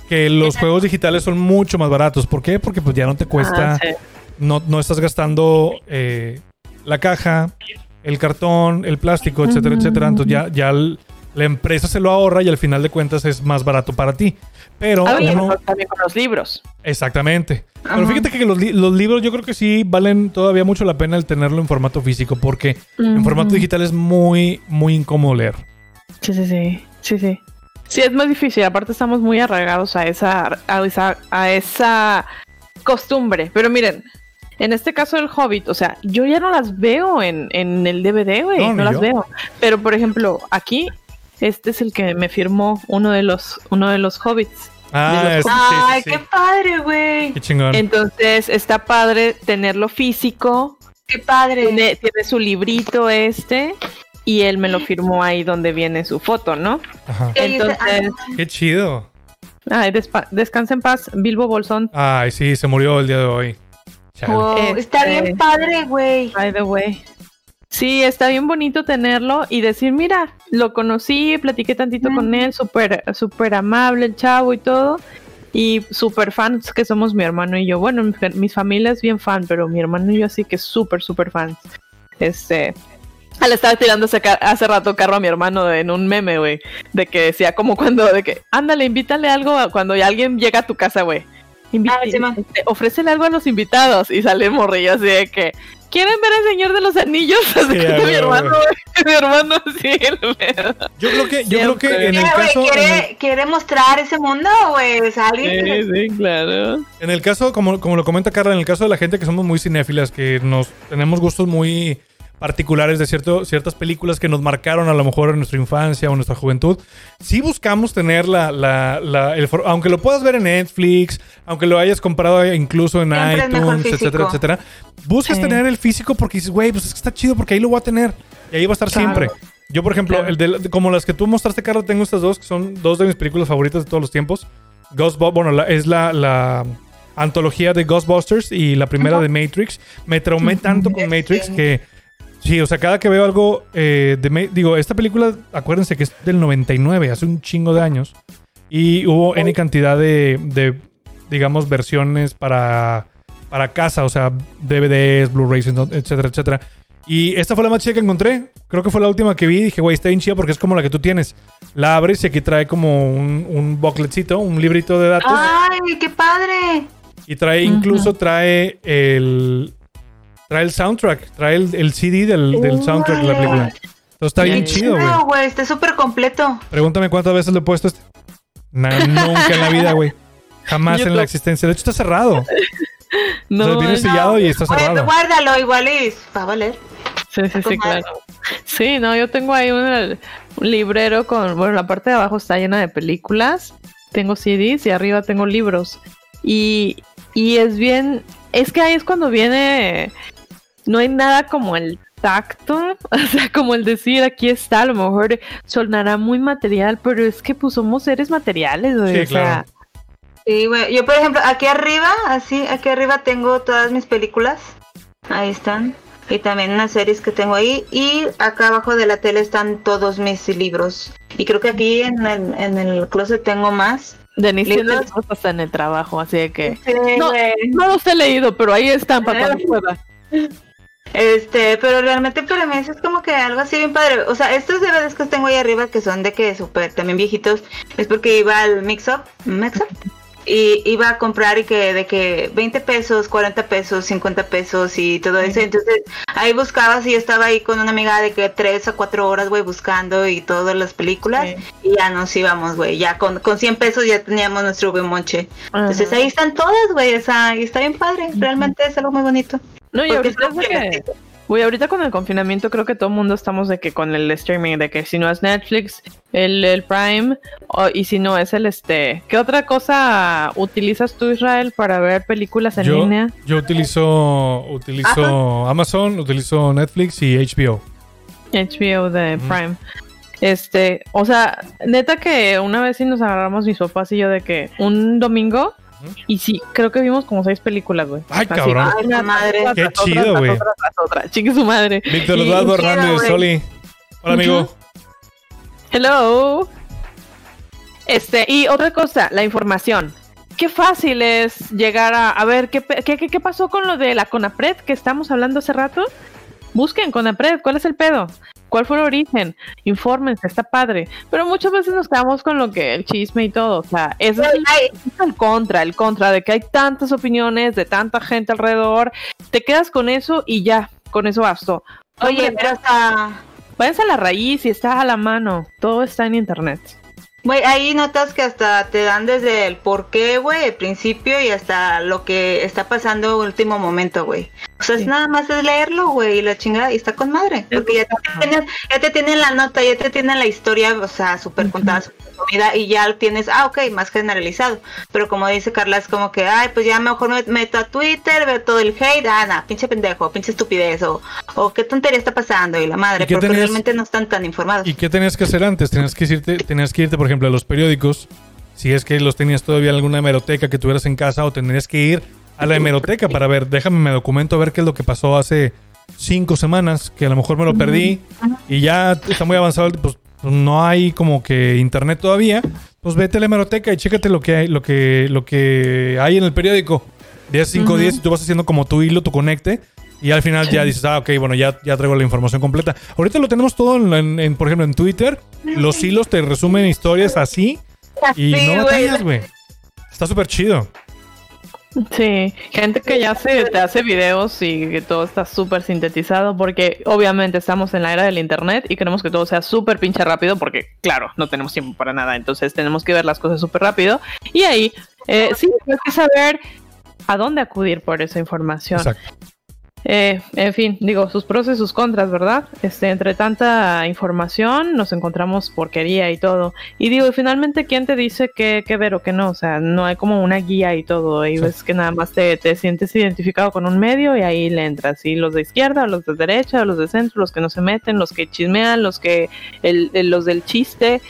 que los juegos digitales son mucho más baratos. ¿Por qué? Porque pues ya no te cuesta, Ah, sí. no, no estás gastando eh, la caja, el cartón, el plástico, etcétera, etcétera. Entonces ya, ya el- la empresa se lo ahorra y al final de cuentas es más barato para ti. Pero Ah, uno... también con los libros. Exactamente. Pero fíjate que los, li- los libros yo creo que sí valen todavía mucho la pena el tenerlo en formato físico porque en formato digital es muy, muy incómodo leer. Sí, sí, sí. Sí, sí. Sí, es más difícil. Aparte, estamos muy arraigados a esa, a esa, a esa costumbre. Pero miren, en este caso del Hobbit, o sea, yo ya no las veo en, en el DVD, güey. No, No, las yo. veo. Pero, por ejemplo, aquí, este es el que me firmó uno de los, uno de los Hobbits. Ah, De los- sí, sí, Ay, sí, qué padre, güey. Qué chingón. Entonces, está padre tenerlo físico. Qué padre. Tiene, tiene su librito este. Y él me lo firmó ahí donde viene su foto, ¿no? Ajá. Entonces, Qué chido. ay, despa- descansa en paz, Bilbo Bolsón. Ay, sí, se murió el día de hoy. Wow, Este- Está bien padre, güey. By the way. Sí, está bien bonito tenerlo y decir, mira, lo conocí, platiqué tantito con él, súper súper amable el chavo y todo. Y súper fans que somos mi hermano y yo. Bueno, mi, mi familia es bien fan, pero mi hermano y yo así que súper, súper fans. Este... ah, Le estaba tirando hace, rato carro a mi hermano en un meme, güey. De que decía como cuando, de que, ándale, invítale algo a- cuando alguien llega a tu casa, güey. Ah, ofrécele algo a los invitados. Y sale morrillo así de que, ¿quieren ver al Señor de los Anillos? Así Sí, que mi hermano, güey, mi hermano sí. Yo creo que, yo creo que en el Mira, güey, caso. en el- quiere, quiere mostrar ese mundo, güey. O sea, alguien que- Sí, sí, claro. En el caso, como, como lo comenta Carla, en el caso de la gente que somos muy cinéfilas, que nos tenemos gustos muy particulares de cierto, ciertas películas que nos marcaron a lo mejor en nuestra infancia o en nuestra juventud, sí buscamos tener la, la, la- el aunque lo puedas ver en Netflix, aunque lo hayas comprado incluso en Siempre iTunes, etcétera, etcétera, buscas Sí. tener el físico porque dices, güey, pues es que está chido porque ahí lo voy a tener y ahí va a estar Claro. siempre. Yo, por ejemplo, Claro. el de, como las que tú mostraste, Carlos, tengo estas dos, que son dos de mis películas favoritas de todos los tiempos. Ghostbusters, bueno, la- es la, la antología de Ghostbusters y la primera de Matrix. Me traumé tanto con Matrix que, sí, o sea, cada que veo algo eh, de... Digo, esta película, acuérdense que es del 99, hace un chingo de años. Y hubo N cantidad de, de, digamos, versiones para, para casa, o sea, DVDs, Blu-rays, etcétera, etcétera. Y esta fue la más chida que encontré. Creo que fue la última que vi. Dije, güey, está bien chida porque es como la que tú tienes. La abres y aquí trae como un, un bookletcito, un librito de datos. ¡Ay, qué padre! Y trae, incluso trae el. Trae el soundtrack. Trae el, el CD del, del soundtrack de la película. Entonces está bien chido, güey. güey. Está súper completo. Pregúntame cuántas veces le he puesto este. Nunca en la vida, güey. Jamás en la existencia. De hecho, está cerrado. No, o sea, viene no. sellado y está Oye, cerrado. guárdalo igual y va a valer. Sí, sí, sí, Con claro. Sí, no, yo tengo ahí un, un librero con, bueno, la parte de abajo está llena de películas, tengo CDs y arriba tengo libros. Y, y es bien, es que ahí es cuando viene, no hay nada como el tacto, o sea, como el decir aquí está, a lo mejor sonará muy material, pero es que pues somos seres materiales, Sí, o sea, claro. Sí, güey. Yo, por ejemplo, aquí arriba, así, aquí arriba tengo todas mis películas. Ahí están. Y también unas series que tengo ahí. Y acá abajo de la tele están todos mis libros. Y creo que aquí en el, en el closet tengo más. Denise tiene ¿Libros? libros hasta en el trabajo, así de que... Sí, no los he leído, pero ahí están para cuando pueda. Este, pero realmente para mí eso es como que algo así bien padre. O sea, estos DVDs que tengo ahí arriba, que son de que súper también viejitos, es porque iba al Mix Up, Mix Up, y iba a comprar y que de que 20 pesos, 40 pesos, 50 pesos y todo eso. Entonces ahí buscabas y yo estaba ahí con una amiga de que 3 a 4 horas, güey, buscando y todas las películas. Y ya nos íbamos, güey. Ya con, con 100 pesos ya teníamos nuestro buen monche. Entonces ahí están todas, güey. O sea, y está bien padre. Realmente es algo muy bonito. No, y Porque ahorita, que, güey, ahorita con el confinamiento creo que todo el mundo estamos de que con el streaming, de que si no es Netflix, el, el Prime, o- y si no es el este... ¿Qué otra cosa utilizas tú, Israel, para ver películas en Yo, línea? yo utilizo, utilizo Amazon, utilizo Netflix y HBO. HBO de Prime. Este, o sea, neta que una vez sí nos agarramos mis papás y yo de que un domingo, y sí, creo que vimos como seis películas, güey. Ay, Así, cabrón. Ay, la madre. Qué chido, güey. otra, tras otra. Chingue su madre. Víctor Eduardo Hernández. Soli. Hola, amigo. Hello. Este, y otra cosa, la información. Qué fácil es llegar a, a ver qué, pe- qué, qué, qué pasó con lo de la CONAPRED que estamos hablando hace rato. Busquen CONAPRED, ¿cuál es el pedo? ¿Cuál fue el origen? Infórmense, está padre. Pero muchas veces nos quedamos con lo que el chisme y todo. O sea, eso es el, Ay, es el contra, el contra de que hay tantas opiniones de tanta gente alrededor. Te quedas con eso y ya, con eso bastó. Oye, Hombre, pero hasta... váyanse a la raíz y está a la mano. Todo está en internet. Güey, ahí notas que hasta te dan desde el por qué, güey, el principio y hasta lo que está pasando en último momento, güey. O sea, es nada más es leerlo, güey, y la chingada, y está con madre. Porque ya te, tienen, ya te tienen la nota, ya te tienen la historia, o sea, súper contada, súper comida, y ya tienes, ah, ok, más generalizado. Pero como dice Carla, es como que, ay, pues ya mejor me meto a Twitter, veo todo el hate, ah, nah, pinche pendejo, pinche estupidez, o, o qué tontería está pasando, y la madre, ¿Y qué porque tenías- realmente no están tan informados. ¿Y qué tenías que hacer antes? Tenías que irte, tenías que irte, por ejemplo, a los periódicos. Si es que los tenías todavía en alguna hemeroteca que tuvieras en casa, o tendrías que ir a la hemeroteca para ver, déjame me documento a ver qué es lo que pasó hace cinco semanas, que a lo mejor me lo perdí y ya está muy avanzado, pues no hay como que internet todavía, pues vete a la hemeroteca y chécate lo que hay, lo que, lo que hay en el periódico. 10, 5, 10 y tú vas haciendo como tu hilo, tu conecte. Y al final ya dices, ah, ok, bueno, ya, ya traigo la información completa. Ahorita lo tenemos todo, en, en- en, por ejemplo, en Twitter. Los hilos te resumen historias así y Sí, no batallas, güey. Está súper chido. Sí, gente que ya se, te hace videos y que todo está súper sintetizado porque obviamente estamos en la era del internet y queremos que todo sea súper pinche rápido porque claro, no tenemos tiempo para nada, entonces tenemos que ver las cosas súper rápido y ahí eh, sí, hay que saber a dónde acudir por esa información. Exacto. Eh, en fin, digo, sus pros y sus contras, ¿verdad? Este, entre tanta información nos encontramos porquería y todo. Y digo, finalmente, ¿quién te dice qué, qué ver o qué no? O sea, no hay como una guía y todo. Y Sí. ves que nada más te, te sientes identificado con un medio y ahí le entras. Y los de izquierda, los de derecha, los de centro, los que no se meten, los que chismean, los que, el, el- los del chiste.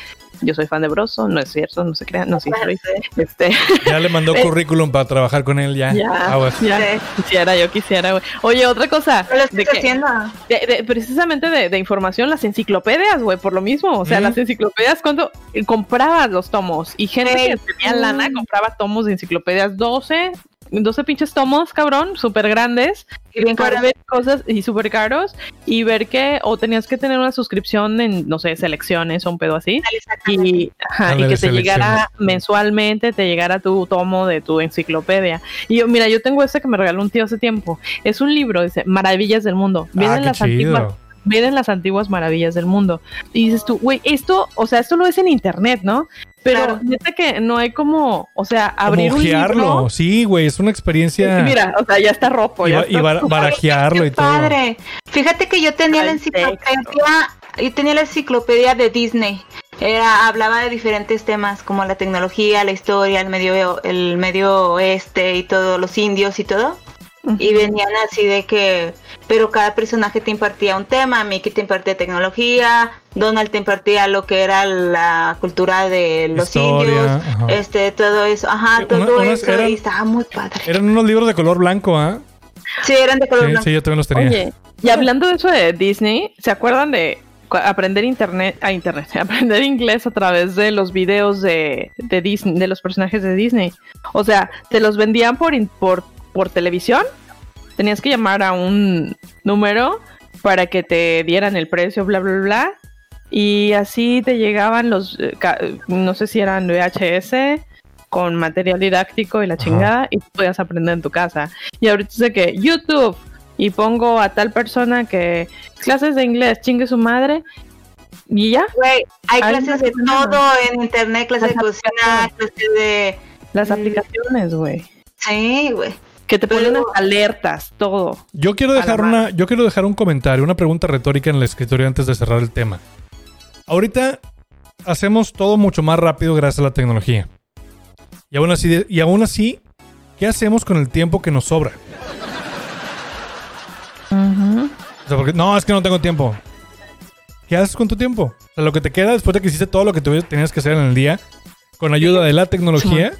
Yo soy fan de Broso, no es cierto, no se crean, no, sí soy. Este, Ya le mandó Eh. currículum para trabajar con él ya. ya, Sí. quisiera, yo quisiera, güey. Oye, otra cosa. ¿Qué lo estás de que- de- de- precisamente de, de información, las enciclopedias, güey, por lo mismo. O sea, Mm. las enciclopedias, cuando comprabas los tomos y gente que tenía mm. lana compraba tomos de enciclopedias, 12, 12 pinches tomos, cabrón, súper grandes, Y bien para caro. ver cosas y súper caros y ver que, o tenías que tener una suscripción en, no sé, selecciones o un pedo así. Y, ajá, y que te llegara mensualmente, te llegara tu tomo de tu enciclopedia. Y yo, mira, yo tengo este que me regaló un tío hace tiempo. Es un libro, dice Maravillas del Mundo. Ah, Vienen qué las antiguas chido. vienen las antiguas maravillas del mundo. Y dices tú, güey, esto, o sea, esto lo es en internet, ¿no? Pero Claro. neta que no hay como, o sea, Como abrir un ojearlo. libro. Sí, güey, es una experiencia. Mira, o sea, ya está roto. y ya y bar- barajearlo y Qué todo. padre. Fíjate que yo tenía la enciclopedia, yo tenía la enciclopedia de Disney. Era, hablaba de diferentes temas como la tecnología, la historia, el medio, el medio oeste y todo, los indios y todo. Y venían así de que, pero cada personaje te impartía un tema, Mickey te impartía tecnología, Donald te impartía lo que era la cultura de los Historia, indios, ajá. este, todo eso, ajá, Sí, todo eso, eran- y estaba muy padre. Eran unos libros de color blanco, ¿ah? Sí, eran de color Sí, blanco. sí, yo también los tenía. Oye, y hablando de eso de Disney, ¿se acuerdan de aprender internet, a internet, aprender inglés a través de los videos de, de Disney, de los personajes de Disney? O sea, te los vendían por, por, por televisión, tenías que llamar a un número para que te dieran el precio, bla, bla, bla. Y así te llegaban los, eh, no sé si eran VHS con material didáctico y la Ajá. chingada y tú podías aprender en tu casa. Y ahorita sé que YouTube y pongo a tal persona que clases de inglés, chingue su madre y ya, Güey, hay Hay clases de todo en internet, clases de cocina, clases de... las Mm. aplicaciones, güey. Sí, güey. Que te ponen Pero- alertas, todo. Yo quiero dejar una, yo quiero dejar un comentario, una pregunta retórica en el escritorio antes de cerrar el tema. Ahorita hacemos todo mucho más rápido gracias a la tecnología. Y aún así, y aún así, ¿qué hacemos con el tiempo que nos sobra? Ujú. O sea, porque no, es que no tengo tiempo. ¿Qué haces con tu tiempo? O sea, lo que te queda después de que hiciste todo lo que tenías que hacer en el día, con ayuda de la tecnología.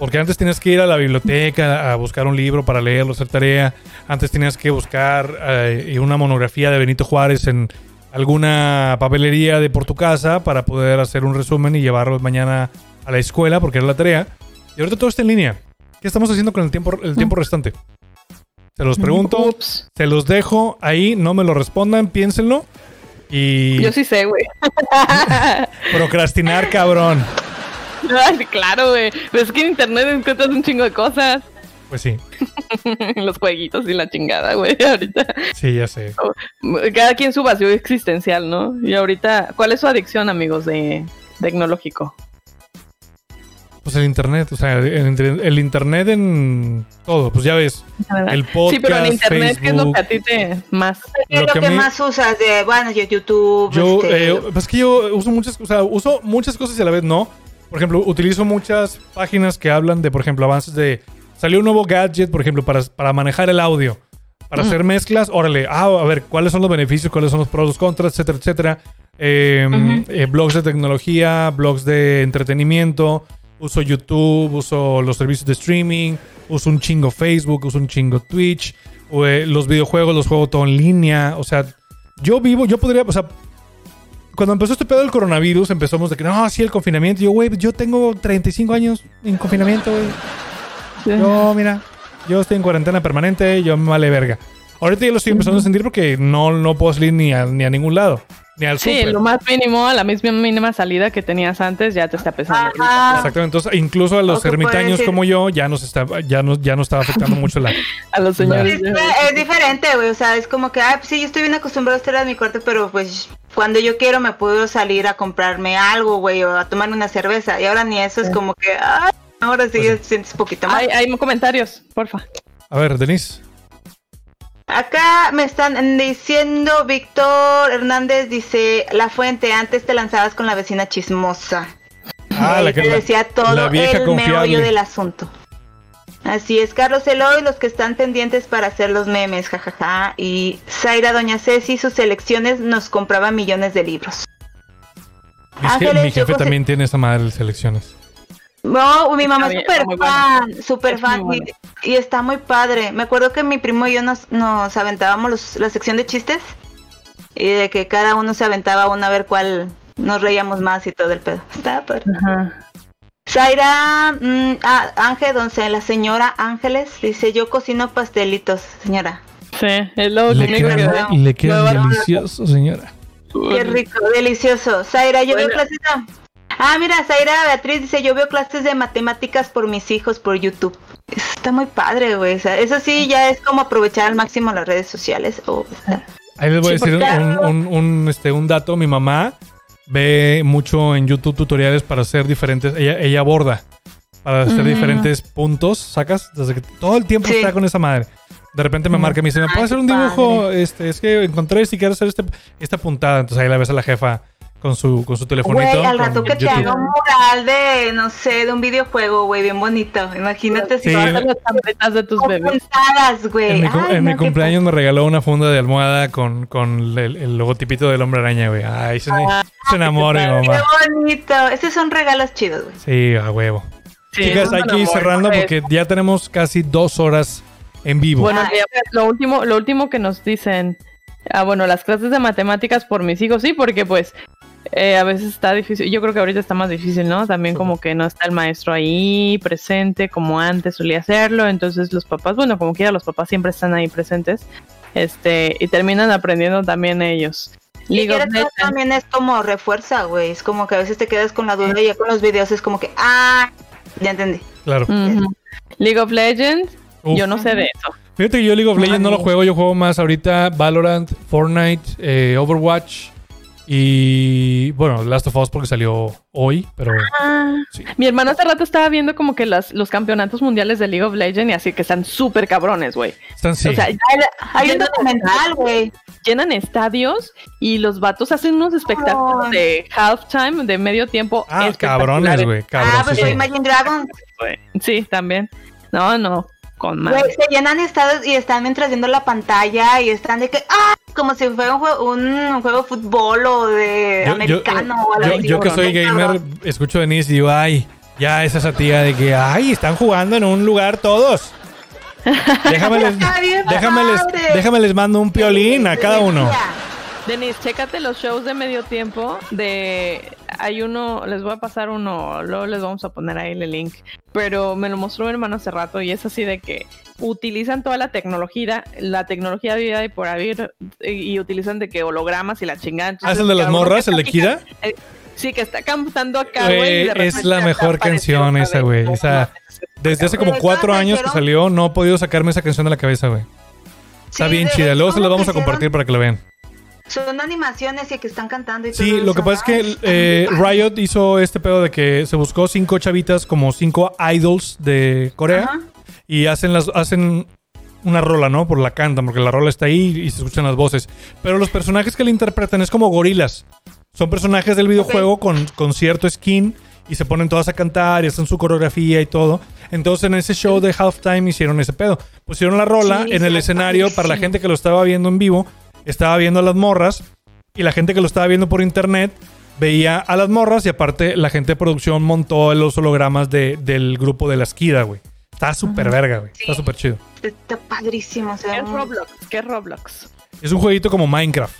Porque antes tenías que ir a la biblioteca a buscar un libro para leerlo, hacer tarea. Antes tenías que buscar eh, una monografía de Benito Juárez en alguna papelería de por tu casa para poder hacer un resumen y llevarlo mañana a la escuela porque era la tarea. Y ahorita todo está en línea. ¿Qué estamos haciendo con el tiempo, el tiempo restante? Se los pregunto. Ups. Se los dejo ahí, no me lo respondan, piénsenlo. Y Yo sí sé, güey. procrastinar, cabrón. Ay, claro, güey. Pero es que en internet encuentras un chingo de cosas. Pues sí, Los jueguitos y la chingada, güey. Ahorita. sí, ya sé. Cada quien su vacío existencial, ¿no? Y ahorita, ¿cuál es su adicción, amigos, de tecnológico? Pues el internet, o sea, el, inter- el internet en todo, pues ya ves. El podcast, sí, pero en internet, ¿qué es lo que a ti te más? ¿Qué es Lo lo que que, me- más usas de, bueno, yo YouTube? Yo, este, eh, pues que yo uso muchas, o sea, uso muchas cosas y a la vez no. Por ejemplo, utilizo muchas páginas que hablan de, por ejemplo, avances de. Salió un nuevo gadget, por ejemplo, para, para manejar el audio. Para Mm. hacer mezclas, órale, ah, a ver, cuáles son los beneficios, cuáles son los pros, los contras, etcétera, etcétera. Eh, Ujú. eh, blogs de tecnología, blogs de entretenimiento, uso YouTube, uso los servicios de streaming, uso un chingo Facebook, uso un chingo Twitch, o, eh, los videojuegos los juego todo en línea, o sea, yo vivo, yo podría, o sea, cuando empezó este pedo del coronavirus, empezamos de que no, sí, el confinamiento. Yo, güey, yo tengo 35 años en confinamiento, güey. Yo, mira, yo estoy en cuarentena permanente, yo me vale verga. Ahorita ya lo estoy empezando a sentir porque no, no puedo salir ni a, ni a ningún lado, ni al Sí, lo más mínimo, a la misma mínima salida que tenías antes, ya te está pesando. Ajá. Exactamente, entonces incluso a los ermitaños como yo ya nos está, ya no, ya no estaba afectando mucho la. A los señores. Es, es diferente, güey. O sea, es como que, ah, pues sí, yo estoy bien acostumbrado a estar en mi cuarto, pero pues cuando yo quiero me puedo salir a comprarme algo, güey, o a tomarme una cerveza. Y ahora ni eso es como que, ah, ahora sí Pues sientes un poquito más. Hay, hay comentarios, porfa. A ver, Denise. Acá me están diciendo, Víctor Hernández dice, La Fuente, antes te lanzabas con la vecina chismosa. Ah, la que te decía todo la vieja el confiable. meollo del asunto. Así es, Carlos Eloy, los que están pendientes para hacer los memes, jajaja. Y Zaira Doña Ceci, sus selecciones nos compraba millones de libros. Mi, je- Ángeles, mi jefe también tiene esa madre de selecciones. No, mi mamá Está es súper está muy bueno. fan, súper fan. y- está muy padre. Me acuerdo que mi primo y yo nos, nos aventábamos los- la sección de chistes. Y de que cada uno se aventaba uno a ver cuál nos reíamos más y todo el pedo. Estaba padre. Ajá. Zaira, mm, ah, Ángel, donde la señora Ángeles, dice, yo cocino pastelitos, señora. Sí, es lo Le que quedan, veo. le quedan Nueva- deliciosos, señora. Qué rico, delicioso. Zaira, yo veo Bueno. clases de... Ah, mira, Zaira Beatriz dice, yo veo clases de matemáticas por mis hijos por YouTube. Eso está muy padre, güey. O sea, eso sí, ya es como aprovechar al máximo las redes sociales. o sea, Ahí les voy Sí, a decir porque- un, un- un, este, un dato. Mi mamá ve mucho en YouTube tutoriales para hacer diferentes. Ella, ella borda para hacer diferentes puntos. ¿Sacas? Desde que todo el tiempo Sí. está con esa madre. De repente me marca y me dice, ¿me puedo hacer un dibujo? Este, es que encontré si quiero hacer este, esta puntada. Entonces ahí la ves a la jefa con su, con su telefonito. Güey, al rato que te haga un mural de, no sé, de un videojuego, güey, bien bonito. Imagínate si Sí. vas a Las tabletas de tus bebés. güey. En mi, cum- Ay, en no, mi qué cumpleaños me regaló una funda de almohada con, con el, el logotipito del hombre araña, güey. Ay, un, Ah, amor, mi mamá. Qué bonito. Esos son regalos chidos, güey. Sí, a huevo. Sí, Chicas, hay que ir amor, cerrando porque ya tenemos casi dos horas en vivo. Bueno, Ah, ya, lo último, lo último que nos dicen, ah, bueno, las clases de matemáticas por mis hijos, sí, porque pues eh, a veces está difícil, yo creo que ahorita está más difícil, ¿no? También como que no está el maestro ahí presente como antes solía hacerlo, entonces los papás, bueno, como quiera, los papás siempre están ahí presentes, este, y terminan aprendiendo también ellos. Y también es como refuerza, güey. Es como que a veces te quedas con la duda y ya con los videos es como que, ah, ya entendí. Claro. League of Legends, Uf. yo no sé de eso. Fíjate que yo League of Legends no lo juego, yo juego más ahorita Valorant, Fortnite, eh, Overwatch y bueno, Last of Us porque salió hoy, pero Ah, Sí. Mi hermano hace rato estaba viendo como que las, los campeonatos mundiales de League of Legends y así que están súper cabrones, güey. están sí. O sea, Hay, hay un documental, güey. llenan estadios y los vatos hacen unos espectáculos Ay. de halftime, de medio tiempo. ah, cabrones, güey, Ah, pues soy Imagine Dragons. Sí, también. No, no, con más. Güey, se llenan estados y están mientras viendo la pantalla y están de que, ah, como si fuera un juego, un juego de fútbol o de Yo, yo- americano o algo yo- así, yo que soy gamer, escucho Denise y digo, ay, ya es esa tía de que, ay, están jugando en un lugar todos. Déjame les, déjame les, déjame les mando un piolín a cada uno. Denise, chécate los shows de medio tiempo de... Hay uno, les voy a pasar uno, luego les vamos a poner ahí el link, pero me lo mostró mi hermano hace rato y es así de que utilizan toda la tecnología, la tecnología de vida y por haber, y, y utilizan de que hologramas y la chingada. ¿Ah, es el de las morras, el de Kira? eh, Sí, que está cantando acá, güey. es la mejor canción esa, güey. O sea. Desde hace como cuatro años que salió, no he podido sacarme esa canción de la cabeza, güey. Está bien chida. Luego se la ¿cómo vamos a compartir para que la vean. Son animaciones y que están cantando y Sí, todo lo que pasa es que eh, Riot hizo este pedo de que se buscó cinco chavitas como cinco idols de Corea Ajá. y hacen las hacen una rola, ¿no? Por la cantan, porque la rola está ahí y se escuchan las voces. Pero los personajes que le interpretan es como gorilas. Son personajes del videojuego con, con cierto skin y se ponen todas a cantar y hacen su coreografía y todo. Entonces en ese show de halftime hicieron ese pedo. Pusieron la rola Sí, en el escenario para la gente que lo estaba viendo en vivo. Estaba viendo a las morras y la gente que lo estaba viendo por internet veía a las morras y aparte la gente de producción montó los hologramas de- del grupo de la esquida, güey. Está súper verga, güey. Está súper chido. Está padrísimo. o sea, ¿Qué es Roblox? ¿Qué es Roblox? Es un jueguito como Minecraft,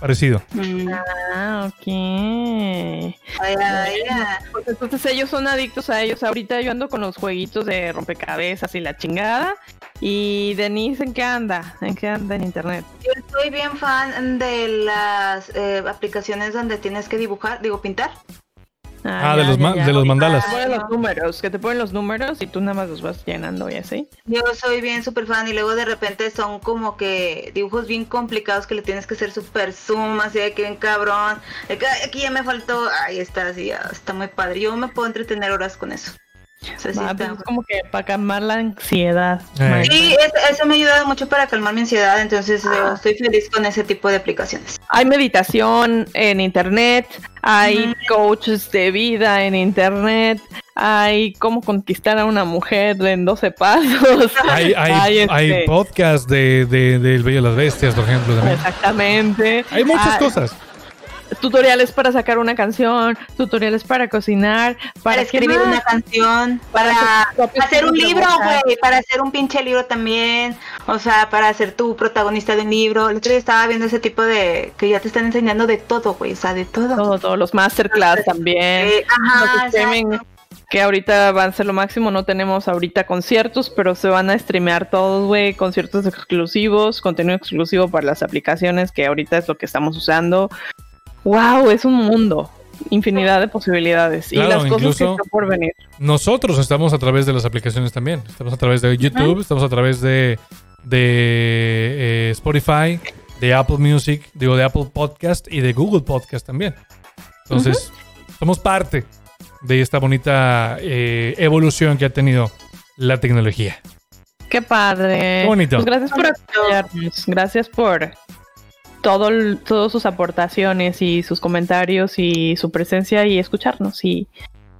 parecido. mm, Ah, ok. ay, ay, ay. Pues entonces ellos son adictos a ellos. Ahorita yo ando con los jueguitos de rompecabezas y la chingada. Y Denise, ¿en qué anda? ¿En qué anda en internet? Yo soy bien fan de las eh, aplicaciones donde tienes que dibujar, digo, pintar. Ah, de los ma- de los mandalas. Que te ponen los números, que te ponen los números y tú nada más los vas llenando y así. Yo soy bien súper fan y luego de repente son como que dibujos bien complicados que le tienes que hacer súper zoom, así de que bien cabrón. De que, "Ay, aquí ya me faltó, ahí está, así, ya está muy padre. Yo me puedo entretener horas con eso. Sí Va, pues, es como que para calmar la ansiedad. Eh. Sí, eso, eso me ha ayudado mucho para calmar mi ansiedad, entonces Ah. estoy feliz con ese tipo de aplicaciones. Hay meditación en internet, hay Ujú. coaches de vida en internet, hay cómo conquistar a una mujer en 12 pasos. Hay, hay, Hay, este- hay podcast de, de, del Bello y las Bestias, por ejemplo, también. Exactamente. Hay muchas Ah, cosas. Tutoriales para sacar una canción, tutoriales para cocinar, para, Para escribir ¿qué una canción, para hacer un libro, güey, para hacer un pinche libro también, o sea, para ser tu protagonista de un libro. El otro día estaba viendo ese tipo de que ya te están enseñando de todo, güey, o sea, de todo. Todo, todos los masterclass también. Eh, ajá, Los que ahorita van a ser lo máximo, no tenemos ahorita conciertos, pero se van a streamear todos, güey, conciertos exclusivos, contenido exclusivo para las aplicaciones, que ahorita es lo que estamos usando. Wow, es un mundo, infinidad de posibilidades y las cosas que están por venir. Nosotros estamos a través de las aplicaciones también. Estamos a través de YouTube, estamos a través de, de eh, Spotify, de Apple Music, digo, de Apple Podcast y de Google Podcast también. Entonces, somos parte de esta bonita eh, evolución que ha tenido la tecnología. Qué padre. Qué bonito. Pues gracias por acompañarnos, gracias por todo, el- todas sus aportaciones y sus comentarios y su presencia y escucharnos y,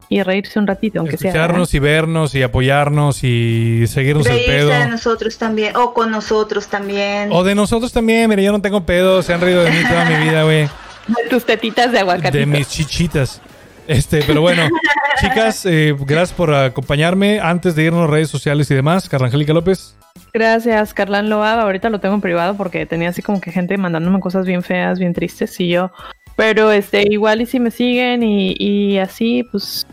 y reírse un ratito, aunque sea. Escucharnos y vernos y apoyarnos y seguirnos el Reírse pedo. de nosotros también, o con nosotros también. O de nosotros también, mire, yo no tengo pedo, se han reído de mí toda mi vida, güey. De tus tetitas de aguacate. De mis chichitas. Este, pero bueno, chicas, eh, gracias por acompañarme. Antes de irnos a redes sociales y demás, Carla Angélica López. Gracias, Carlán Loab. Ahorita lo tengo en privado porque tenía así como que gente mandándome cosas bien feas, bien tristes y yo. Pero este, igual y si me siguen y, y así, pues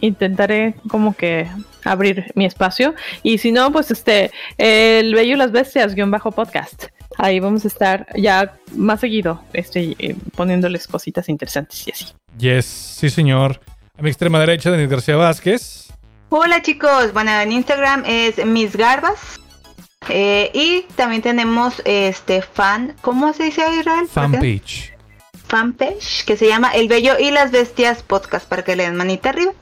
intentaré como que abrir mi espacio. Y si no, pues este, el Bello y las Bestias, guion bajo podcast. Ahí vamos a estar ya más seguido, este, eh, poniéndoles cositas interesantes y así. Yes, sí, señor. A mi extrema derecha, Denis García Vázquez. Hola chicos, bueno, en Instagram es Mis Garbas. Eh, y también tenemos este fan, ¿cómo se dice Israel? Fanpage. Fanpage, que se llama El Bello y las Bestias Podcast, para que le den manita arriba.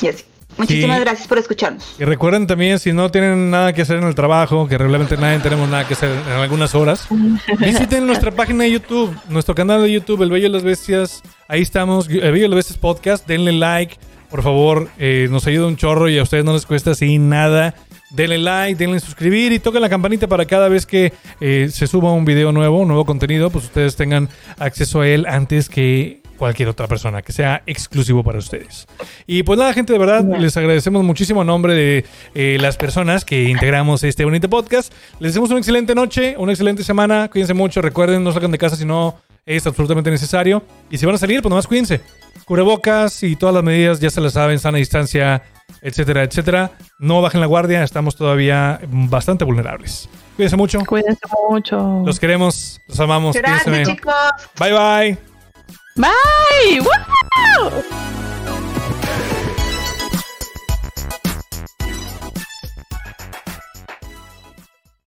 Y así. Muchísimas Sí. gracias por escucharnos. Y recuerden también, si no tienen nada que hacer en el trabajo, que realmente nadie tenemos nada que hacer en algunas horas, visiten nuestra página de YouTube, nuestro canal de YouTube, El Bello y las Bestias. Ahí estamos, El Bello y las Bestias Podcast. Denle like, por favor, eh, nos ayuda un chorro y a ustedes no les cuesta así nada. Denle like, denle suscribir y toquen la campanita para cada vez que eh, se suba un video nuevo, un nuevo contenido, pues ustedes tengan acceso a él antes que cualquier otra persona, que sea exclusivo para ustedes. Y pues nada, gente, de verdad, les agradecemos muchísimo a nombre de eh, las personas que integramos este bonito podcast. Les deseamos una excelente noche, una excelente semana. Cuídense mucho. Recuerden, no salgan de casa si no es absolutamente necesario. Y si van a salir, pues nomás cuídense. Cubrebocas y todas las medidas ya se las saben, sana distancia, etcétera, etcétera. No bajen la guardia, estamos todavía bastante vulnerables. Cuídense mucho. Cuídense mucho. Los queremos, los amamos. Gracias Cuídense. chicos. Bye bye. Bye! Woo!